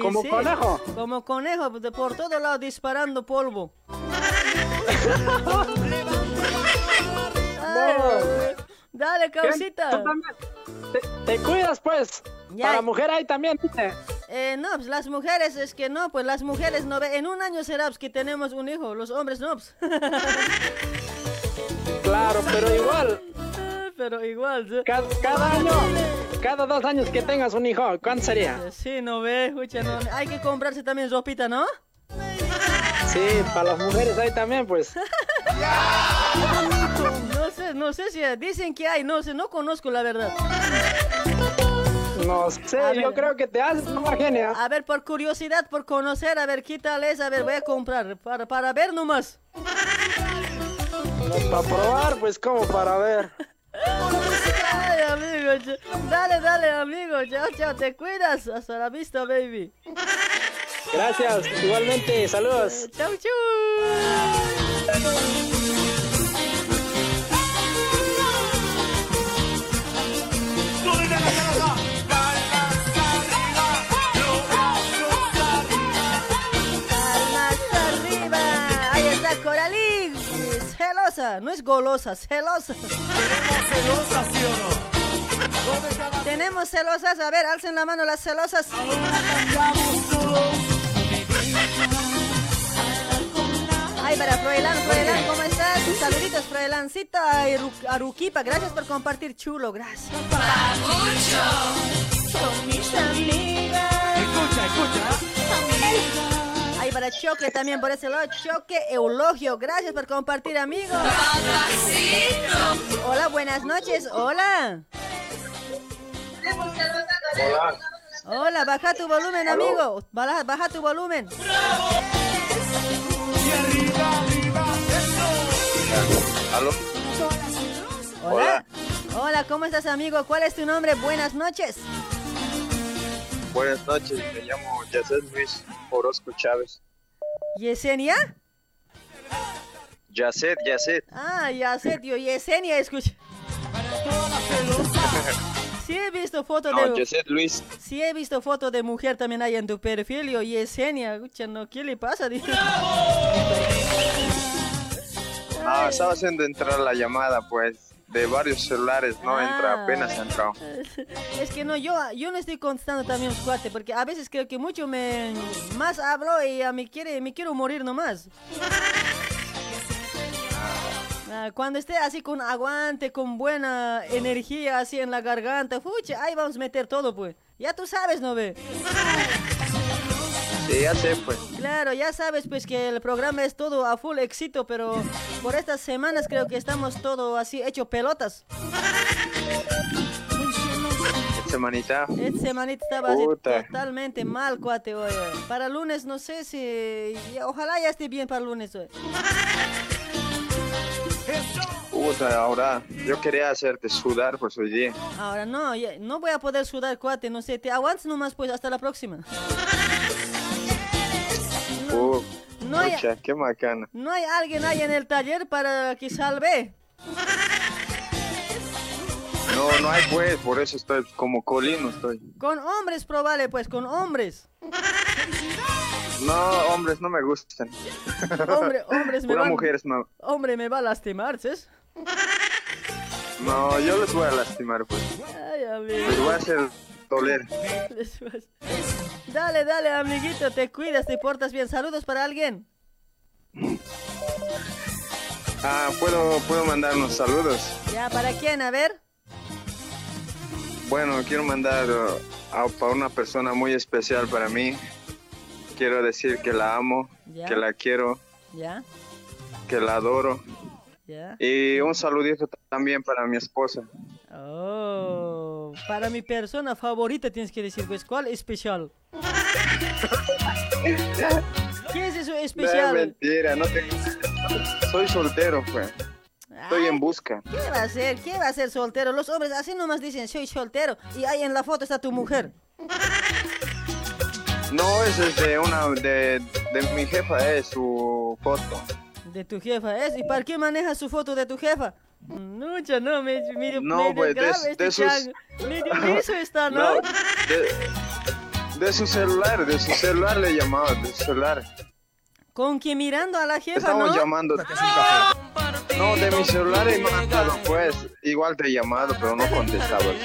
Como sí, conejo. Como conejo, de por todo lado disparando polvo. Ay, Dale, causita. Te, te cuidas, pues. Ya. Para mujer hay también, dice. Eh, no, pues las mujeres es que no, pues las mujeres no ve. En un año será pues, que tenemos un hijo, los hombres no. pues. Claro, pero igual. Pero igual. ¿sí? Cada, cada año, cada dos años que tengas un hijo, ¿cuánto sería? Sí, no ve, escucha, no. Hay que comprarse también ropita, ¿no? Sí, para las mujeres hay también, pues. No sé, no sé si dicen que hay, no sé, no conozco la verdad. No sé, A yo ver. creo que te haces una genia. A ver, por curiosidad, por conocer, a ver qué tal es, a ver, voy a comprar, para, para ver nomás. Para probar, pues como para ver. Ay, amigo, ch- dale, dale, amigo, chao, chao, te cuidas, hasta la vista, baby. Gracias, igualmente, saludos. Chau, chau. Celosa, no es golosa, celosa. Tenemos celosas, a ver, alcen la mano las celosas. Ay, para Froilán, Froilán, ¿cómo estás? Saluditos, Froilancita y Ru- Aruquipa, gracias por compartir, chulo, gracias. Con mis amigas. Escucha, escucha. Ay, para Choque también por ese lado, Choque Eulogio, gracias por compartir, amigos. Hola, buenas noches, hola. Hola. Hola, baja tu volumen, amigo. Baja, baja tu volumen. ¿Aló? Hola. Hola, ¿cómo estás, amigo? ¿Cuál es tu nombre? Buenas noches. Buenas noches, me llamo Yacet Luis Orozco Chávez. ¿Yesenia? Yacet, Yacet. Ah, ya sé, tío. Yesenia, escucha. Sí he visto fotos No, de... Yacet Luis. Sí he visto fotos de mujer también ahí en tu perfil. Yo, Yesenia, escucha, no, ¿qué le pasa? Dice. No, estaba haciendo entrar la llamada, pues, de varios celulares, no entra, Ah. apenas ha entrado. Es que no, yo, yo no estoy contestando también los cuates, porque a veces creo que mucho me más hablo y a mí quiere, me quiero morir nomás. Ah, Cuando esté así con aguante, con buena energía así en la garganta, fucha, ahí vamos a meter todo, pues. Ya tú sabes, ¿no ve? Sí, ya sé, pues. Claro, ya sabes pues que el programa es todo a full éxito, pero por estas semanas creo que estamos todo así hecho pelotas. Semanita. Esta semanita estaba así Puta. totalmente mal, cuate, oye. Para lunes no sé si... Ojalá ya esté bien para lunes, oye. Puta, ahora yo quería hacerte sudar, pues hoy día. Ahora no, no voy a poder sudar, cuate, no sé. Te aguantas nomás pues hasta la próxima. No hay qué macana. ¿No hay alguien ahí en el taller para que salve? No, no hay pues, por eso estoy como colino estoy. Con hombres probable, pues, con hombres. No, hombres no me gustan. Hombre, hombres me van... mujeres no. Hombre, me va a lastimar, ¿sabes? No, yo les voy a lastimar pues. Ay. Les voy a hacer doler. Dale, dale, amiguito, te cuidas, te portas bien. Saludos para alguien. Ah, puedo, puedo mandar unos saludos. Ya, ¿para quién? A ver. Bueno, quiero mandar uh, a, para una persona muy especial para mí. Quiero decir que la amo, Ya. que la quiero, Ya, que la adoro. ya. Y un saludito también para mi esposa. Oh, para mi persona favorita tienes que decir, pues, ¿cuál especial? ¿Qué es eso No es especial? mentira, no te... Soy soltero, pues. Estoy en busca. ¿Qué va a ser? ¿Qué va a ser soltero? Los hombres así nomás dicen, soy soltero. Y ahí en la foto está tu mujer. No, ese es de una de, de mi jefa, es su foto. De tu jefa es. ¿Y para qué manejas su foto de tu jefa? No, ya no, me, medio, No, medio pues, de- grave este de sus- chango. Medio liso está, ¿no? No, de, de su celular, de su celular le llamaba, de su celular. Con que mirando a la jefa, Estamos ¿no? llamando. No, de mi celular he mandado, pues. Igual te he llamado, pero no contestabas.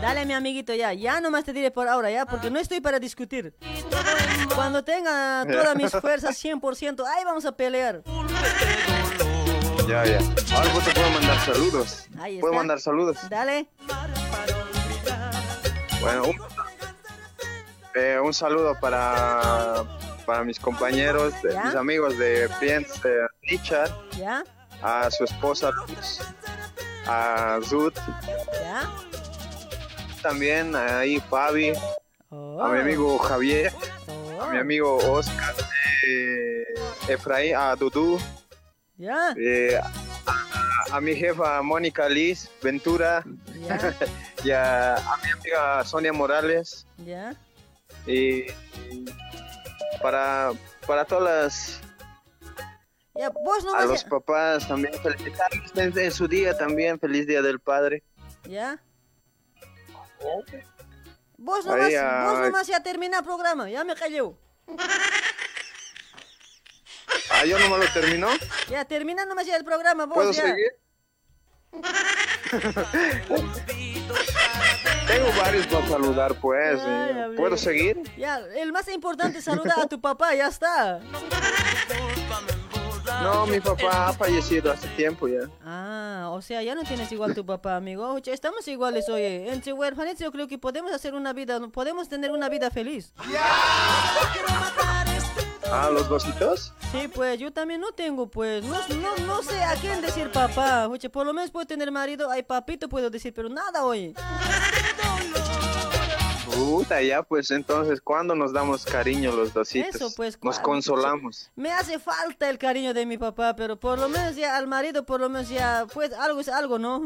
Dale, mi amiguito, ya. Ya nomás te diré por ahora, ya, porque no estoy para discutir. Cuando tenga todas mis fuerzas 100%, ahí vamos a pelear. Ya, ya. Ahora pues te puedo mandar saludos. Ahí Puedo mandar saludos. Dale. Bueno, un, eh, un saludo para, para mis compañeros, mis amigos de Friends, de Richard, ¿Ya? a su esposa Luz, a Ruth, ¿Ya? también ahí Fabi, Oh. a mi amigo Javier, a mi amigo Oscar, eh, Efraín, a Dudu, ¿Ya? eh, a, a mi jefa Mónica Liz Ventura ¿Ya? y a, a mi amiga Sonia Morales ¿Ya? y para, para todas las Ya, vos no a los papás también felicitarles en, en su día también feliz día del padre ¿Ya? Vos Ahí, nomás, vos nomás ya termina el programa, ya me callé. ah yo no me lo terminó Ya termina nomás ya el programa, vos puedo ya. seguir tengo varios para saludar pues Ay, eh. amigo. puedo seguir Ya, el más importante es saludar a tu papá, ya está. no mi papá ha fallecido hace tiempo ya Ah, o sea, ya no tienes igual tu papá, amigo. Oye, estamos iguales, oye. Entre huérfanos yo creo que podemos hacer una vida, podemos tener una vida feliz. Ah los dositos Sí, pues yo también no tengo, pues, no, no, no sé a quién decir papá. Oye, por lo menos puedo tener marido, ay, papito puedo decir, pero nada, oye. Puta, ya pues entonces, ¿cuándo nos damos cariño los dositos? Eso, pues, Nos consolamos. Me hace falta el cariño de mi papá, pero por lo menos ya al marido, por lo menos ya, pues algo es algo, ¿no?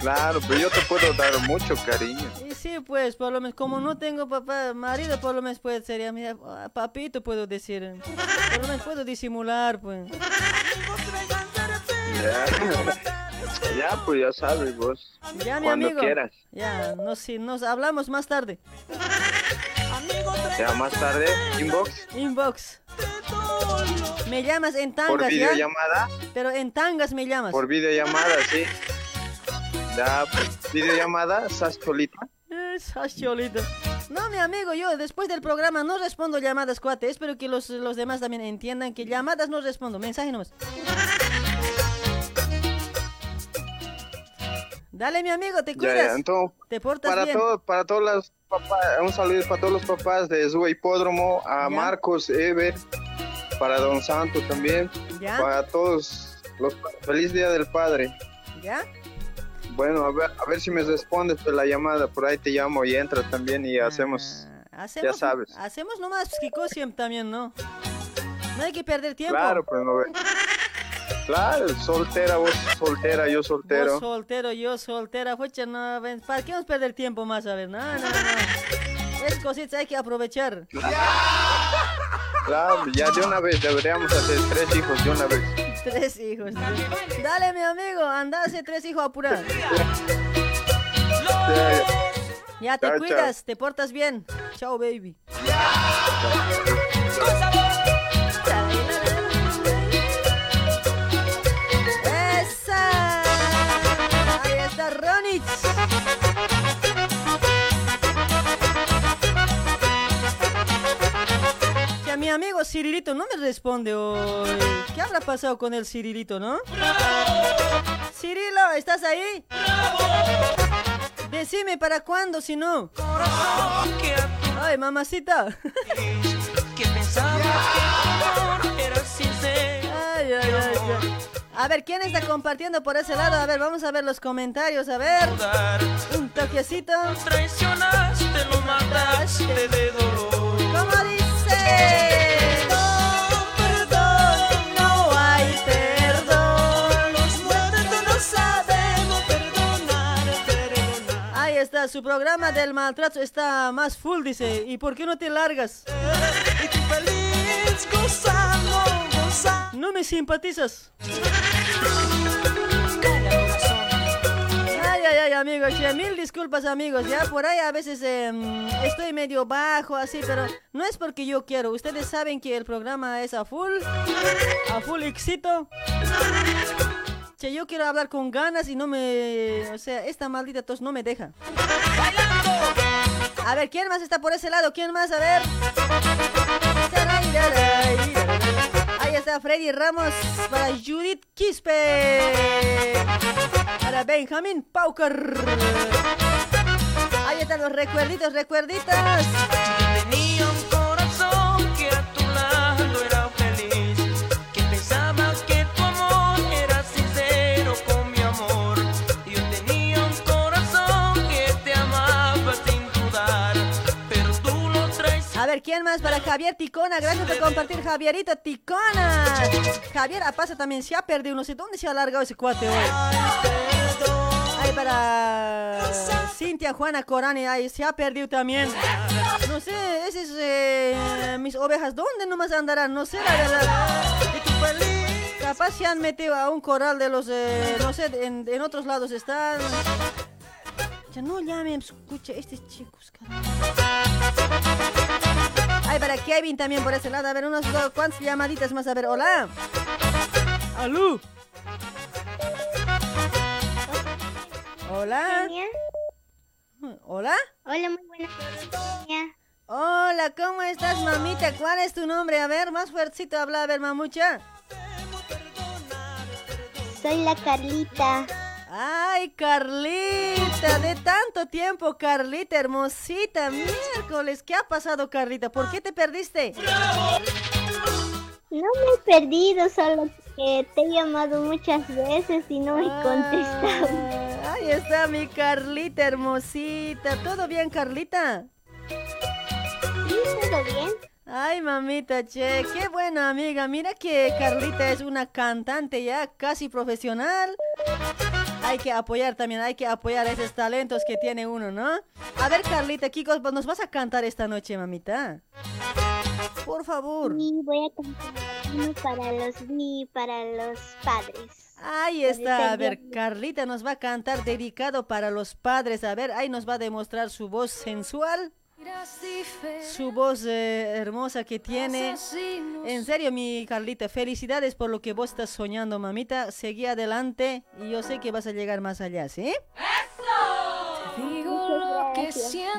Claro, pero yo te puedo dar mucho cariño. Y sí, pues, por lo menos, como no tengo papá, marido, por lo menos pues sería, mira, ah, papito puedo decir. Por lo menos puedo disimular, pues. Ya, ya pues ya sabes vos. Ya, mi Cuando amigo. quieras. Ya, no, sí, nos hablamos más tarde. Ya más tarde, inbox, Inbox. Me llamas en tangas, por ¿ya? videollamada, Pero en tangas me llamas. por videollamada, sí. Ya, pues, videollamada, estás solita. No, mi amigo, yo después del programa no respondo llamadas, cuate. Espero que los, los demás también entiendan que llamadas no respondo. Mensaje nomás. Dale, mi amigo, te Ya, cuidas. ya, entonces, te portas para bien. todos, para todos los papás, un saludo para todos los papás de Zua Hipódromo, a Marcos, Ever, para Don Santo también, Ya. para todos los feliz día del padre. ¿Ya? Bueno, a ver, a ver si me respondes por la llamada, por ahí te llamo y entras también y hacemos, Hacemos, ya sabes. Hacemos nomás psicosium también, ¿no? No hay que perder tiempo. Claro, pues no ve. Claro, soltera, vos soltera, yo soltero. Vos soltero, yo soltera, fucha, no, ven, ¿para qué vamos a perder tiempo más? A ver, no, no, no. Es cositas hay que aprovechar. Claro, ya de una vez deberíamos hacer tres hijos de una vez. Tres hijos. Dale, mi amigo, anda, hace tres hijos apurar. Ya te Chao, cuidas, te portas bien. Chao, baby. ¡Esa! Ahí está Ronix. Cirilito no me responde hoy. ¿Qué habrá pasado con el Cirilito, no? Cirilo, ¿estás ahí? Decime para cuándo, si no. Ay, mamacita. Que pensaba que tu amor era sincero. Ay, ay, ay, ay. A ver, ¿quién está compartiendo por ese lado? A ver, vamos a ver los comentarios, a ver. Un toquecito. Traicionaste, lo mataste de dolor. ¿Cómo dice? Su programa del maltrato está más full, dice. ¿Y por qué no te largas? No me simpatizas. Ay, ay, ay, amigos, mil disculpas, amigos. Ya por ahí a veces em, estoy medio bajo, así, pero no es porque yo quiero. Ustedes saben que el programa es a full, a full éxito. Che, yo quiero hablar con ganas y no me. O sea, esta maldita tos no me deja. A ver, ¿quién más está por ese lado? ¿Quién más? A ver. Ahí está Freddy Ramos para Judith Quispe. Para Benjamín Pauker. Ahí están los recuerditos, recuerditas. ¿Quién más? Para Javier Ticona. Gracias por compartir, Javierito Ticona. Javier Apaza también se ha perdido. No sé dónde se ha alargado ese cuate hoy. Ahí para Cintia Juana Corani. Ahí se ha perdido también. No sé, esas eh, mis ovejas, ¿dónde nomás andarán? No sé, la verdad. Capaz se han metido a un corral de los, eh, no sé, en, otros lados están. Ya no llamen, escucha, estos chicos. Ay, para Kevin también por ese lado. A ver, unos dos, cuantas llamaditas más. A ver, hola. Alú. Hola. Hola. Hola, muy buenas noches. Hola, ¿cómo estás, mamita? ¿Cuál es tu nombre? A ver, más fuertecito habla, a ver, mamucha. Soy la Carlita. Ay, Carlita, de tanto tiempo, Carlita, hermosita, miércoles, ¿qué ha pasado, Carlita? ¿Por qué te perdiste? No me he perdido, solo que te he llamado muchas veces y no me. Ah, Ahí está mi Carlita, hermosita. ¿Todo bien, Carlita? Sí, todo bien. Ay, mamita, che, qué buena amiga. Mira que Carlita es una cantante ya casi profesional. Hay que apoyar también, hay que apoyar esos talentos que tiene uno, ¿no? A ver, Carlita, Kiko, nos vas a cantar esta noche, mamita. Por favor. Sí, voy a cantar uno para los y para los padres. Ahí está, a ver, Carlita nos va a cantar dedicado para los padres. A ver, ahí nos va a demostrar su voz sensual. Su voz eh, hermosa que tiene. En serio, mi Carlita, felicidades por lo que vos estás soñando, mamita. Seguí adelante y yo sé que vas a llegar más allá, ¿sí?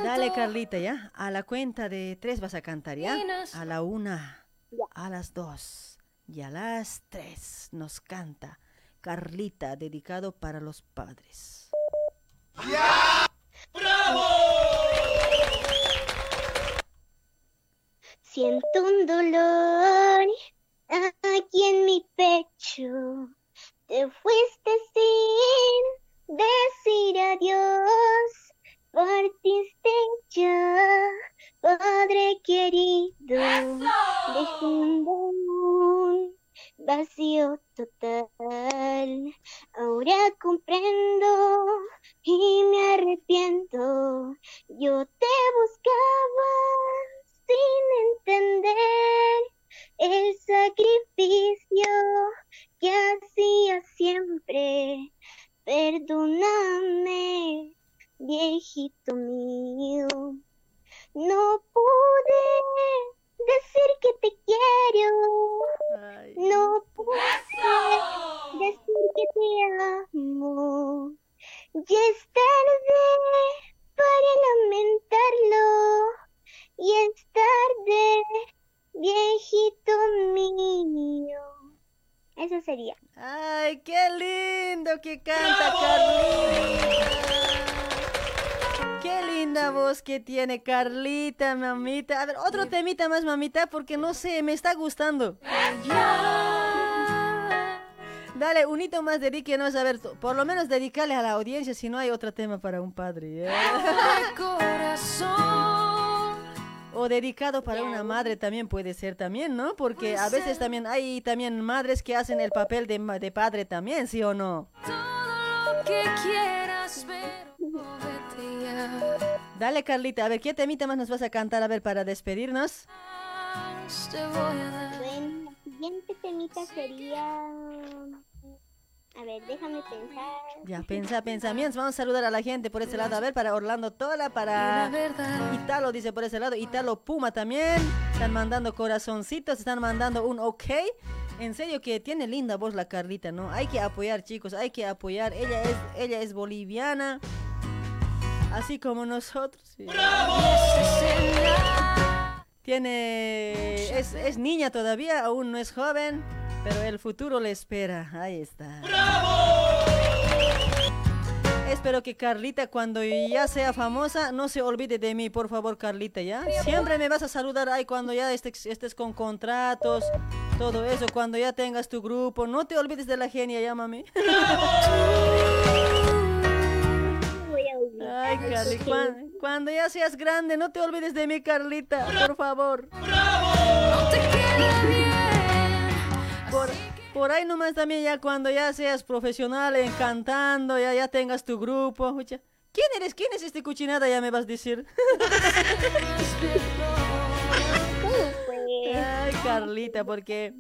Dale, Carlita, ¿ya? A la cuenta de tres vas a cantar, ¿ya? A la una, a las dos y a las tres nos canta Carlita, dedicado para los padres. Siento un dolor aquí en mi pecho. Te fuiste sin decir adiós. Partiste ya, Padre querido, dejando un vacío total. Ahora comprendo y me arrepiento. Yo te buscaba sin entender el sacrificio que hacía siempre. Perdóname, viejito mío. No pude decir que te quiero. No pude decir que te amo. Ya es tarde para lamentarlo y es tarde, viejito mío. Eso sería. ¡Ay, qué lindo que canta Carlita! ¡Qué linda voz que tiene Carlita, mamita! A ver, otro temita más, mamita, porque no sé, me está gustando. Dale, un hito más dedíquenos, a ver, por lo menos dedicarle a la audiencia si no hay otro tema para un padre. ¿eh? corazón. O dedicado para una madre también puede ser también, ¿no? Porque a veces también hay también madres que hacen el papel de, ma- de padre también, ¿sí o no? que quieras ver. Dale, Carlita, a ver, ¿qué temita más nos vas a cantar? A ver, para despedirnos. Bueno, la siguiente temita sería... A ver, déjame pensar. Ya, pensa, pensamientos. Vamos a saludar a la gente por ese lado. A ver, para Orlando Tola, para Italo, dice por ese lado. Italo Puma también. Están mandando corazoncitos, están mandando un ok. En serio que tiene linda voz la Carlita, ¿no? Hay que apoyar, chicos, hay que apoyar. Ella es, ella es boliviana. Así como nosotros. sí. Tiene. Es, es niña todavía, aún no es joven. Pero el futuro le espera. Ahí está. Espero que Carlita cuando ya sea famosa no se olvide de mí, por favor Carlita, ¿ya? Siempre me vas a saludar ahí cuando ya estés, estés con contratos, todo eso, cuando ya tengas tu grupo. No te olvides de la genia, ya mami. Ay, Carly, cuan- cuando ya seas grande, no te olvides de mí, Carlita, por favor. Por, por ahí nomás también ya cuando ya seas profesional en cantando, ya, ya tengas tu grupo. ¿Quién eres? ¿Quién es este cuchinada? Ya me vas a decir. Ay, Carlita, porque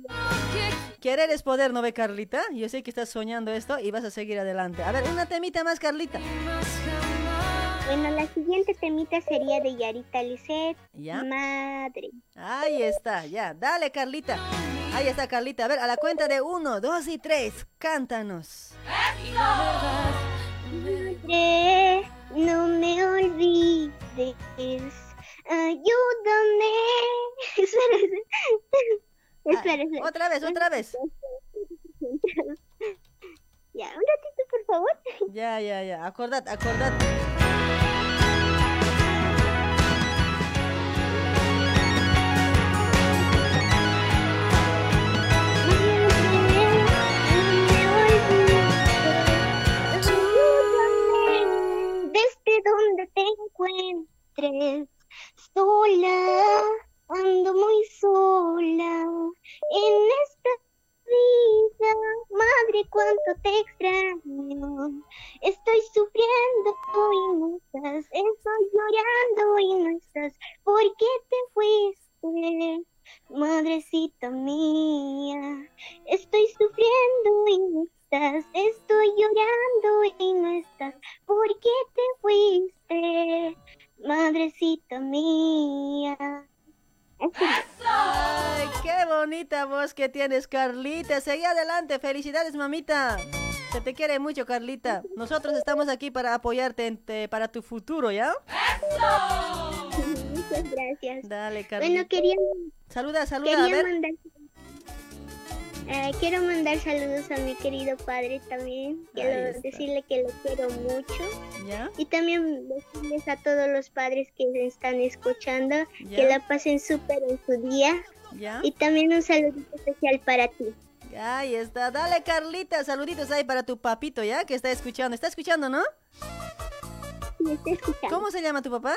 querer es poder, ¿no ve, Carlita? Yo sé que estás soñando esto y vas a seguir adelante. A ver, una temita más, Carlita. Bueno, la siguiente temita sería de Yarita Lisset. ¿Ya? Madre. Ahí está, ya. Dale, Carlita. Ahí está, Carlita. A ver, a la cuenta de uno, dos y tres. Cántanos. No me olvides. Ayúdame. Espera, espera. espera. Otra vez, otra vez. Ya, un ratito, por favor. Ya, ya, ya. Acordate, acordate. Donde te encuentres. Sola, ando muy sola en esta vida. Madre, cuánto te extraño. Estoy sufriendo y no estás. Estoy llorando y no estás. ¿Por qué te fuiste? Madrecita mía, estoy sufriendo y no estoy llorando y no estás, ¿por qué te fuiste? Madrecita mía. Ay, qué bonita voz que tienes, Carlita. Seguí adelante. Felicidades, mamita. Se te quiere mucho, Carlita. Nosotros estamos aquí para apoyarte en te- para tu futuro, ¿ya? Muchas gracias. Dale, Carlita. Bueno, quería, Saluda, saluda, a ver. mandar... eh, quiero mandar saludos a mi querido padre también. Quiero decirle que lo quiero mucho. ¿Ya? Y también decirles a todos los padres que están escuchando Ya. que la pasen súper en su día. ¿Ya? Y también un saludito especial para ti. Ahí está. Dale, Carlita. Saluditos ahí para tu papito, ¿ya? Que está escuchando. ¿Está escuchando, no? Sí, está escuchando. ¿Cómo se llama tu papá?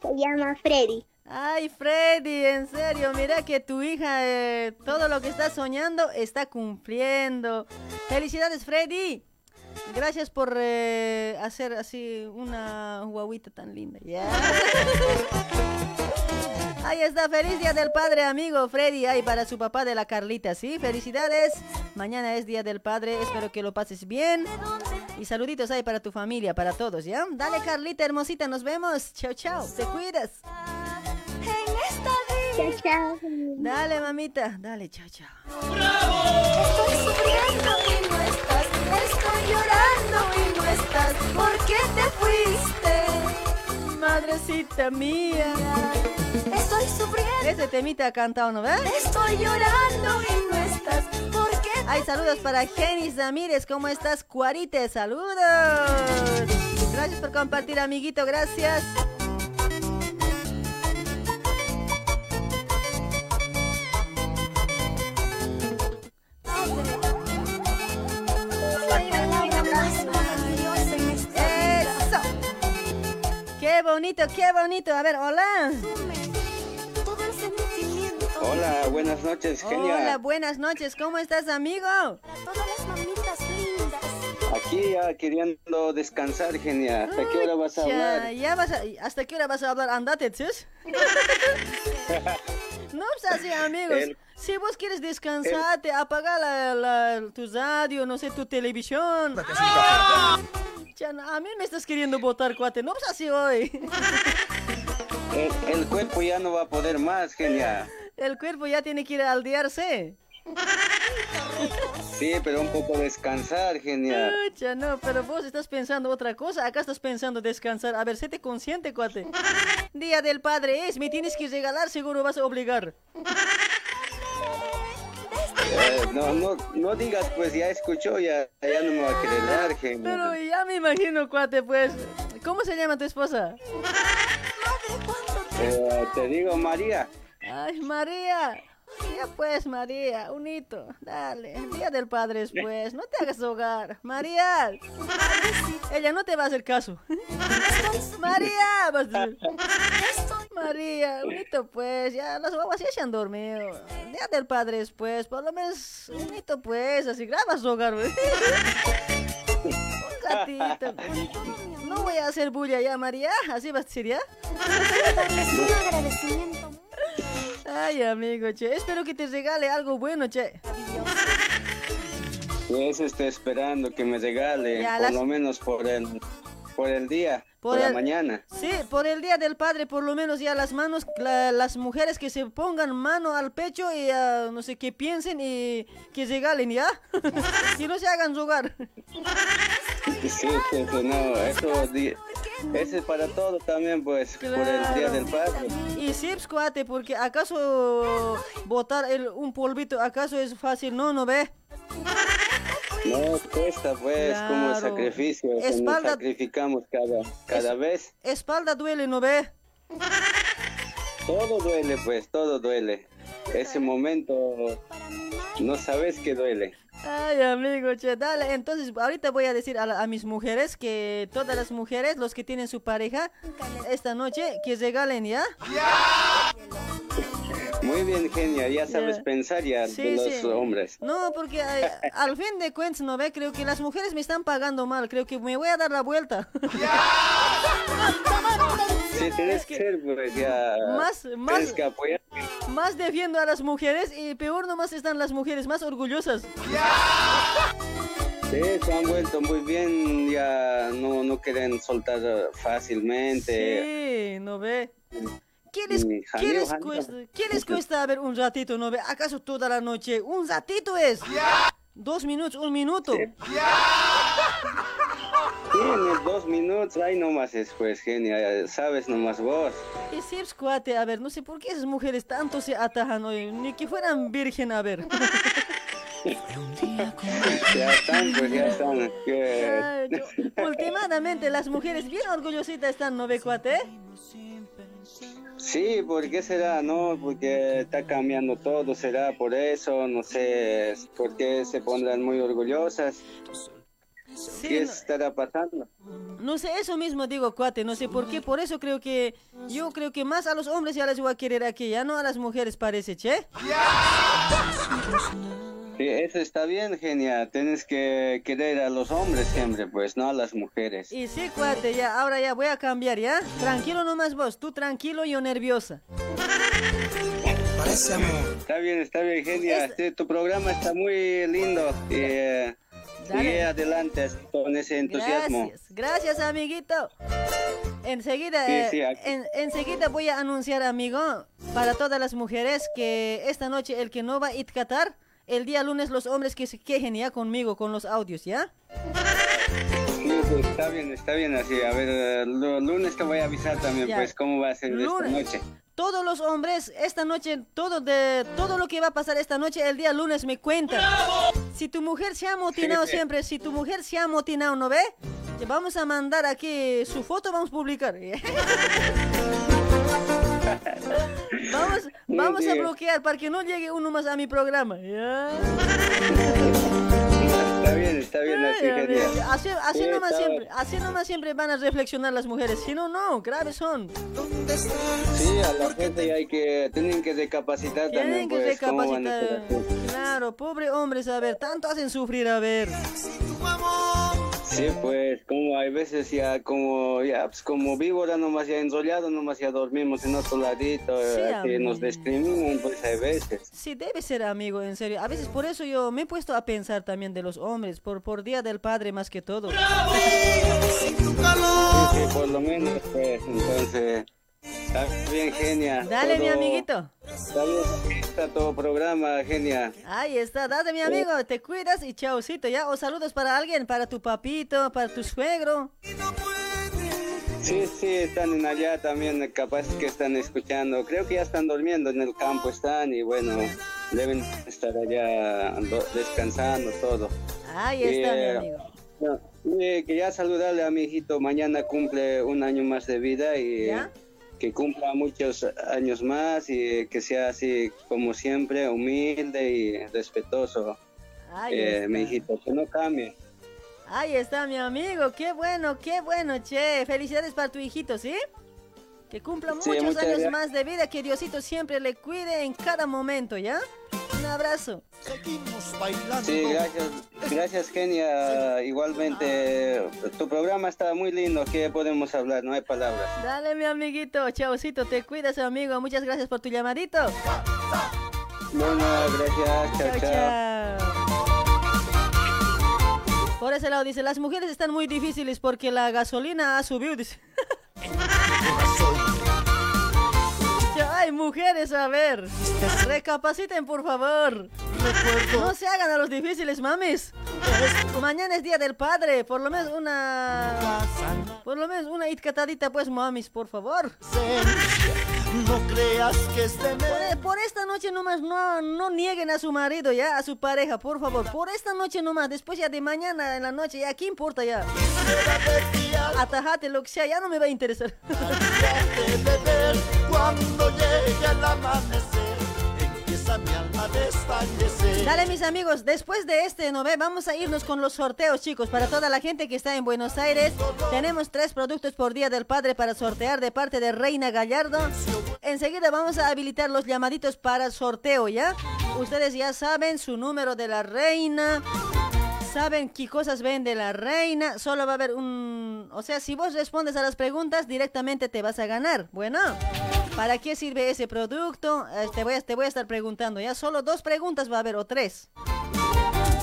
Se llama Freddy. Ay, Freddy, en serio, mira que tu hija eh, todo lo que está soñando está cumpliendo. Felicidades, Freddy. Gracias por eh, hacer así una guaguita tan linda. ¿ya? Ahí está, feliz día del padre, amigo Freddy. Ahí para su papá de la Carlita, ¿sí? Felicidades. Mañana es día del padre, espero que lo pases bien. Y saluditos ahí para tu familia, para todos, ¿ya? Dale, Carlita, hermosita, nos vemos. Chao, chao. Te cuidas. Chao, chao. Dale, mamita. Dale, chao, chao. Estoy sufriendo y no estás, estoy llorando y no estás, ¿por qué te fuiste? Madrecita mía. Estoy sufriendo Ese temita ha cantado, ¿no ves? Estoy llorando y no estás. ¿Por qué? Hay saludos para Jenny Ramírez. ¿Cómo estás, Cuarite? Saludos. Gracias por compartir, amiguito. Gracias. Qué bonito, qué bonito. A ver, hola. Hola, buenas noches, Genia. Hola, buenas noches. ¿Cómo estás, amigo? Aquí ya queriendo descansar, Genia. ¿Hasta qué hora vas a Ya, hablar? ya vas a- ¿Hasta qué hora vas a hablar? Andate, ¿tus? No, pues así, amigos. El- Si vos quieres descansarte, apaga la, la- tu radio, no sé, tu televisión. No, a mí me estás queriendo votar, cuate. No, pues así hoy. El, el cuerpo ya no va a poder más, Genia. El cuerpo ya tiene que ir a aldearse. Sí, pero un poco descansar, Genia. Pucha, no, pero vos estás pensando otra cosa. Acá estás pensando descansar. A ver, séte consciente, cuate. Día del padre es, me tienes que regalar, seguro vas a obligar. Eh, no, no, no digas, pues ya escuchó, ya, ya no me va a querer dar. Pero ya me imagino, cuate, pues. ¿Cómo se llama tu esposa? Eh, te digo, María. Ay, María. Ya pues, María, un hito. Dale, Día del Padre es pues. No te hagas hogar. María. Ella no te va a hacer caso. María. vas a decir. María, un hito pues. Ya las guaguas ya se han dormido. Día del Padre es pues. Por lo menos un hito pues. Así grabas hogar. Un ratito. No voy a hacer bulla ya, María. Así vas a decir ya. Ay, amigo, che. Espero que te regale algo bueno, che. Pues estoy esperando que me regale, Ya, por las- lo menos por el, por el día, por, Por la mañana. Sí, por el Día del Padre, por lo menos ya las manos, la- las mujeres que se pongan mano al pecho y ah, no sé, que piensen y que regalen, ¿ya? y no se hagan rogar. Sí, sí, no, eso, ese es para todo también, pues, por el Día del Padre. Y sí, pues, cuate, porque acaso botar el, un polvito, acaso es fácil, no, no ve. No, cuesta, pues, como sacrificio, nos Espalda- sacrificamos cada, cada vez. Espalda duele, no ve. Todo duele, pues, todo duele. Ese momento, no sabes que duele. Ay, amigo, che, dale. Entonces, ahorita voy a decir a, la- a mis mujeres que todas las mujeres, los que tienen su pareja, esta noche, que regalen, ¿ya? Muy bien, genia, ya sabes Ya. pensar ya Sí, de los sí. hombres. No, porque ay, al fin de cuentas, ¿no ve? Creo que las mujeres me están pagando mal. Creo que me voy a dar la vuelta. Sí, tienes que ser, pues, ya. Más- más- que apoyar. Más defiendo a las mujeres y peor nomás están las mujeres más orgullosas. Sí, se han vuelto muy bien, ya no, no quieren soltar fácilmente. Sí, ¿no ve? ¿Qué les, qué cuesta, qué les cuesta ver un ratito, no ve? ¿Acaso toda la noche? Un ratito es. Dos minutos, un minuto. Tienes dos minutos, ahí nomás es, pues, genia, sabes nomás vos. Y sí, pues, cuate, a ver, no sé por qué esas mujeres tanto se atajan hoy, ni que fueran virgen, a ver. Ya están, pues, ya están. Ay, yo- últimamente las mujeres bien orgullositas están, ¿no ve, cuate? Sí, ¿por qué será? No, porque está cambiando todo, será por eso, no sé, por qué se pondrán muy orgullosas. ¿Qué no- estará pasando? No sé, eso mismo digo, cuate, no sé por qué, por eso creo que, yo creo que más a los hombres ya les voy a querer aquí, ya no a las mujeres parece, che. Sí, eso está bien, genia. Tienes que querer a los hombres siempre, pues, no a las mujeres. Y sí, cuate, ya, ahora ya voy a cambiar, ¿ya? Tranquilo nomás vos, tú tranquilo, yo nerviosa. Parece amor. Está bien, está bien, genia. Sí, tu programa está muy lindo. Y, eh, sigue adelante con ese entusiasmo. Gracias, gracias, amiguito. Enseguida, Sí, eh, sí, en- enseguida voy a anunciar, amigo, para todas las mujeres que esta noche el que no va a Itcatar, el día lunes los hombres que se quejen ya conmigo con los audios, ¿ya? Sí, pues, está bien, está bien así. A ver, lu- lunes te voy a avisar también, Ya. pues, cómo va a ser esta Lunes. noche. todos los hombres esta noche, todo de todo lo que va a pasar esta noche, el día lunes me cuentan. Si tu mujer se ha motinado siempre, si tu mujer se ha motinado, ¿no ve? Te vamos a mandar aquí su foto, vamos a publicar. vamos vamos a bloquear para que no llegue uno más a mi programa. ¿ya? Está bien, está bien así, Ay, genial. Así, así Sí, nomás está- siempre, así nomás siempre van a reflexionar las mujeres. Si no, no, graves son. Sí, a la gente hay que, tienen que recapacitar Tienen también, que pues, recapacitar. Claro, pobre hombres, a ver, tanto hacen sufrir, a ver. Sí, pues, como hay veces ya, como, ya, pues, como víbora nomás ya enrollado, nomás ya dormimos en otro ladito, Sí, eh, que nos discriminan, pues, hay veces. Sí, debe ser amigo, en serio. A veces por eso yo me he puesto a pensar también de los hombres, por, por Día del Padre más que todo. Sí, sí, por lo menos, pues, entonces, está bien, genia. Dale, mi amiguito. Está bien, está todo programa, genia. Ahí está, date mi amigo, te cuidas y chaucito, ¿ya? O saludos para alguien, para tu papito, para tu suegro. Sí, sí, están en allá también, capaz que están escuchando. Creo que ya están durmiendo en el campo, están y bueno, deben estar allá do- descansando todo. Ahí está, mi Eh, amigo. no, eh, quería saludarle a mi hijito, mañana cumple un año más de vida y ¿Ya? Que cumpla muchos años más y que sea así como siempre, humilde y respetuoso. Eh, mi hijito, que no cambie. Ahí está mi amigo, qué bueno, qué bueno, che. Felicidades para tu hijito, ¿sí? Que cumpla muchos años más de vida, que Diosito siempre le cuide en cada momento, ¿ya? Un abrazo. Sí, gracias, gracias Kenia. Igualmente, tu programa está muy lindo. ¿Qué podemos hablar? No hay palabras. Dale, mi amiguito, chaucito, te cuidas, amigo. Muchas gracias por tu llamadito. Bueno, gracias. Chao. chao. Por ese lado dice, las mujeres están muy difíciles porque la gasolina ha subido, dice. Ay, mujeres, a ver, recapaciten por favor. No se hagan a los difíciles, mames. Mañana es día del padre, por lo menos una, por lo menos una itcatadita, pues, mamis, por favor. No creas que este Por, por esta noche nomás no, no nieguen a su marido ya, a su pareja, por favor. Por esta noche nomás, después ya de mañana en la noche, ya, ¿qué importa ya? Atajate lo que sea, ya no me va a interesar. Cuando llegue el amanecer. Empieza mi alma a desfallecer. Dale mis amigos, después de este no ve, vamos a irnos con los sorteos chicos, para toda la gente que está en Buenos Aires. Tenemos tres productos por Día del Padre para sortear de parte de Reina Gallardo. Enseguida vamos a habilitar los llamaditos para sorteo, ¿ya? Ustedes ya saben su número de la reina. Saben qué cosas vende la reina. Solo va a haber un... O sea, si vos respondes a las preguntas, directamente te vas a ganar. Bueno, ¿para qué sirve ese producto? Eh, te, voy a, te voy a estar preguntando. Ya solo dos preguntas va a haber o tres.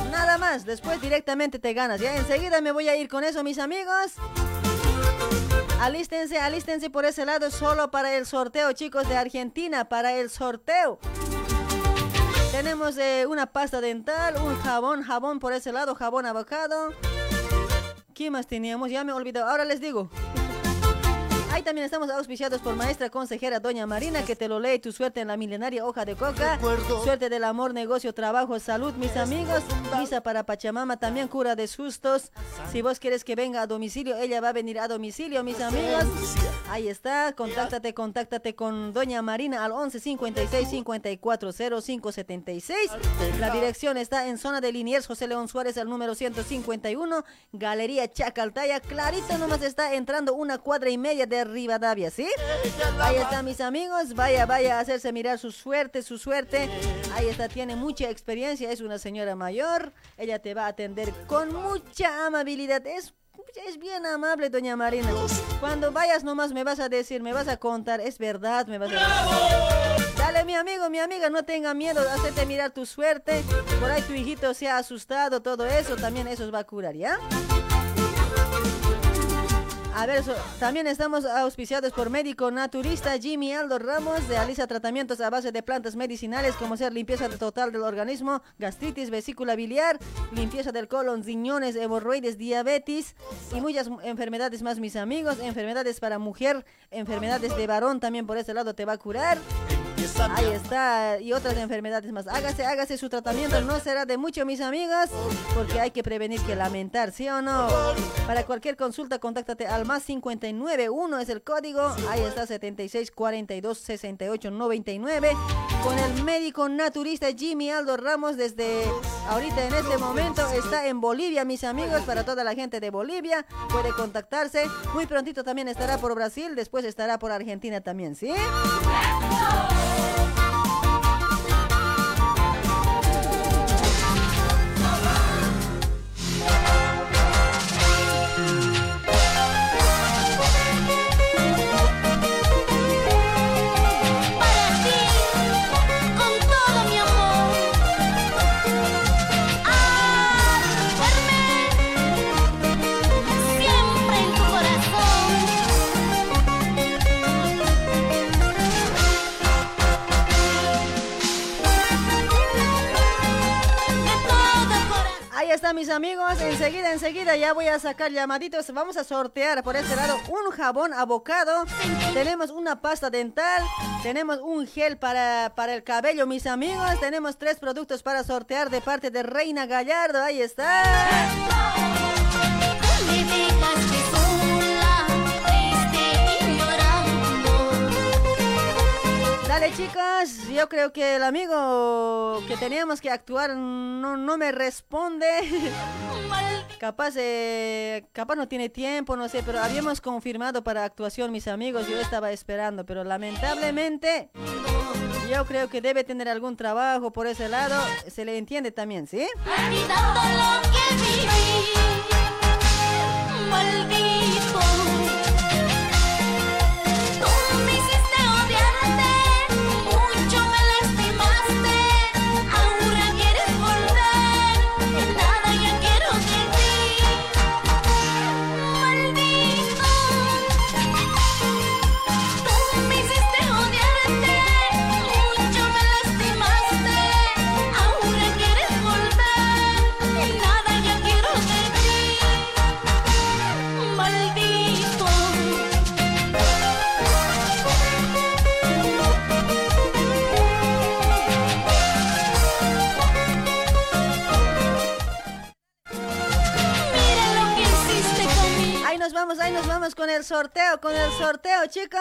Nada más. Después directamente te ganas. Ya enseguida me voy a ir con eso, mis amigos. Alístense, alístense por ese lado solo para el sorteo, chicos de Argentina, para el sorteo. Tenemos eh, una pasta dental, un jabón, jabón por ese lado, jabón abocado. ¿Qué más teníamos? Ya me he olvidado. Ahora les digo. Ahí también estamos auspiciados por maestra consejera Doña Marina, que te lo lee tu suerte en la milenaria hoja de coca. Suerte del amor, negocio, trabajo, salud, mis amigos. Visa para Pachamama, también cura de sustos. Si vos quieres que venga a domicilio, ella va a venir a domicilio, mis amigos. Ahí está, contáctate, contáctate con Doña Marina al 11 56 54 05 76. La dirección está en zona de Liniers, José León Suárez, al número 151, Galería Chacaltaya. Clarito nomás está entrando una cuadra y media de Rivadavia, ¿sí? Ahí está, mis amigos. Vaya, vaya a hacerse mirar su suerte, su suerte. Ahí está, tiene mucha experiencia, es una señora mayor. Ella te va a atender con mucha amabilidad. Es es bien amable, doña Marina. Cuando vayas nomás me vas a decir, me vas a contar, es verdad, me vas a decir. Dale, mi amigo, mi amiga, no tenga miedo, hacerte mirar tu suerte. Por ahí tu hijito se ha asustado, todo eso, también eso os va a curar, ¿ya? A ver, también estamos auspiciados por médico naturista Jimmy Aldo Ramos. Realiza tratamientos a base de plantas medicinales como ser limpieza total del organismo, gastritis, vesícula biliar, limpieza del colon, riñones, hemorroides, diabetes y muchas enfermedades más, mis amigos. Enfermedades para mujer, enfermedades de varón también por este lado te va a curar. Ahí está, y otras enfermedades más. Hágase, hágase su tratamiento, no será de mucho, mis amigos, porque hay que prevenir que lamentar, ¿sí o no? Para cualquier consulta, contáctate al más 591 es el código. Ahí está, 76 42 68 99. Con el médico naturista Jimmy Aldo Ramos, desde ahorita en este momento está en Bolivia, mis amigos, para toda la gente de Bolivia. Puede contactarse. Muy prontito también estará por Brasil, después estará por Argentina también, ¿sí? Con está mis amigos, enseguida, enseguida ya voy a sacar llamaditos, vamos a sortear por este lado un jabón abocado, tenemos una pasta dental, tenemos un gel para, para el cabello mis amigos, tenemos tres productos para sortear de parte de Reina Gallardo, ahí está. Dale chicos, yo creo que el amigo que teníamos que actuar no, no me responde. Capaz, eh, capaz no tiene tiempo, no sé, pero habíamos confirmado para actuación mis amigos, yo estaba esperando, pero lamentablemente yo creo que debe tener algún trabajo por ese lado, se le entiende también, ¿sí? Olvidando lo que viví. Maldito. Nos vamos, ahí nos vamos con el sorteo, con el sorteo, chicos.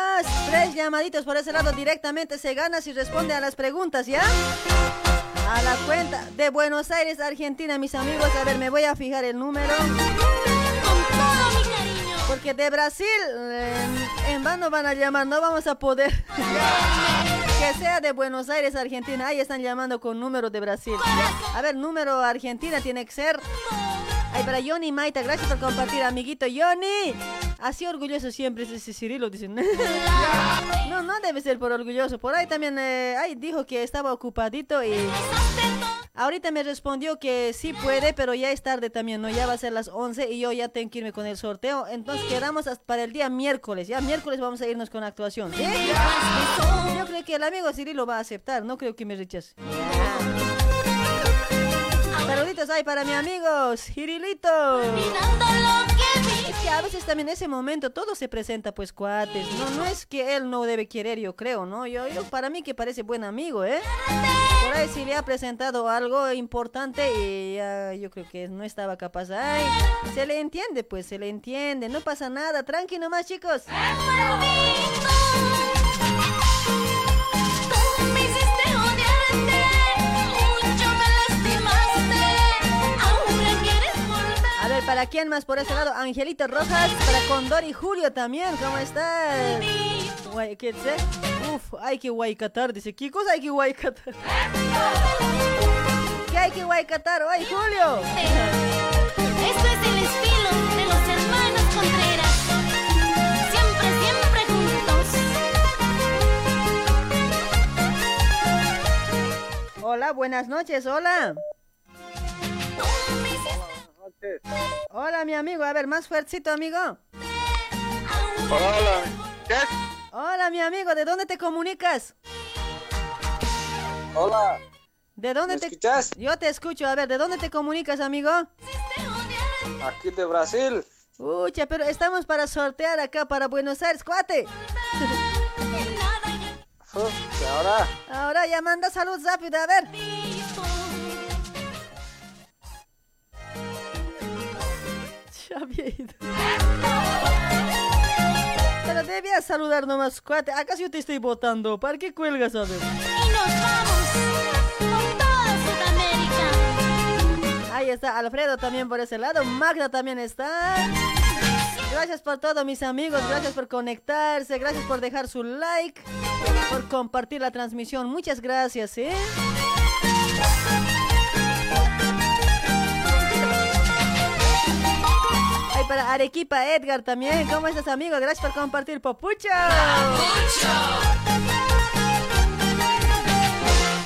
Tres llamaditos por ese lado directamente se gana si responde a las preguntas, ¿ya? A la cuenta de Buenos Aires, Argentina, mis amigos. A ver, me voy a fijar el número. Porque de Brasil, en, en vano van a llamar, no vamos a poder. que sea de Buenos Aires, Argentina. Ahí están llamando con número de Brasil. A ver, número Argentina tiene que ser. Ay, para Johnny Maita, gracias por compartir, amiguito Johnny. Así orgulloso siempre es ese Cirilo, dicen. no, no debe ser por orgulloso. Por ahí también, eh, ay, dijo que estaba ocupadito y... Ahorita me respondió que sí puede, pero ya es tarde también, ¿no? Ya va a ser las 11 y yo ya tengo que irme con el sorteo. Entonces quedamos hasta para el día miércoles. Ya miércoles vamos a irnos con actuación. ¿sí? Yo creo que el amigo Cirilo va a aceptar, no creo que me rechace. Saluditos para mi amigo Cirilito. Es que a veces también en ese momento todo se presenta pues cuates. No, no es que él no debe querer, yo creo, ¿no? Yo, yo para mí que parece buen amigo, ¿eh? Por ahí sí le ha presentado algo importante y ya yo creo que no estaba capaz. Ay, se le entiende, pues se le entiende. No pasa nada. Tranqui nomás, chicos. ¿Para quién más por ese lado? Angelito Rojas, para Condor y Julio también, ¿cómo estás? Guay, ¿Qué dice? Uf, hay que guaycatar, dice. ¿Qué cosa hay que guaycatar? ¿Qué hay que guaycatar? ¡Ay, Julio! Esto es el estilo de los hermanos Contreras. Siempre, siempre juntos. Hola, buenas noches, hola. Hola, mi amigo. A ver, más fuertecito, amigo. Hola. Hola, mi amigo, ¿de dónde te comunicas? Hola. ¿De dónde ¿Me te escuchas? Yo te escucho. A ver, ¿de dónde te comunicas, amigo? Aquí de Brasil. Ucha, pero estamos para sortear acá para Buenos Aires, cuate. ¿Y ahora? Ahora ya manda salud rápido, a ver. Ya había ido. Pero debías saludar nomás, cuate. ¿Acaso yo te estoy votando? ¿Para qué cuelgas, a ver? Y nos vamos por toda Sudamérica. Ahí está Alfredo también por ese lado. Magda también está. Gracias por todo, mis amigos. Gracias por conectarse. Gracias por dejar su like. Por compartir la transmisión. Muchas gracias, ¿eh? Para Arequipa Edgar también. ¿Cómo estás, amigo? Gracias por compartir, Popucho.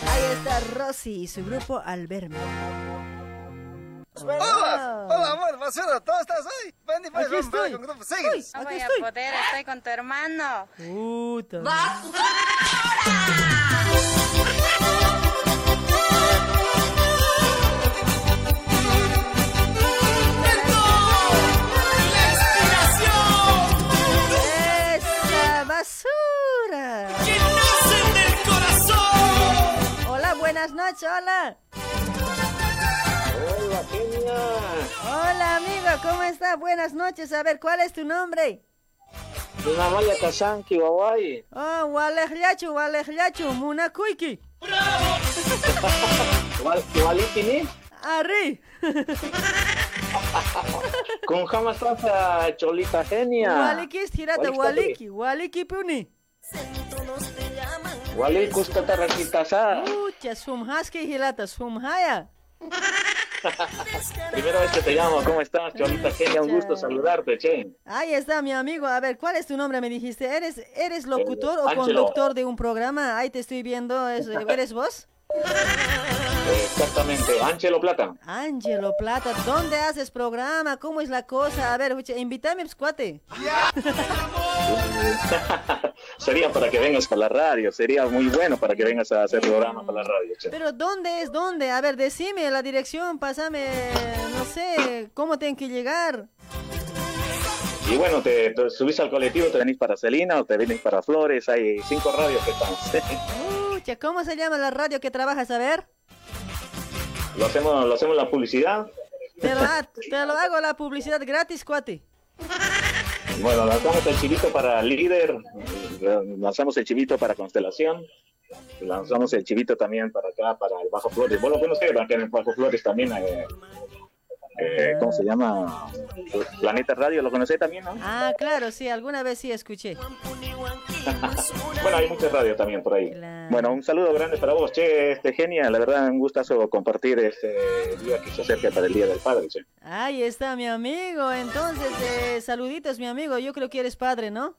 Ahí está Rosy y su grupo al verme. Hola, hola amor, basura, ¿cómo estás hoy? Ven y pues, Aquí estoy. con grupo, sigue. No voy a poder, estoy con tu hermano. Puta. ¡Esa buenas noches, hola. Hola, genia. Hola, amigo, ¿cómo está? Buenas noches. A ver, ¿cuál es tu nombre? Una malla Kazanki, Hawaii. Oh, Walejliachu, Walejliachu, Munakuiki. Walipini. Arri. Con jamás pasa cholita genia. Walikis tirata, Waliki, Waliki puni. Wali kustata rakitasa. Ucha, sumhaski hilata, sumhaya. Primera vez que te llamo, ¿cómo estás, cholita genia? Un gusto saludarte, che. Ahí está, mi amigo. A ver, ¿cuál es tu nombre? Me dijiste. ¿Eres, eres locutor o Ángelo. conductor de un programa? Ahí te estoy viendo. ¿Es- ¿Eres vos? Exactamente, Angelo Plata. Ángelo Plata, ¿dónde haces programa? ¿Cómo es la cosa? A ver, invítame, pues, cuate. sería para que vengas para la radio, sería muy bueno para que vengas a hacer programa para la radio, che. Pero ¿dónde es? ¿Dónde? A ver, decime la dirección, pásame, no sé, ¿cómo tengo que llegar? Y bueno, te, te subís al colectivo, te venís para Celina o te venís para Flores, hay cinco radios que. Ucha, ¿cómo se llama la radio que trabajas? A ver, lo hacemos, lo hacemos la publicidad. te lo, ha- te lo hago la publicidad gratis, cuate. Bueno, lanzamos el chivito para líder, lanzamos el chivito para constelación, lanzamos el chivito también para acá, para el Bajo Flores. Vos lo conoces, acá en el Bajo Flores también, eh, eh, ¿cómo se llama? Planeta Radio, ¿lo conocés también, no? Ah, claro, sí, alguna vez sí escuché. Bueno, hay muchas radios también por ahí. Bueno, un saludo grande para vos, che, este genia, la verdad, un gustazo compartir este día que se acerca para el Día del Padre, che. Ahí está mi amigo, entonces, eh, saluditos mi amigo, yo creo que eres padre, ¿no?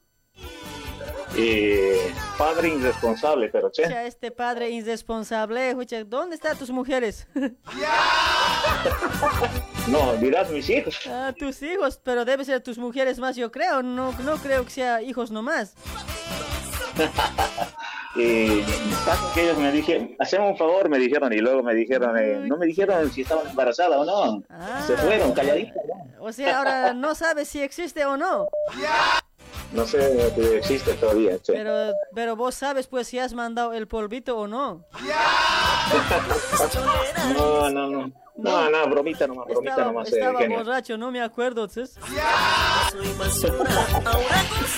Y padre irresponsable, pero che. Escucha, este padre irresponsable, ¿dónde están tus mujeres? No, dirás mis hijos. Ah, tus hijos, pero debe ser tus mujeres más, yo creo, no, no creo que sea hijos nomás. Casi que ellos me dijeron, hacemos un favor, me dijeron, y luego me dijeron, eh, no me dijeron si estaban embarazadas o no. Se fueron, calladitos. O sea, ahora no sabes si existe o no, No sé si existe todavía, che. pero, pero vos sabes pues si has mandado el polvito o no. No, no, no. No, no, bromita nomás, bromita Estaba, nomás, eh, estaba borracho, no me acuerdo, ¿ves?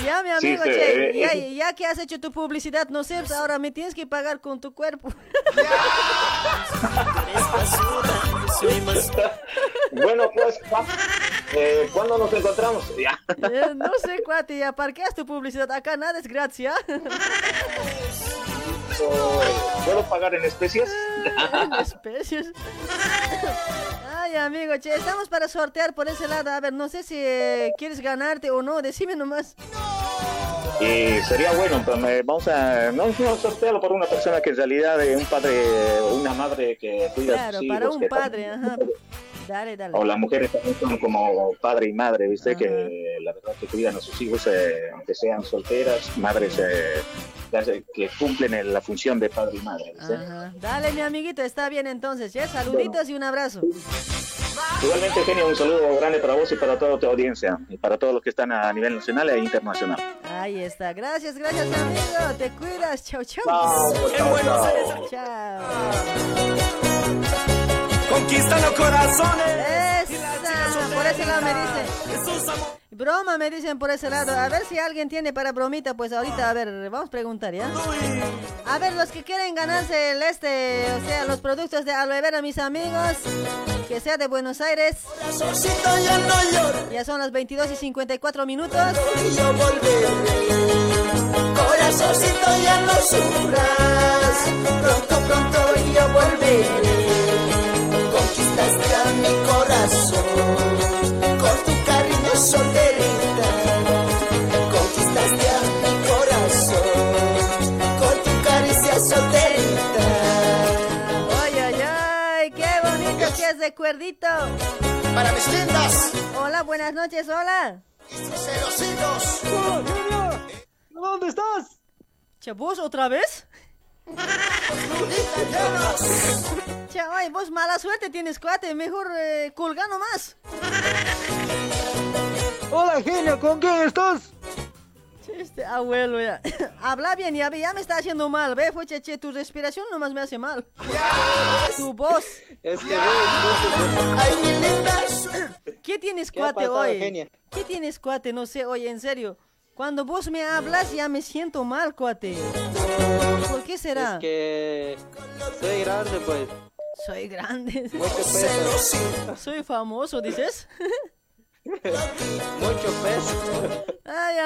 Ya, mi Sí, amigo, sí, che, eh, ya, eh. ya que has hecho tu publicidad, no sé, ahora me tienes que pagar con tu cuerpo. Bueno, pues, eh, ¿cuándo nos encontramos? Ya. Eh, no sé, cuate, ya tu publicidad. Acá nada es gratis. ¿Puedo pagar en especies? En especies. Ay, amigo, che, estamos para sortear por ese lado. A ver, no sé si eh, quieres ganarte o no, decime nomás. Y sería bueno, pues, me- vamos a, no, no sortearlo por una persona que en realidad es un padre una madre que cuida a Claro, sus para hijos, un que padre, también- ajá. Dale, dale. O las mujeres también son como padre y madre, ¿viste? Que la verdad que cuidan a sus hijos, eh, aunque sean solteras, madres eh, que hace- que cumplen el- la función de padre y madre, ¿viste? Ajá. Dale, mi amiguito, está bien entonces, ¿ya? Saluditos y un abrazo. Igualmente, Genio, un saludo grande para vos y para toda tu audiencia, y para todos los que están a nivel nacional e internacional. Ahí está. Gracias, gracias, amigo. Te cuidas. Chau, chau. Chao. Conquista los corazones. Esa, por ese lado me dicen. Broma me dicen por ese lado. A ver si alguien tiene para bromita, pues ahorita, a ver, vamos a preguntar, ¿ya? A ver, los que quieren ganarse el este, o sea, los productos de aloe vera, mis amigos, que sea de Buenos Aires. Ya son las 22 y 54 minutos. Corazoncito ya no sufras, pronto, pronto yo volveré. Conquistaste a mi corazón con tu cariño solterita. De cuerdito. Para mis lindas. Hola, buenas noches, hola. Celositos. ¿Dónde estás? ¿Chavos, otra vez? Chao, ay, vos mala suerte tienes, cuate. Mejor eh, colga nomás. Hola, genio, ¿con quién estás? Este abuelo ya. Habla bien, ya, ve, ya me está haciendo mal. Ve, fue cheche, tu respiración nomás me hace mal. Tu voz. Es que ¿Qué tienes, ¿Qué ha cuate, hoy? genia? ¿Qué tienes, cuate? No sé, oye, en serio. Cuando vos me hablas ya me siento mal, cuate. ¿Por qué será? Es que soy grande, pues. Soy grande. Mucho peso. Soy famoso, dices.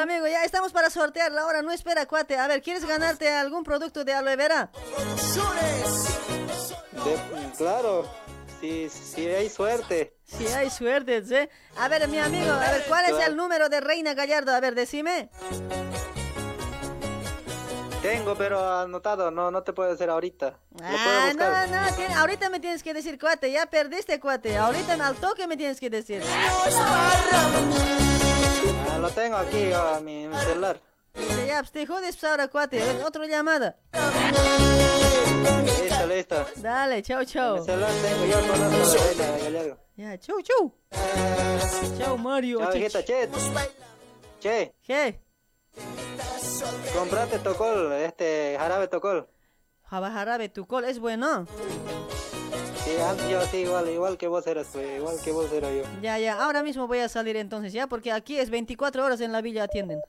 Amigo, ya estamos para sortear la hora. No espera, cuate. A ver, ¿quieres ganarte algún producto de aloe vera? De- claro, si, si hay suerte. Si hay suerte, ¿sí? A ver, mi amigo, a ver, ¿cuál es el número de Reina Gallardo? A ver, decime. Tengo, pero anotado, no, no te puedo decir ahorita. Ah, buscar. no, no, tiene- ahorita me tienes que decir, cuate, ya perdiste, cuate. Ahorita al toque me tienes que decir. Lo tengo aquí, a mi, mi celular. Dice, ya, pues te jodes pues, ahora, cuate. Otra llamada. Listo, listo. Dale, chao, chao. Mi celular tengo, yo Reina Gallardo. Ya, chau, chau. Chao, Mario. Chao, hijita, che. Che, ¿Qué? comprate tocol, este jarabe tocol. Jarabe, tu col es bueno. Yo sí, igual, igual que vos eras, pues, igual que vos era yo. Ya, ya, ahora mismo voy a salir entonces, ¿ya? Porque aquí es 24 horas en la villa atienden.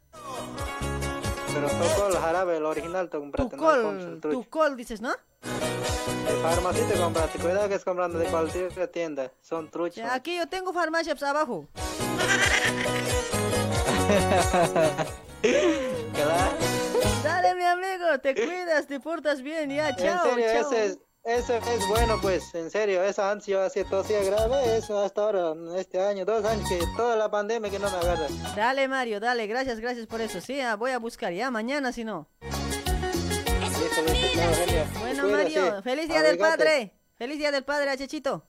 Pero tocol, jarabe, el original te compraste, Tu col, el tu col, dices, ¿no? De farmacia te compraste, cuidado que es comprando de cualquier tienda, son truchos. Ya, aquí yo tengo farmacia pues, abajo. Claro. Dale, mi amigo, te cuidas, te portas bien, ya, chao, en serio, chao. ese es, ese es bueno, pues, en serio, esa ansia así tosía grave, eso hasta ahora, este año, dos años, que toda la pandemia que no me agarra. Dale, Mario, dale, gracias, gracias por eso. Sí, ah, voy a buscar ya, mañana si no. Bueno, Mario, feliz día del padre. Feliz día del padre, a Chechito.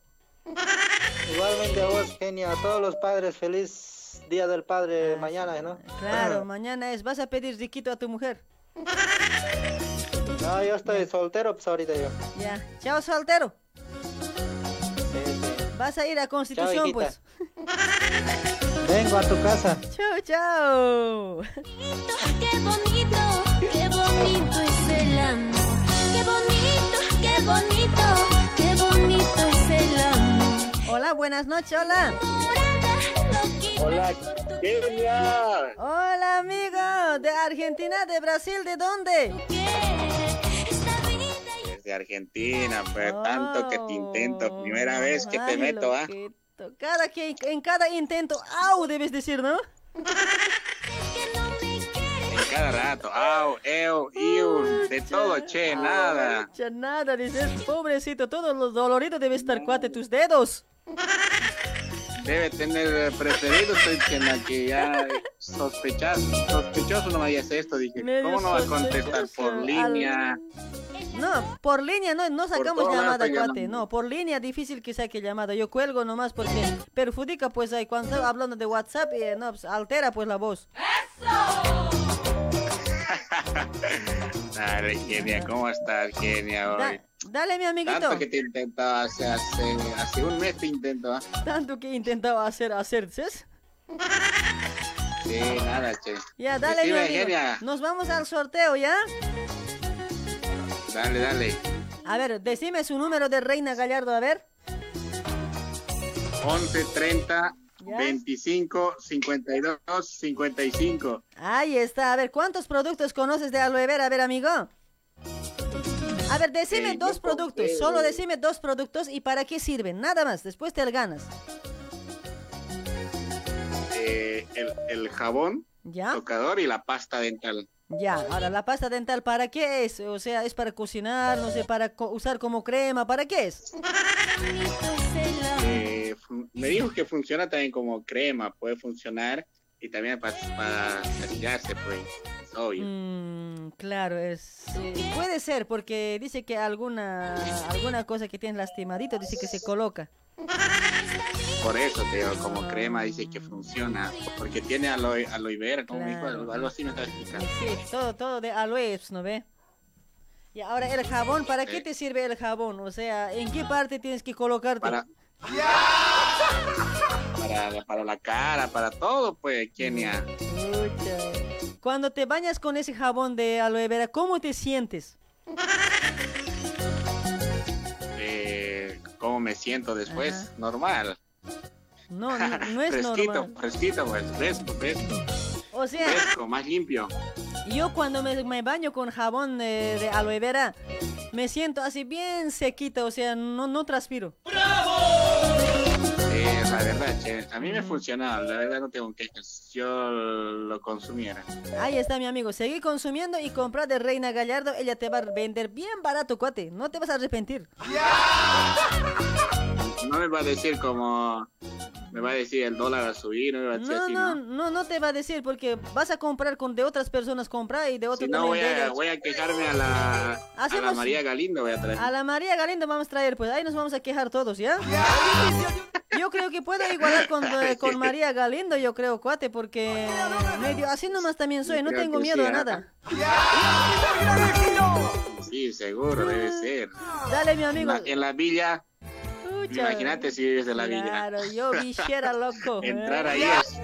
Igualmente a vos, genia, a todos los padres, feliz día del padre mañana, ¿no? Claro, mañana es, vas a pedir riquito a tu mujer. No, yo estoy soltero, pues ahorita yo. Ya, chao, soltero. Vas a ir a Constitución, pues. Vengo a tu casa. Chao, chao. Qué bonito, qué bonito es el amor. Qué bonito, qué bonito, qué bonito es el amor. Hola, buenas noches, hola. Hola, Kenia. Hola, amigo. De Argentina, de Brasil, ¿de dónde? Desde Argentina, pues tanto que te intento, primera vez que te meto, ¿ah? loquito. Cada que, en cada intento, au, debes decir, ¿no? En cada rato, au, eu, iu, de todo, che, nada. Cha, nada, dices, pobrecito, todos los doloridos debe estar cuate tus dedos. Debe tener preferido, estoy diciendo que ya sospechas, sospechoso no vaya a hacer esto, dije, Medio ¿cómo no va a contestar por sospechoso, línea? No, por línea no, no sacamos llamada, cuate. No, por línea difícil que saque llamada. Yo cuelgo nomás porque perjudica pues ahí cuando hablando de WhatsApp y eh, no, pues, altera pues la voz. Dale, genia, ¿cómo estás, genia? Da- Hoy? dale, mi amiguito. Tanto que te intentaba hace, hace, hace un mes te intento, ¿ah? Tanto que intentaba hacer, hacer, ¿sí? Sí, nada, che. Ya, dale, mi Decime, amigo. genia. Nos vamos al sorteo, ¿ya? Dale, dale. A ver, decime su número de Reina Gallardo, a ver. 11, 30, Ya. 25, 52, 55. Ahí está. A ver, ¿cuántos productos conoces de aloe vera? A ver, amigo. A ver, decime Eh, dos productos. compré- Solo decime dos productos y para qué sirven. Nada más. Después te ganas. Eh, el, el jabón, ¿Ya? tocador y la pasta dental. Ya. Ahora, la pasta dental, ¿para qué es? O sea, ¿es para cocinar? No sé, para co- usar como crema. ¿Para qué es? Me dijo que funciona también como crema, puede funcionar y también para, para pues. Es obvio. Mm, claro, es eh, puede ser porque dice que alguna alguna cosa que tienes lastimadito dice que se coloca. Por eso te digo, como crema dice que funciona. Porque tiene aloe, aloe vera, como dijo, algo, así me estaba explicando. Sí, todo todo de aloe, ¿no ve? Y ahora el jabón, ¿para qué te sirve el jabón? O sea, ¿en qué parte tienes que colocarte? Para, para, para la cara, para todo, pues, Kenia. Cuando te bañas con ese jabón de aloe vera, ¿cómo te sientes? Eh, ¿Cómo me siento después? Normal. No, no, no es fresquito, normal. fresquito, pues, fresco, fresco. O sea, Fresco, más limpio. Yo cuando me, me baño con jabón de, de aloe vera, me siento así bien sequita, o sea, no, no transpiro. La verdad, che, a mí me funcionaba, la verdad no tengo quejas. Yo lo consumiera. Ahí está mi amigo, seguí consumiendo y compra de Reina Gallardo, ella te va a vender bien barato, cuate, no te vas a arrepentir. No me va a decir como. Me va a decir el dólar a subir, no me va a decir No, así, no, ¿no? no, no te va a decir porque vas a comprar con de otras personas comprar y de otros Si no, voy a, voy a quejarme a la, a la Hacemos- María Galindo, voy a traer. A la María Galindo vamos a traer, pues ahí nos vamos a quejar todos, ¿ya? Yo creo que puedo igualar con, eh, con María Galindo, yo creo, cuate, porque medio así nomás también soy, no tengo miedo a ¿ah? nada. Sí, seguro, debe ser. Dale, mi amigo. En la, villa, imagínate si vives en la villa. Claro, yo villera, loco. Entrar ahí es.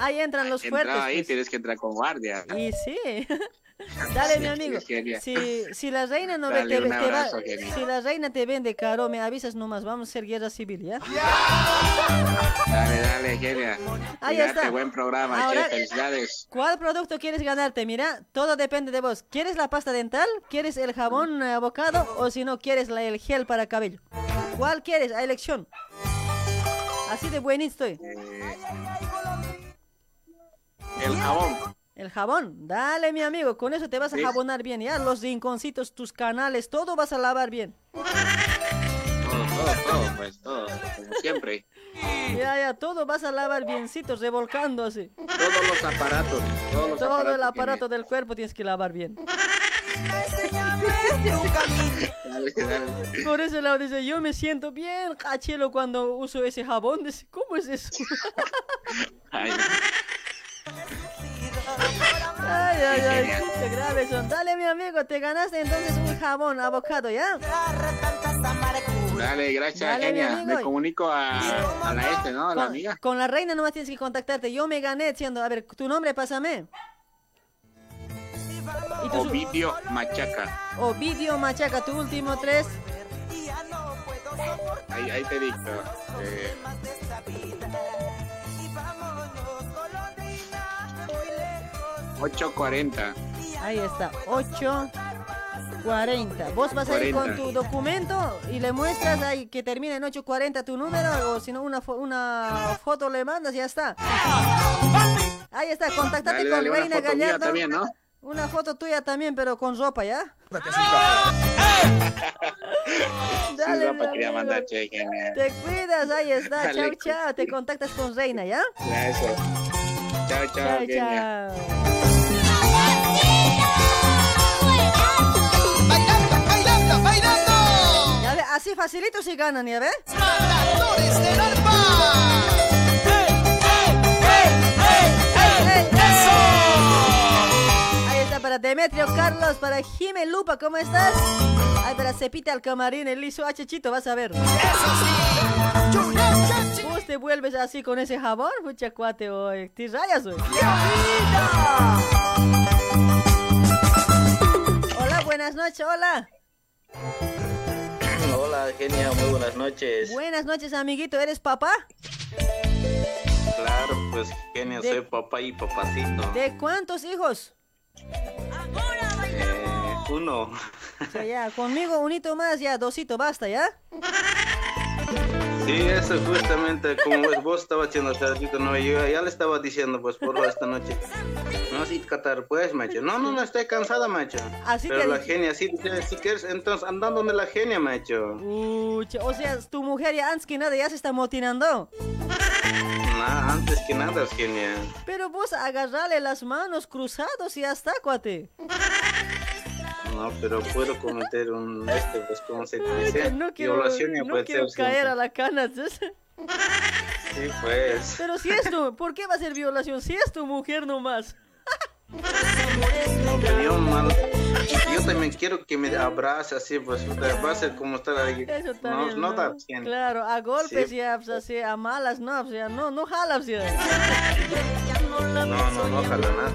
Ahí entran los Entrar fuertes. ahí pues. tienes que entrar con guardia. Y sí. Dale, mi amigo. Si, si la reina no ve, Dale, te, un te va, abrazo, si la reina te vende caro, me avisas nomás, vamos a hacer guerra civil, ¿ya? Dale, dale, genia. Ahí Cuídate, está. buen programa, Ahora- che, felicidades. ¿Cuál producto quieres ganarte? Mira, todo depende de vos. ¿Quieres la pasta dental? ¿Quieres el jabón eh, abocado? O si no, ¿quieres la- el gel para cabello? ¿Cuál quieres? A elección. Así de buenito estoy. El jabón. El jabón, dale mi amigo, con eso te vas a Sí. jabonar bien, ya los rinconcitos, tus canales, todo vas a lavar bien. Todo, todo, todo, pues, todo, como siempre. Ya, ya, todo vas a lavar biencito, revolcando así. Todos los aparatos, todos los Todo aparatos. el aparato del cuerpo tienes que lavar bien. Dale, dale. Por eso Lau dice, yo me siento bien cachelo cuando uso ese jabón. Dice, ¿cómo es eso? Ay, Ay, ay, ay, qué grave son. Dale, mi amigo, te ganaste entonces un jabón abocado, ¿ya? Dale, gracias, Dale. Me comunico a, a la este, ¿no? A la Con, amiga. con la reina nomás tienes que contactarte. Yo me gané diciendo, a ver, tu nombre, pásame. Y tu su- Ovidio Machaca. Ovidio Machaca, tu último tres. Ahí, ahí te dicto. Eh, Ocho cuarenta. Ahí está, 840. Vos vas a ir con 40. tu documento y le muestras ahí que termina en 840 tu número o si no una, fo- una foto le mandas y ya está. Ahí está, contáctate Dale, con dale, una Reina mía Gallardo. también, ¿no? Una foto tuya también, pero con ropa, ¿ya? Dale, ropa mi quería amigo. mandar, che, genial. Te cuidas, ahí está. Chao, Dale. chao. Te contactas con Reina, ¿ya? Eso. Chao, chao, chao. Así facilito si ganan, ¿ya ve? ¡Matadores del alma! Ahí está para Demetrio Carlos, para Jime Lupa, ¿cómo estás? Ay, para Cepita al camarín, el liso Chito, vas a ver. ¿Vos te vuelves así con ese jabón? Mucha cuate hoy. Te rayas hoy. Hola, buenas noches, hola. Hola, genia, muy buenas noches. Buenas noches, amiguito. ¿Eres papá? Claro, pues genia, De- soy papá y papacito. ¿De cuántos hijos? Eh, uno. Ya, ya, conmigo unito más, ya, dosito, basta, ¿ya? Sí, eso justamente como vos estabas haciendo ratito, no, yo ya le estaba diciendo, pues, por esta noche. No, sí, Qatar, pues, macho. No, no, no, estoy cansada, macho. Así Pero la genia, sí, si quieres, entonces, andando donde la genia, macho. Uch, o sea, tu mujer ya antes que nada ya se está motinando. Nah, antes que nada, genia. Pero vos agarrale las manos cruzados y ya está, cuate. No, pero puedo cometer un, este, pues, ¿cómo se dice? No quiero, Violación ya no puede quiero ser, caer sí. a la cana. ¿sí? Sí, pues. Pero si es tu, ¿por qué va a ser violación? Si es tu mujer nomás. Yo, también quiero que me abrace así, pues va a ser como estar ahí. Eso también. no ¿no? da bien. Claro, a golpes Sí. ya, pues, así, a malas, no, pues, ya, no, no jalas ya. No, no, no, ojalá nada,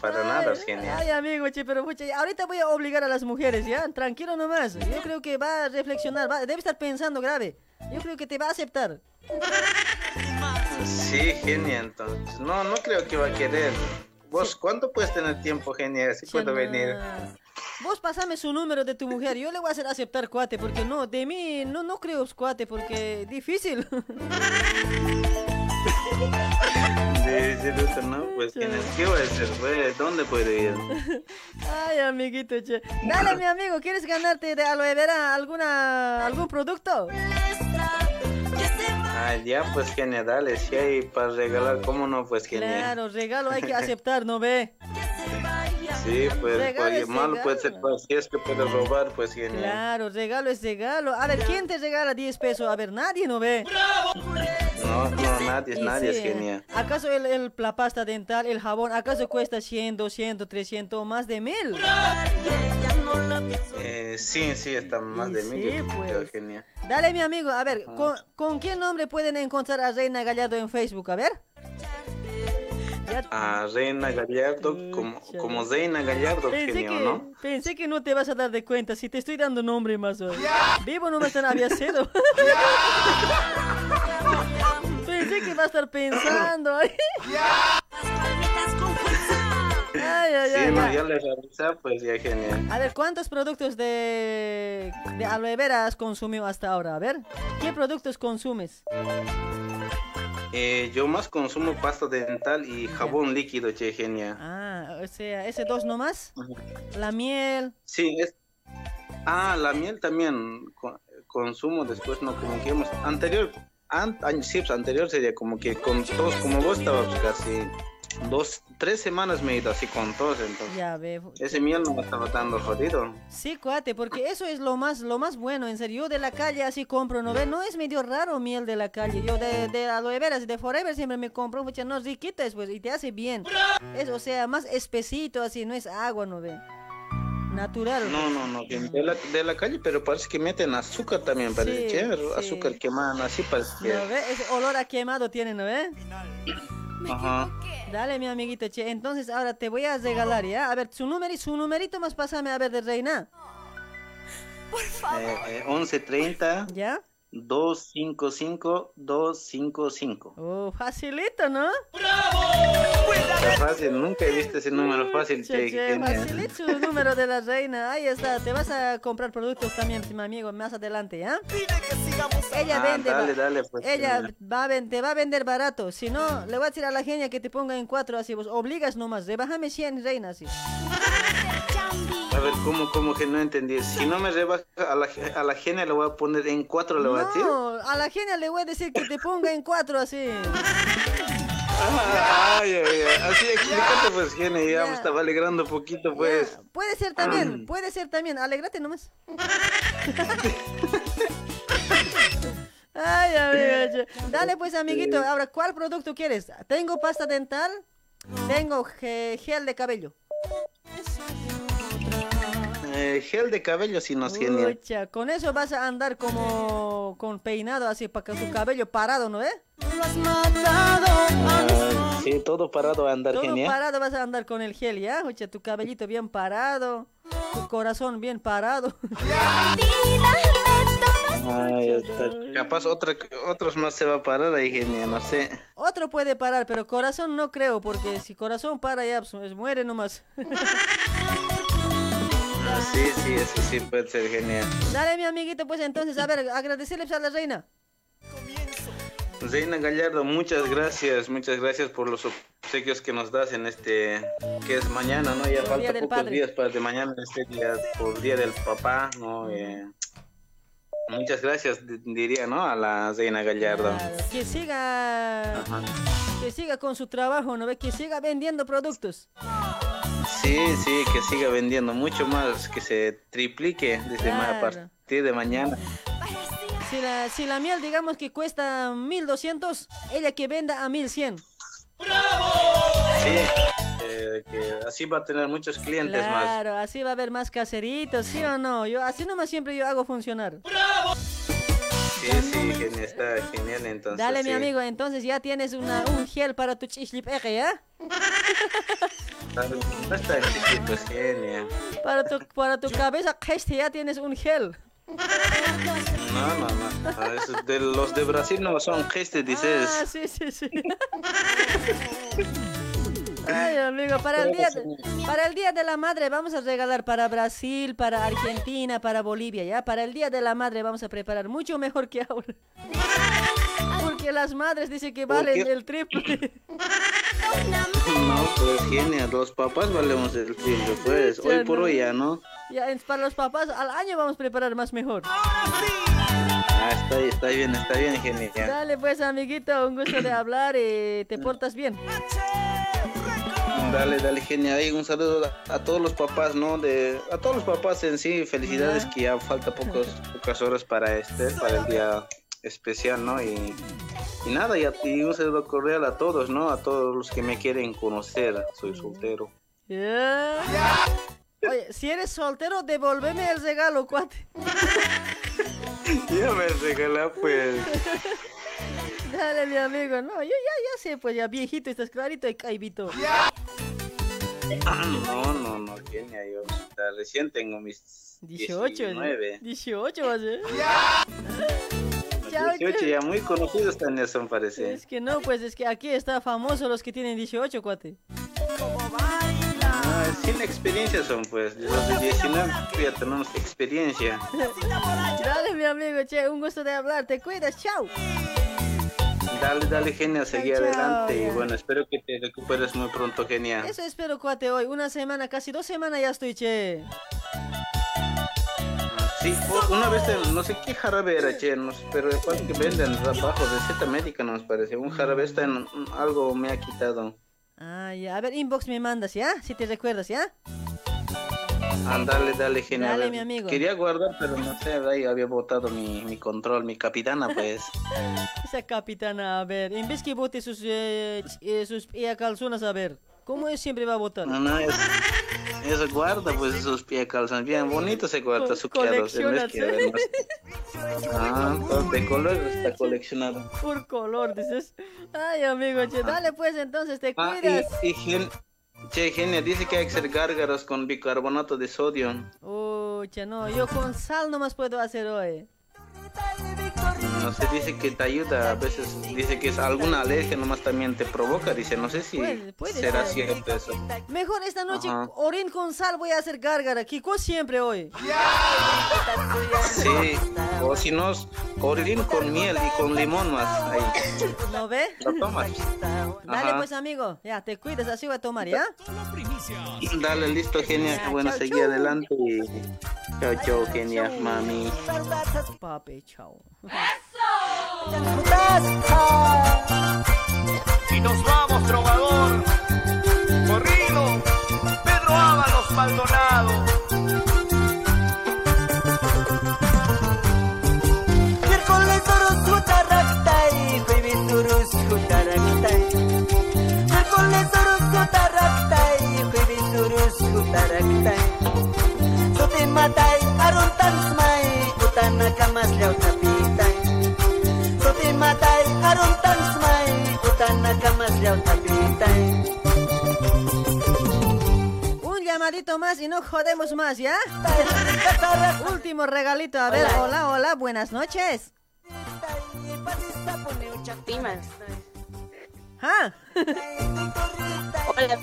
para, nada, es genial. Ay, amigo, che, pero pucha, ahorita voy a obligar a las mujeres, ¿ya? Tranquilo nomás. Yo creo que va a reflexionar, va- debe estar pensando grave. Yo creo que te va a aceptar. Sí, genial, entonces. No, no creo que va a querer. ¿Vos cuánto puedes tener tiempo, genial? Así puedo venir. Vos pasame su número de tu mujer, yo le voy a hacer aceptar cuate, porque no, de mí no, no creo cuate, porque difícil. Luto, ¿no? Pues. ¿qué voy a hacer? ¿Dónde puedo ir? Ay, amiguito, che. Dale, mi amigo, ¿quieres ganarte de aloe vera alguna, algún producto? Ah, ya, pues, genial, dale. Si hay para regalar, ¿cómo no? Pues, genial. Claro, regalo hay que aceptar, ¿no ve? Sí, pues, Regalo pues, malo puede ser, pues, si es que puedes robar, pues, genial. Claro, regalo es regalo. A ver, ¿quién te regala 10 pesos? A ver, nadie, ¿no ve? No, no, nadie, Y nadie sí, es genial. ¿Acaso el, el- la pasta dental, el jabón, acaso cuesta 100, 200, 300 o más de mil? Eh, sí, sí, está más de mí. sí, yo pues. genial. Dale, mi amigo, a ver, Ah. ¿con, con qué nombre pueden encontrar a Reina Gallardo en Facebook? A ver. A Reina Gallardo, como, como Reina Gallardo, Pensé genio, que, ¿no? pensé que no te vas a dar de cuenta si te estoy dando nombre más hoy. Vivo nomás en Aviacedo. pensé que va a estar pensando. Ay, ay, ay. Sí, ay, ay. pues ya genial. A ver, ¿cuántos productos de, de aloe vera has consumido hasta ahora? A ver, ¿qué productos consumes? Eh, yo más consumo pasta dental y jabón líquido, che, genial. Ah, o sea, ese dos nomás. La miel. Sí, es... Ah, la miel también co- consumo después, no, como que hemos... Anterior, an- año- sí, pues, anterior sería como que con tos, como vos estabas casi dos, tres semanas me he ido así con tos, entonces... Ya veo. Ese miel no me estaba dando jodido. Sí, cuate, porque eso es lo más, lo más bueno, en serio. Yo de la calle así compro, ¿no ve? No es medio raro miel de la calle. Yo de, de aloe vera, de Forever siempre me compro, mucha no riquita después y te hace bien. Es, o sea, más espesito así, no es agua, ¿no ve? Natural. No, no, no, que de la, de la calle, pero parece que meten azúcar también, parece, Sí, che, sí. azúcar quemado, así parece que... ¿No ve? Ese olor a quemado tiene, ¿no ve? Ajá. Dale, mi amiguito, che. Entonces ahora te voy a regalar, ¿ya? A ver, su numerito, su numerito más pásame a ver de reina. Eh, eh, 1130 ¿Ya? 255 255. Oh, facilito, ¿no? Está fácil, nunca he visto ese número fácil, Che, che, facilito su número de la reina. Ahí está. Te vas a comprar productos también, mi amigo, más adelante, ¿ya? Ella Ah, vende. dale, dale, pues, Ella va a ven- te va a vender barato. Si no, le voy a decir a la genia que te ponga en cuatro así. Vos obligas nomás. Rebájame 100 reina así. A ver, ¿cómo, cómo que no entendí? Si no me rebaja a la, a la genia le voy a poner en cuatro, le voy a decir. No, a la genia le voy a decir que te ponga en cuatro así. Ah, Ay, ay, ay. Así explícate pues, genia, ya, me estaba alegrando un poquito pues. Puede ser también, puede ser también. Alégrate nomás. Ay, amigo. Dale pues, amiguito. Ahora, ¿cuál producto quieres? Tengo pasta dental, tengo ge- gel de cabello. Eh, gel de cabello si no es genial. Pucha, con eso vas a andar como con peinado así para que tu cabello parado, ¿no eh? Ah, sí, todo parado a andar Todo genial. parado vas a andar con el gel, ¿ya? Oye, tu cabellito bien parado, tu corazón bien parado. Ay. Capaz otra, otros más se va a parar ahí, genia, no sé. Otro puede parar, pero corazón no creo, porque si corazón para ya, pues, muere nomás. Ah, sí, sí, eso sí puede ser genial. Dale, mi amiguito, pues entonces, a ver, agradecerle pues, a la reina. Reina Gallardo, muchas gracias, muchas gracias por los obsequios que nos das en este, que es mañana, ¿no? Ya falta pocos Padre. días para de mañana, este día, por Día del Papá, ¿no? Eh, muchas gracias, di- diría, ¿no? A la Reina Gallardo. Que siga, Ajá. que siga con su trabajo, ¿no ve? Que siga vendiendo productos. Sí, sí, que siga vendiendo mucho más, que se triplique desde ma- a partir de mañana. Si la, si la miel, digamos que cuesta 1200, ella que venda a 1100. Sí, eh, que así va a tener muchos clientes más. Claro, así va a haber más caseritos, ¿sí o no? Yo así nomás siempre yo hago funcionar. Sí, sí, genial, está genial entonces. Dale, mi amigo, entonces ya tienes una, un gel para tu chislipeje, ¿ya? Dale, No está chiquito, es genial. Para tu, para tu cabeza, este ya tienes un gel. No, no, no. Esos de los de Brasil no son gestes, dices. Ah, sí, sí, sí. Ay, amigo, para el, día de, para el Día de la Madre vamos a regalar para Brasil, para Argentina, para Bolivia, ¿ya? Para el Día de la Madre vamos a preparar mucho mejor que ahora. Porque las madres dicen que ¿Por valen el triple. No, pues genial. Los papás valemos el triple, pues. Hoy por hoy ya, ¿no? Ya, para los papás, al año vamos a preparar más mejor. Ah, está, está bien, está bien, genial. Dale pues, amiguito, un gusto de hablar y te portas bien. Dale, dale, genial. Y un saludo a, a todos los papás, ¿no? De, a todos los papás en sí. Felicidades que ya falta pocos, pocas horas para este, para el día especial, ¿no? Y, y nada, y, a- y un saludo cordial a todos, ¿no? A todos los que me quieren conocer. Soy soltero. Ya. Oye, si eres soltero, devuélveme el regalo, cuate. Ya me regaló, pues. Dale, mi amigo. No, yo ya, ya sé, pues ya viejito, estás clarito y caibito. No, no, no, genia. Yo recién tengo mis 18, 19. 18 va a ser. Los Chao, 18 chao. ya muy conocidos también son, parece. Es que no, pues es que aquí está famoso los que tienen 18, cuate. Ah, sin experiencia son, pues. Los de 19 ya tenemos experiencia. Dale, mi amigo, che, un gusto de hablar. Te cuidas, chao. Dale, dale, genia, seguí Chao, adelante. Y bueno, espero que te recuperes muy pronto, genia. Eso espero, cuate, hoy. Una semana, casi dos semanas ya estoy, che. Sí, una vez, en- no sé qué jarabe era, che, no sé, pero después que venden bajo receta médica, nos parece. Un jarabe está en algo me ha quitado. Ah, ya. A ver, inbox me mandas, ¿ya? Si te recuerdas, ¿ya? Ah, dale, dale, genia. Dale, mi amigo. Quería guardar, pero no sé, ahí había botado mi, mi control, mi capitana, pues. Esa capitana, a ver, en vez que bote sus, eh, eh, sus eh, calzones, a ver, ¿cómo es siempre va a botar? No, no, es- eso guarda, pues, esos pies calzan bien bonito se guarda Co- su piados, en vez que coleccionas, además- Ah, de color está coleccionado. Por color, dices. Ay, amigo, che, dale pues entonces, te Ah, cuidas. y, y gen- che, genia, dice que hay que hacer gárgaras con bicarbonato de sodio. Uy, che, no, yo con sal nomás puedo hacer hoy. No sé, dice que te ayuda, a veces dice que es alguna alergia nomás también te provoca, dice, no sé si Puede- puede será ser. cierto eso. Mejor esta noche, Ajá. orín con sal voy a hacer gárgara. Kiko siempre hoy. Sí, o si no, Orillín con miel y con limón más. Ahí. ¿No ve? Lo tomas. Dale pues amigo, ya te cuidas, así voy a tomar, ¿ya? Dale, listo, genia. Bueno, chau, seguí chau. adelante y... Chao, chao, genia, mami. Papi, chao. Y nos vamos, trovador. Corrido, Pedro Ábalos Maldonado. Miércoles turus kutaraktai, jueves turus llamadito más y no jodemos más, ¿ya? Último regalito, a ver, Hola. hola, hola, buenas noches. ¿Ah? Hola,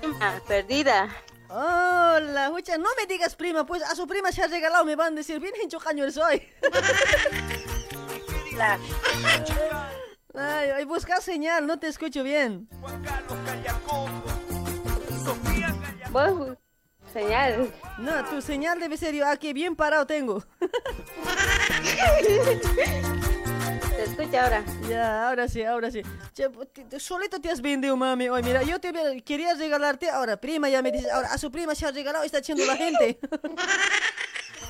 prima, perdida. Hola, hucha, no me digas prima, pues a su prima se ha regalado, me van a decir, bien hincho caño soy. Ay, ay, busca señal, no te escucho bien. Vos, señal. No, tu señal debe ser yo, aquí bien parado tengo. Te escucha ahora. Ya, ahora sí, ahora sí. Te- te- solito te has vendido, mami. Hoy, mira, yo te quería regalarte, ahora prima ya me dice, ahora a su prima se ha regalado está echando la gente.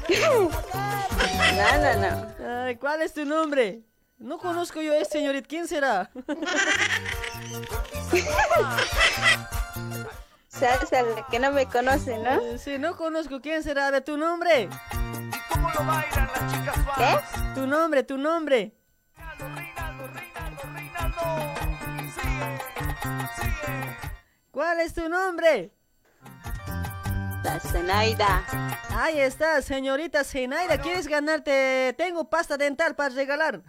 No, no, no. Ay, ¿Cuál es tu nombre? No conozco yo a este señorita, ¿quién será? Salsa, la que no me conoce, ¿no? Eh, Sí, no conozco, ¿quién será? A ver, tu nombre. ¿Qué? Tu nombre, tu nombre. ¿Cuál es tu nombre? La Zenaida. Ahí está, señorita Zenaida. ¿Quieres ganarte? Tengo pasta dental para regalar.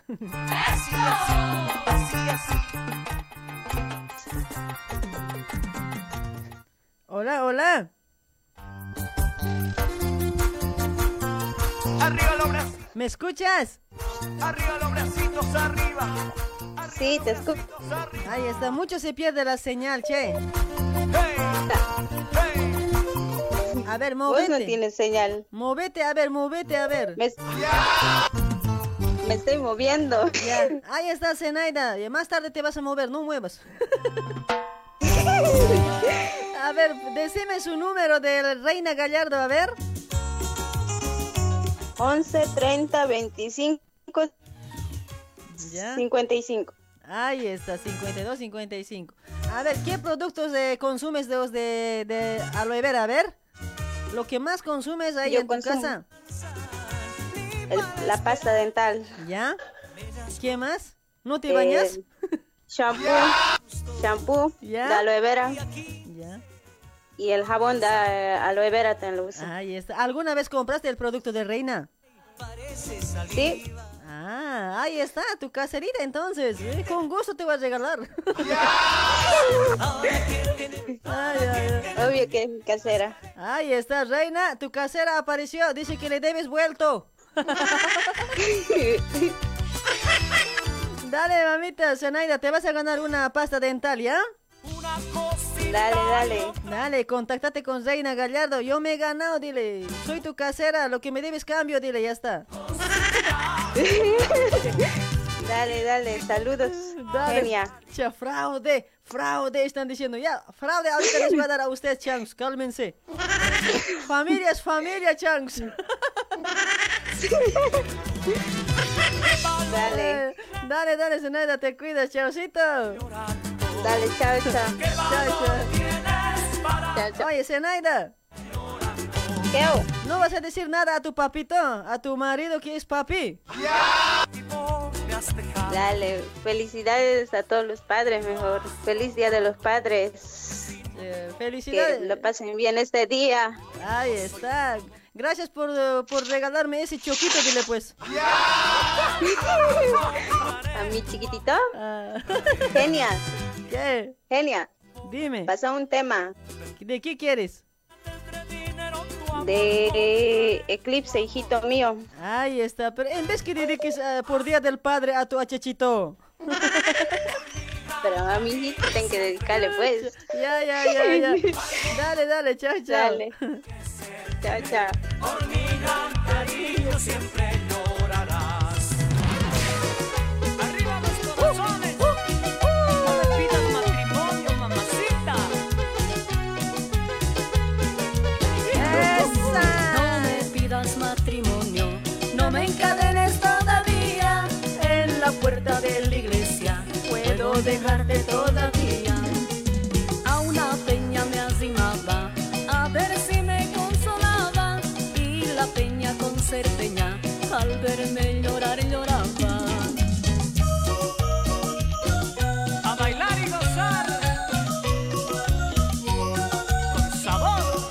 Hola, hola. Arriba los brazos, ¿Me escuchas? arriba los bracitos, arriba. Sí, te escucho. Ahí está, mucho se pierde la señal, che. A ver, Vos movete. no tienes señal. Movete, a ver, movete, a ver. Me, me estoy moviendo. Ya, ahí está Zenaida. Y más tarde te vas a mover, no muevas. a ver, decime su número de Reina Gallardo, a ver. 11, 30, 25, Ya. 55. Ahí está, 52, 55. A ver, ¿qué productos eh, consumes de los de, de aloe vera? A ver, lo que más consumes ahí Yo en tu casa. El- la pasta dental. ¿Ya? ¿Qué más? ¿No te Eh, bañas? Shampoo. Shampoo. Ya. De aloe vera. Ya. Y el jabón de eh, aloe vera también lo uso. Ahí está. ¿Alguna vez compraste el producto de Reina? Sí. Ah, ahí está, tu caserita entonces. Eh, Con gusto te voy a regalar. Ay, ay, ay. Obvio que es mi casera. Ahí está, Reina, tu casera apareció. Dice que le debes vuelto. Dale, mamita, Zenaida, te vas a ganar una pasta dental, ¿ya? Dale, dale. Dale, contáctate con Reina Gallardo. Yo me he ganado, dile. Soy tu casera, lo que me debes cambio, dile, ya está. Dale, dale. Saludos. Dale. Genia. Cha, fraude, fraude, están diciendo. Ya, fraude, ahorita les voy a dar a ustedes, Changs, cálmense. familia es familia, Changs. Dale. Dale, dale, Zenaida, te cuidas, chaucito. Dale, chao, chao. Chao, chao. Oye, Zenaida. ¿Qué? ¿No vas a decir nada a tu papito, a tu marido que es papi? Dale. Felicidades a todos los padres, mejor. Feliz Día de los Padres. Eh, Que felicidades. lo pasen bien este día. Ahí está. Gracias por, por regalarme ese choquito, dile pues. A mi chiquitito. Ah. Genia. ¿Qué? Genia. Dime. Pasa un tema. ¿De qué quieres? de Eclipse, hijito mío. Ahí está, pero en vez que dediques ah, por Día del Padre a tu achachito. Pero a mi hijito tengo que dedicarle, pues. Ya, ya, ya, ya. Dale, dale, chao, chao. Dale. Chao, chao. cariño siempre puerta de la iglesia. Puedo dejarte todavía. A una peña me arrimaba, a ver si me consolaba. Y la peña con ser peña, al verme llorar lloraba. A bailar y gozar. Con sabor.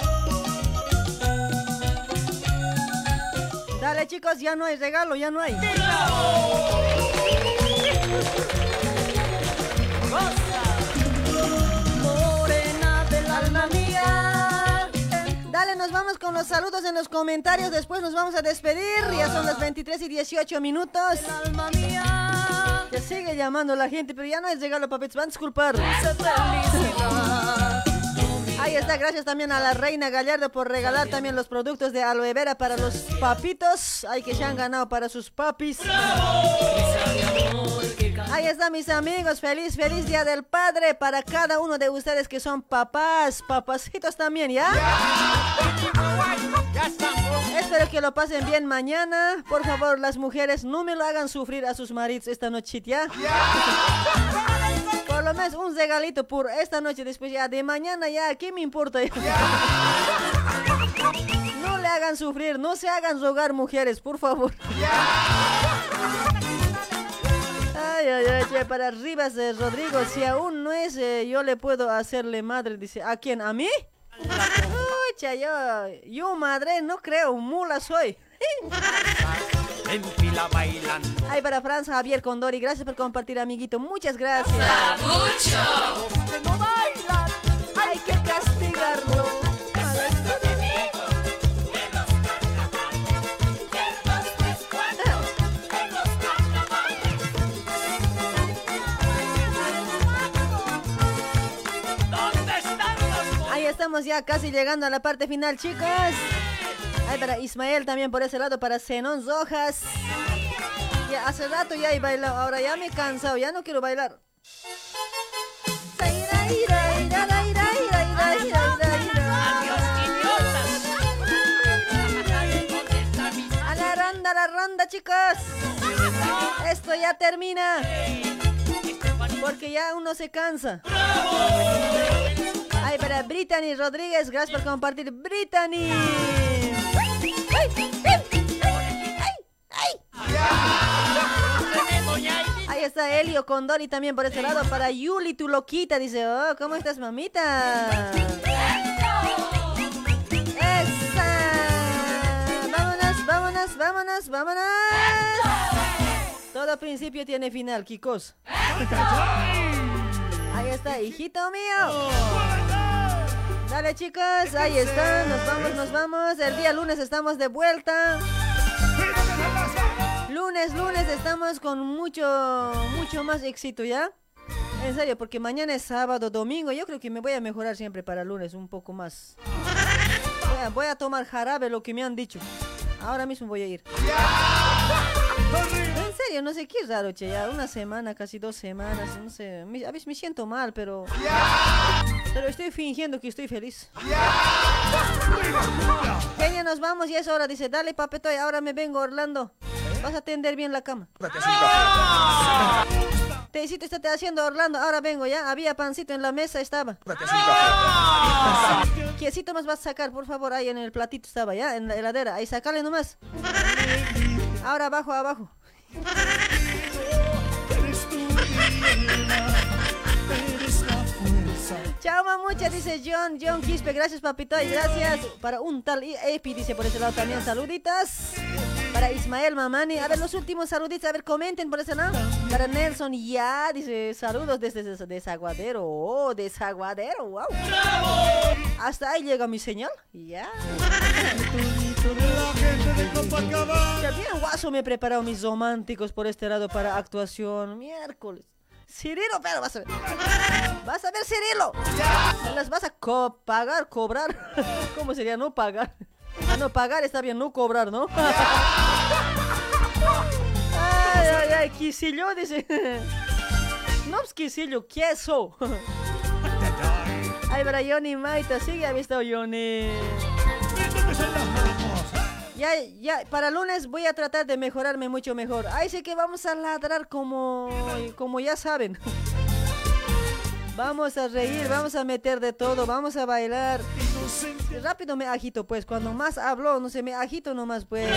Dale, chicos, ya no hay regalo, ya no hay. Morena con los saludos en los comentarios. Después nos vamos a despedir. Ya son las 23 y 18 minutos. Alma mía. Te sigue llamando la gente, pero ya no es regalo, papitos. Van a disculpar. Ahí está, gracias también a la Reina Gallardo por regalar también los productos de aloe vera para los papitos. Ay, que se han ganado para sus papis. Ahí está, mis amigos. Feliz, feliz Día del Padre para cada uno de ustedes que son papás. Papacitos también, ¿ya? Espero que lo pasen bien mañana. Por favor, las mujeres, no me lo hagan sufrir a sus maridos esta noche, ¿ya? Por lo menos un regalito por esta noche, después ya de mañana ya, ¿qué me importa? No le hagan sufrir, no se hagan rogar mujeres, por favor. Ay, ay, ay, che, para Rivas de Rodrigo, si aún no es, eh, yo le puedo hacerle madre, dice, ¿a quién? ¿A mí? Pucha, yo, yo madre, no creo, mula soy. En fila bailando. Ay, para Franz Javier Condori, gracias por compartir, amiguito, muchas gracias. Que no bailan. Hay que castigarlo. Estamos ya casi llegando a la parte final, chicos. Ay, para Ismael también por ese lado, para Zenón Rojas. Ya hace rato ya he bailado, ahora ya me he cansado, ya no quiero bailar. A la ronda, a la ronda, chicos. Esto ya termina. Porque ya uno se cansa. Ay, para Brittany Rodríguez, gracias por compartir. Brittany. Ahí está Elio Condori también por ese lado. Para Yuli, tu loquita. Dice, oh, ¿cómo estás, mamita? ¡Esa! Vámonos, vámonos, vámonos, vámonos. Todo principio tiene final, Kikos. Ahí está, hijito mío. Dale, chicos, ahí está. Nos vamos, nos vamos. El día lunes estamos de vuelta. Lunes, lunes estamos con mucho, mucho más éxito, ¿ya? En serio, porque mañana es sábado, domingo. Yo creo que me voy a mejorar siempre para lunes un poco más. Voy a, voy a tomar jarabe, lo que me han dicho. Ahora mismo voy a ir. En serio, no sé qué es raro, che. Ya una semana, casi dos semanas, no sé. A veces me siento mal, pero. Pero estoy fingiendo que estoy feliz. Genia, nos vamos y es hora. Dice, dale, papeto, y ahora me vengo, Orlando. Vas a tender bien la cama. Tecito está haciendo Orlando, ahora vengo ya. Había pancito en la mesa, estaba. Quesito más vas a sacar, por favor, ahí en el platito estaba, ya, en la heladera. Ahí sacale nomás. Ahora abajo, abajo. Chao mamucha, dice John, John Quispe, gracias papito y gracias para un tal Epi, dice por ese lado también, saluditas. Para Ismael Mamani, a ver los últimos saluditos, a ver, comenten por eso, ¿no? Para Nelson, ya, dice, saludos desde des- Desaguadero, oh, Desaguadero, wow. Hasta ahí llega mi señal, ya. Ya bien, guaso, me he preparado mis románticos por este lado para actuación, miércoles. Cirilo, pero vas a ver. Vas a ver, Cirilo. Las vas a pagar, cobrar. ¿Cómo sería no pagar? No, pagar está bien, no cobrar, ¿no? Ay, ay, ay, quisillo, dice. No, pues quisillo, queso. Ay, para Johnny Maita, he visto Johnny. Ya, ya, para lunes voy a tratar de mejorarme mucho mejor. Ay, sí que vamos a ladrar como, como ya saben. Vamos a reír, vamos a meter de todo, vamos a bailar. Rápido me agito, pues. Cuando más hablo, no sé, me agito nomás, pues.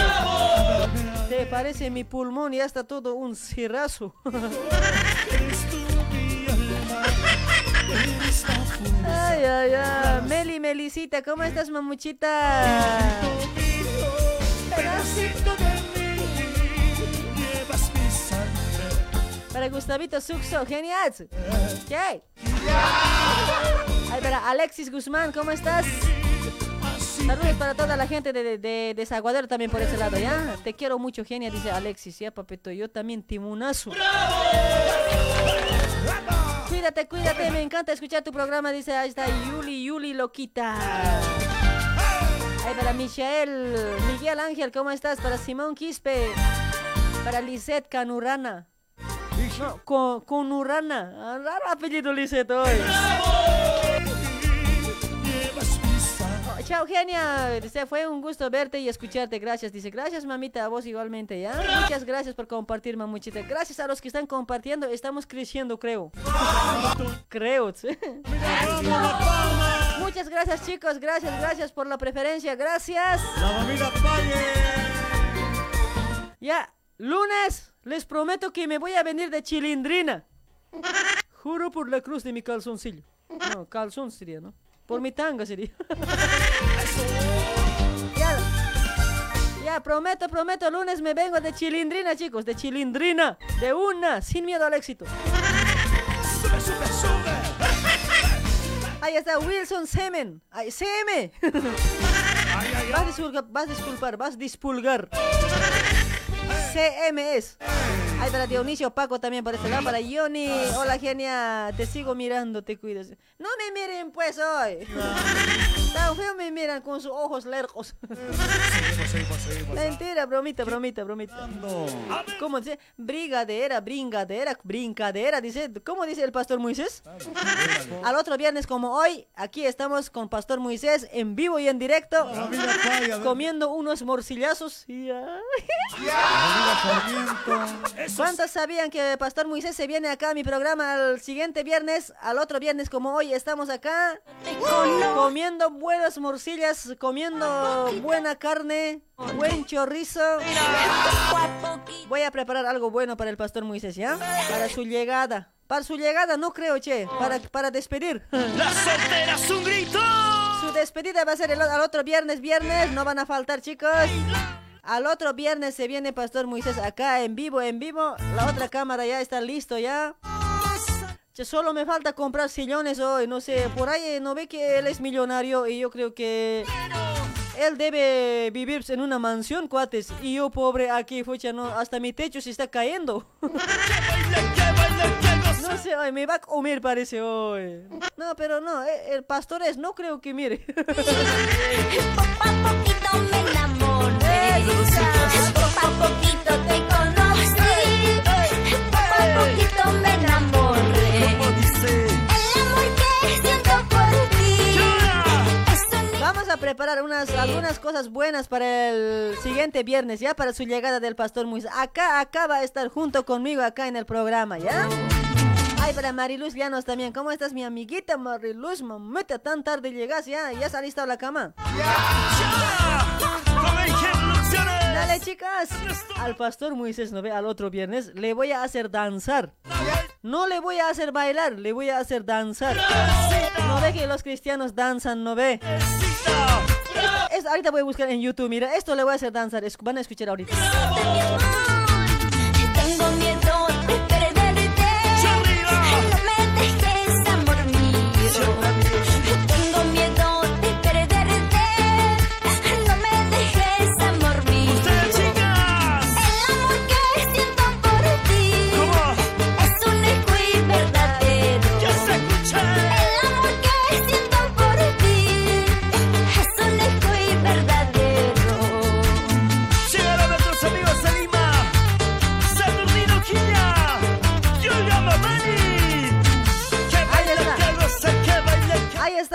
Te parece mi pulmón, ya está todo un cirrazo. Ay, ay, ay. Meli, Melicita, ¿cómo estás, mamuchita? Para Gustavito Suxo, genial. ¿Qué? Ay, para Alexis Guzmán, ¿cómo estás? Saludos para toda la gente de, de, de Desaguadero también por ese lado, ¿ya? Te quiero mucho, genia, dice Alexis, ¿ya, papito? Yo también, timonazo. Cuídate, cuídate, me encanta escuchar tu programa, dice, ahí está Yuli, Yuli Loquita. Para Michael, Miguel Ángel, ¿cómo estás? Para Simón Quispe, para Lisette Canurana. No, con, Conurrana. Ah, Raro apellido Lisette hoy. Oh, chao, genia. Dice, fue un gusto verte y escucharte. Gracias. Dice, gracias, mamita. A vos igualmente, ¿ya? Muchas gracias por compartir, mamuchita. Gracias a los que están compartiendo. Estamos creciendo, creo. creo. ¿sí? Muchas gracias, chicos. Gracias, gracias por la preferencia. Gracias. La familia Pague. Ya, lunes les prometo que me voy a venir de chilindrina. Juro por la cruz de mi calzoncillo. No, calzón sería, ¿no? Por mi tanga sería. ya, ya, prometo, prometo, lunes me vengo de chilindrina, chicos, de chilindrina. De una, sin miedo al éxito. Sube, sube, sube. Ahí está Wilson Semen. Ay, CM. Vas a disculpar, vas a disculpar, vas a dispulgar. CMS. Ay, para Dionisio Paco también para este lado, para Johnny. Hola, genia. Te sigo mirando, te cuidas. No me miren, pues, hoy. Tan feo me miran con sus ojos lercos. Mentira, bromita, bromita, bromita. ¿Cómo dice? Brigadera, bringadera, brincadera, dice. ¿Cómo dice el pastor Moisés? Al otro viernes como hoy, aquí estamos con Pastor Moisés en vivo y en directo, comiendo unos morcillazos. Y, ¿Cuántos sabían que Pastor Moisés se viene acá a mi programa el siguiente viernes? Al otro viernes como hoy estamos acá comiendo buenas morcillas, comiendo buena carne, buen chorizo. Voy a preparar algo bueno para el Pastor Moisés, ¿ya? Para su llegada. Para su llegada, no creo, che. Para, para despedir. ¡La soltera es un grito! Su despedida va a ser el, al otro viernes, viernes. No van a faltar, chicos. Al otro viernes se viene Pastor Moisés acá en vivo, en vivo. La otra cámara ya está listo, ya. Che, solo me falta comprar sillones hoy. No sé, por ahí no ve que él es millonario y yo creo que él debe vivir en una mansión, cuates. Y yo, pobre, aquí, fucha, no, hasta mi techo se está cayendo. No sé, ay, me va a comer, parece hoy. No, pero no, eh, el pastor es, no creo que mire. preparar unas, algunas cosas buenas para el siguiente viernes, ya para su llegada del pastor Moisés. Acá, acá va a estar junto conmigo, acá en el programa, ¿ya? Ay, para Mariluz Llanos también. ¿Cómo estás, mi amiguita Mariluz? Mamita, tan tarde llegas, ¿ya? ¿Ya saliste a la cama? Dale, chicas. Al pastor Moisés, ¿no ve? Al otro viernes le voy a hacer danzar. No le voy a hacer bailar, le voy a hacer danzar. No ve que los cristianos danzan, ¿no ve? Es- ahorita voy a buscar en YouTube, mira, esto le voy a hacer danzar, es- van a escuchar ahorita.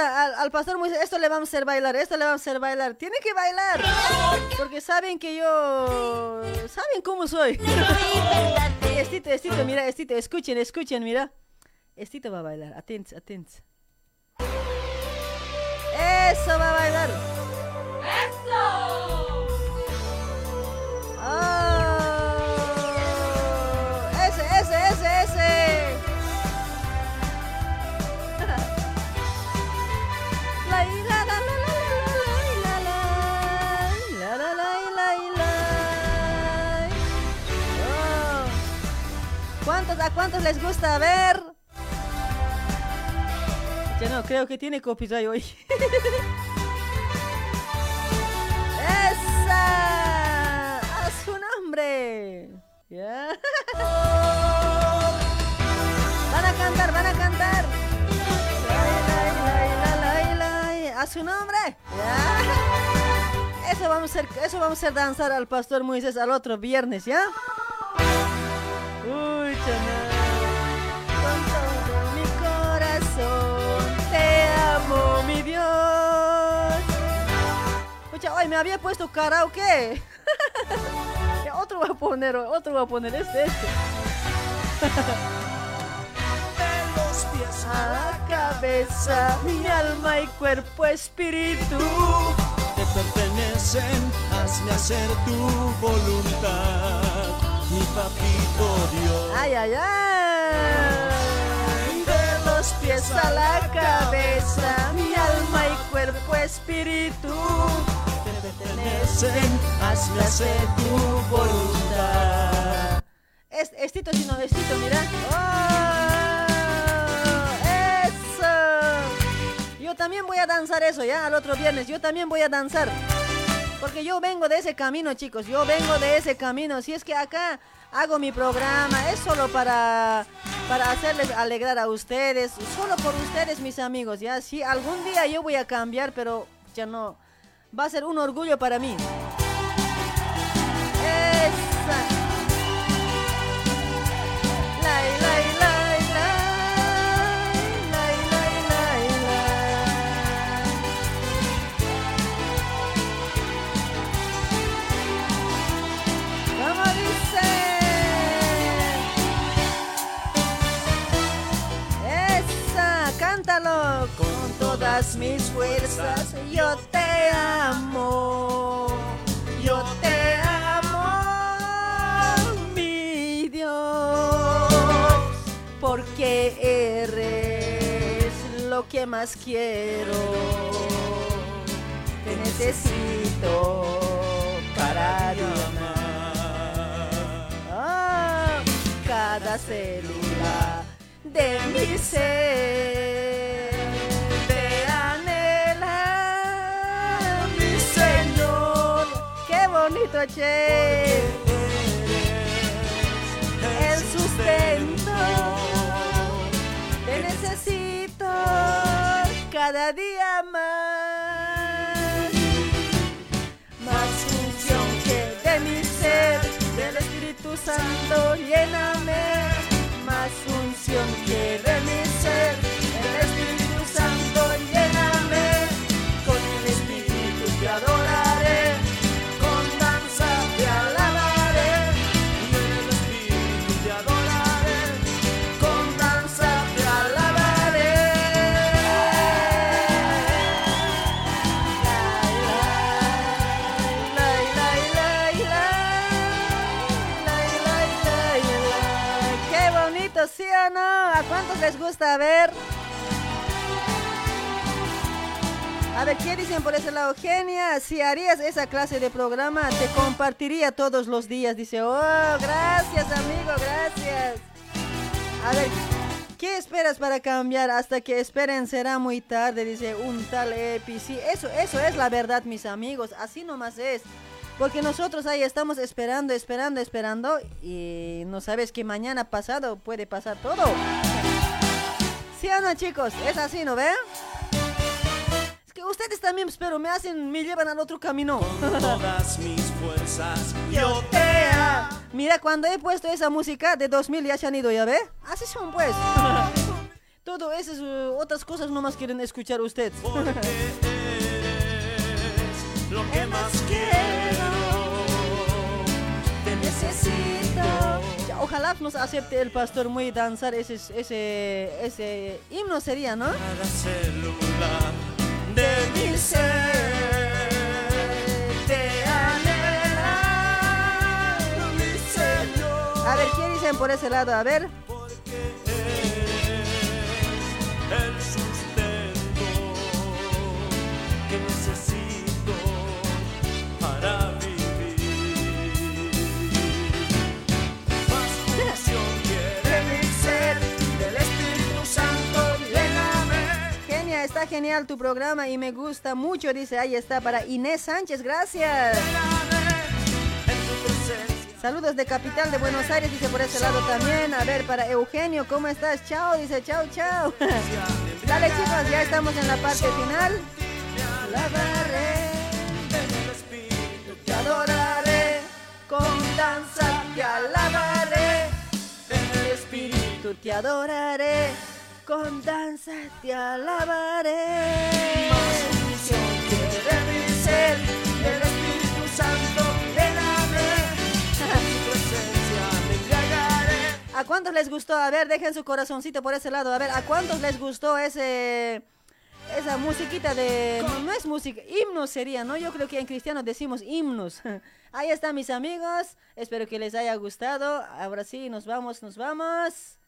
Al, al pastor Moisés, esto le vamos a hacer bailar, esto le vamos a hacer bailar. Tiene que bailar, porque saben que yo... Saben cómo soy. Estito, Estito, mira, Estito, escuchen, escuchen, mira. Estito va a bailar, atentos, atentos. Eso va a bailar. ¡Oh! ¿Cuántos, ¿A cuántos les gusta ver? Ya no, creo que tiene copyright hoy. ¡Esa! ¡A su nombre! ¿Ya? Van a cantar, van a cantar. A su nombre. Eso vamos a hacer, eso vamos a hacer danzar al pastor Moisés al otro viernes, ¿ya? Uy, chana. Me había puesto karaoke. Otro va a poner, otro va a poner este, este. los pies A la cabeza, mi alma y cuerpo, espíritu. te pertenecen, hazme hacer tu voluntad, mi papito Dios. Ay, ay, ay. De los pies a la cabeza, mi alma y cuerpo, espíritu. Te pertenecen, hazme hacer tu voluntad. Es, estito, si no, estito, mira. ¡Oh! ¡Eso! Yo también voy a danzar eso, ¿ya? Al otro viernes, yo también voy a danzar. Porque yo vengo de ese camino, chicos. Yo vengo de ese camino. Si es que acá hago mi programa, es solo para, para hacerles alegrar a ustedes. Solo por ustedes, mis amigos, ¿ya? Sí, algún día yo voy a cambiar, pero ya no. Va a ser un orgullo para mí. Mis fuerzas. Yo te amo, yo te amo, mi Dios, porque eres lo que más quiero. Te necesito para diamar. Ah, cada célula de mi ser El sustento te necesito cada día más. Más función que de mi ser, del Espíritu Santo, lléname. Más función que de mi ser, del Espíritu Santo, lléname. No? ¿A cuántos les gusta ver? A ver, ¿qué dicen por ese lado? Genia, si harías esa clase de programa, te compartiría todos los días. Dice, oh, gracias amigo, gracias. A ver, ¿qué esperas para cambiar? Hasta que esperen será muy tarde, dice un tal Epi. Eso, eso es la verdad, mis amigos. Así nomás es. Porque nosotros ahí estamos esperando, esperando, esperando. Y no sabes que mañana pasado puede pasar todo. ¿Sí no, chicos? Es así, ¿no ven? Es que ustedes también, pero me hacen, me llevan al otro camino. Todas mis fuerzas Yo te. Mira, cuando he puesto esa música de 2000 ya se han ido, ¿ya ve? Así son, pues. Todo esas uh, otras cosas nomás quieren escuchar ustedes. lo que más quiero. Ojalá nos acepte el pastor muy danzar ese, ese, ese himno sería, ¿no? Cada de mi ser. A ver, ¿qué dicen por ese lado? A ver. Genial tu programa y me gusta mucho, dice, ahí está para Inés Sánchez, gracias. Saludos de Capital de Buenos Aires, dice por ese lado también. A ver, para Eugenio, ¿cómo estás? Chao, dice, chao, chao. Dale chicos, ya estamos en la parte final. Te adoraré, con danza te alabaré. En el espíritu te adoraré, con danza te alabaré. Más embriagaré. ¿A cuántos les gustó? A ver, dejen su corazoncito por ese lado. A ver, ¿a cuántos les gustó ese esa musiquita de no, no es música, himnos sería, ¿no? Yo creo que en cristiano decimos himnos. Ahí están mis amigos. Espero que les haya gustado. Ahora sí, nos vamos, nos vamos.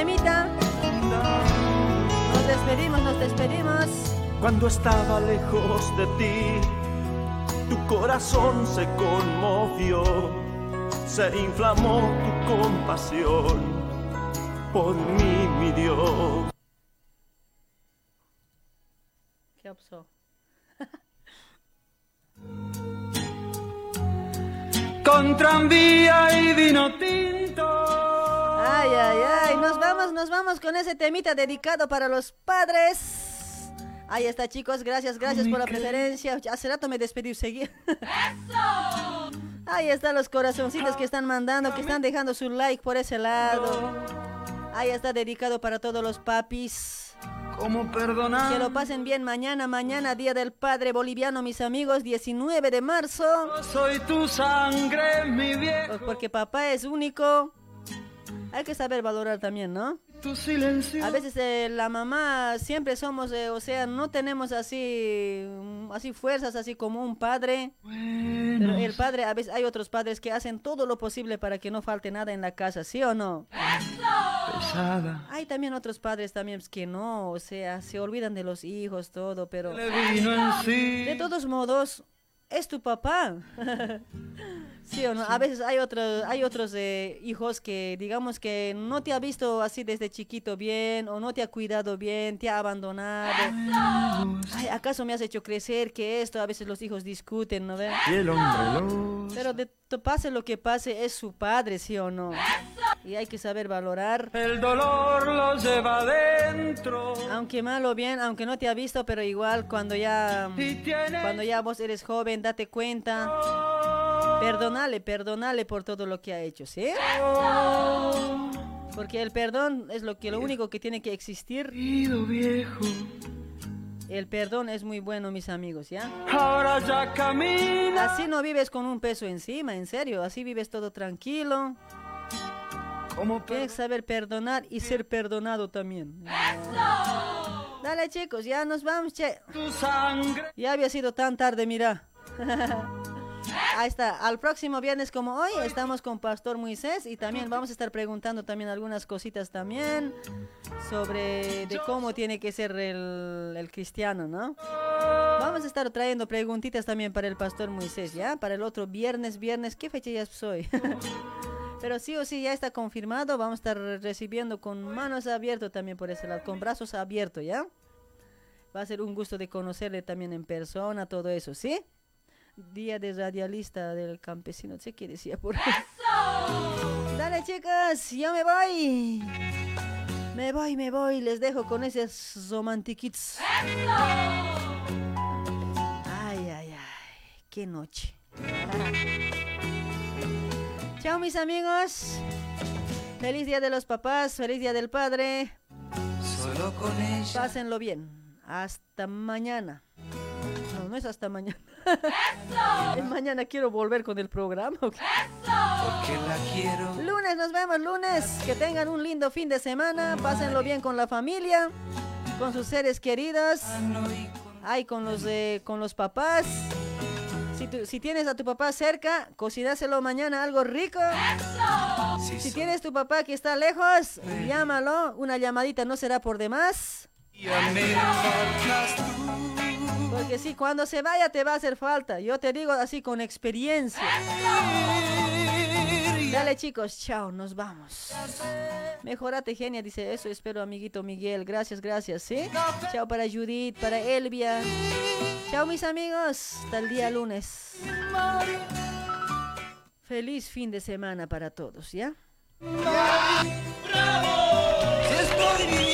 Temita. Nos despedimos, nos despedimos. Cuando estaba lejos de ti, tu corazón se conmovió, se inflamó tu compasión por mí, mi Dios. ¿Qué pasó? Con tranvía y vino tinto. Ay, ay, ay. Nos vamos, nos vamos con ese temita dedicado para los padres. Ahí está, chicos. Gracias, gracias por la preferencia. Hace rato me despedí seguir. Ahí están los corazoncitos que están mandando, que están dejando su like por ese lado. Ahí está dedicado para todos los papis. ¿Cómo perdonar? Que lo pasen bien mañana, mañana, Día del Padre Boliviano, mis amigos, 19 de marzo. Soy tu sangre, mi viejo. Porque papá es único. Hay que saber valorar también, ¿no? Tu silencio. A veces eh, la mamá siempre somos, eh, o sea, no tenemos así, mm, así fuerzas, así como un padre. Pero el padre, a veces hay otros padres que hacen todo lo posible para que no falte nada en la casa, ¿sí o no? Pesada. Hay también otros padres también pues, que no, o sea, se olvidan de los hijos, todo, pero... Le vino en sí. De todos modos, es tu papá. Sí o no, a veces hay otros, hay otros eh, hijos que digamos que no te ha visto así desde chiquito bien o no te ha cuidado bien, te ha abandonado. Ay, ¿acaso me has hecho crecer que esto? A veces los hijos discuten, ¿no ves? Y el hombre. Pero de pase lo que pase, es su padre, ¿sí o no? Y hay que saber valorar. El dolor lo lleva dentro. Aunque mal o bien, aunque no te ha visto, pero igual cuando ya, cuando ya vos eres joven, date cuenta. Perdonale, perdonale por todo lo que ha hecho, ¿sí? Porque el perdón es lo que lo único que tiene que existir. viejo. El perdón es muy bueno, mis amigos, ¿ya? Ahora ya camina. Así no vives con un peso encima, en serio. Así vives todo tranquilo. Tienes que saber perdonar y ser perdonado también. Dale, chicos, ya nos vamos, che. Ya había sido tan tarde, mira. Está, al próximo viernes como hoy estamos con Pastor Moisés y también vamos a estar preguntando también algunas cositas también sobre de cómo tiene que ser el, el cristiano, ¿no? Vamos a estar trayendo preguntitas también para el Pastor Moisés, ¿ya? Para el otro viernes, viernes, ¿qué fecha ya soy? Pero sí o sí ya está confirmado, vamos a estar recibiendo con manos abiertas también por ese lado, con brazos abiertos, ¿ya? Va a ser un gusto de conocerle también en persona, todo eso, ¿sí? Día de radialista del campesino, no sé qué decía por ahí. Dale chicas, yo me voy. Me voy, me voy, les dejo con esos romantiquitos. Ay, ay, ay, qué noche. Chao mis amigos. Feliz día de los papás, feliz día del padre. Solo con ella. Pásenlo bien. Hasta mañana. No, no es hasta mañana. Mañana quiero volver con el programa. Porque la quiero. Lunes nos vemos, lunes. Que tengan un lindo fin de semana. Pásenlo bien con la familia, con sus seres queridos. Ay, con los, de, con los papás. Si, tú- si tienes a tu papá cerca, cocináselo mañana algo rico. Si tienes tu papá que está lejos, llámalo. Una llamadita no será por demás. Porque sí, cuando se vaya te va a hacer falta. Yo te digo así con experiencia. Dale chicos, chao, nos vamos. Mejorate, genia, dice eso. Espero, amiguito Miguel. Gracias, gracias, ¿sí? Chao para Judith, para Elvia. Chao, mis amigos. Hasta el día lunes. Feliz fin de semana para todos, ¿ya? Nadie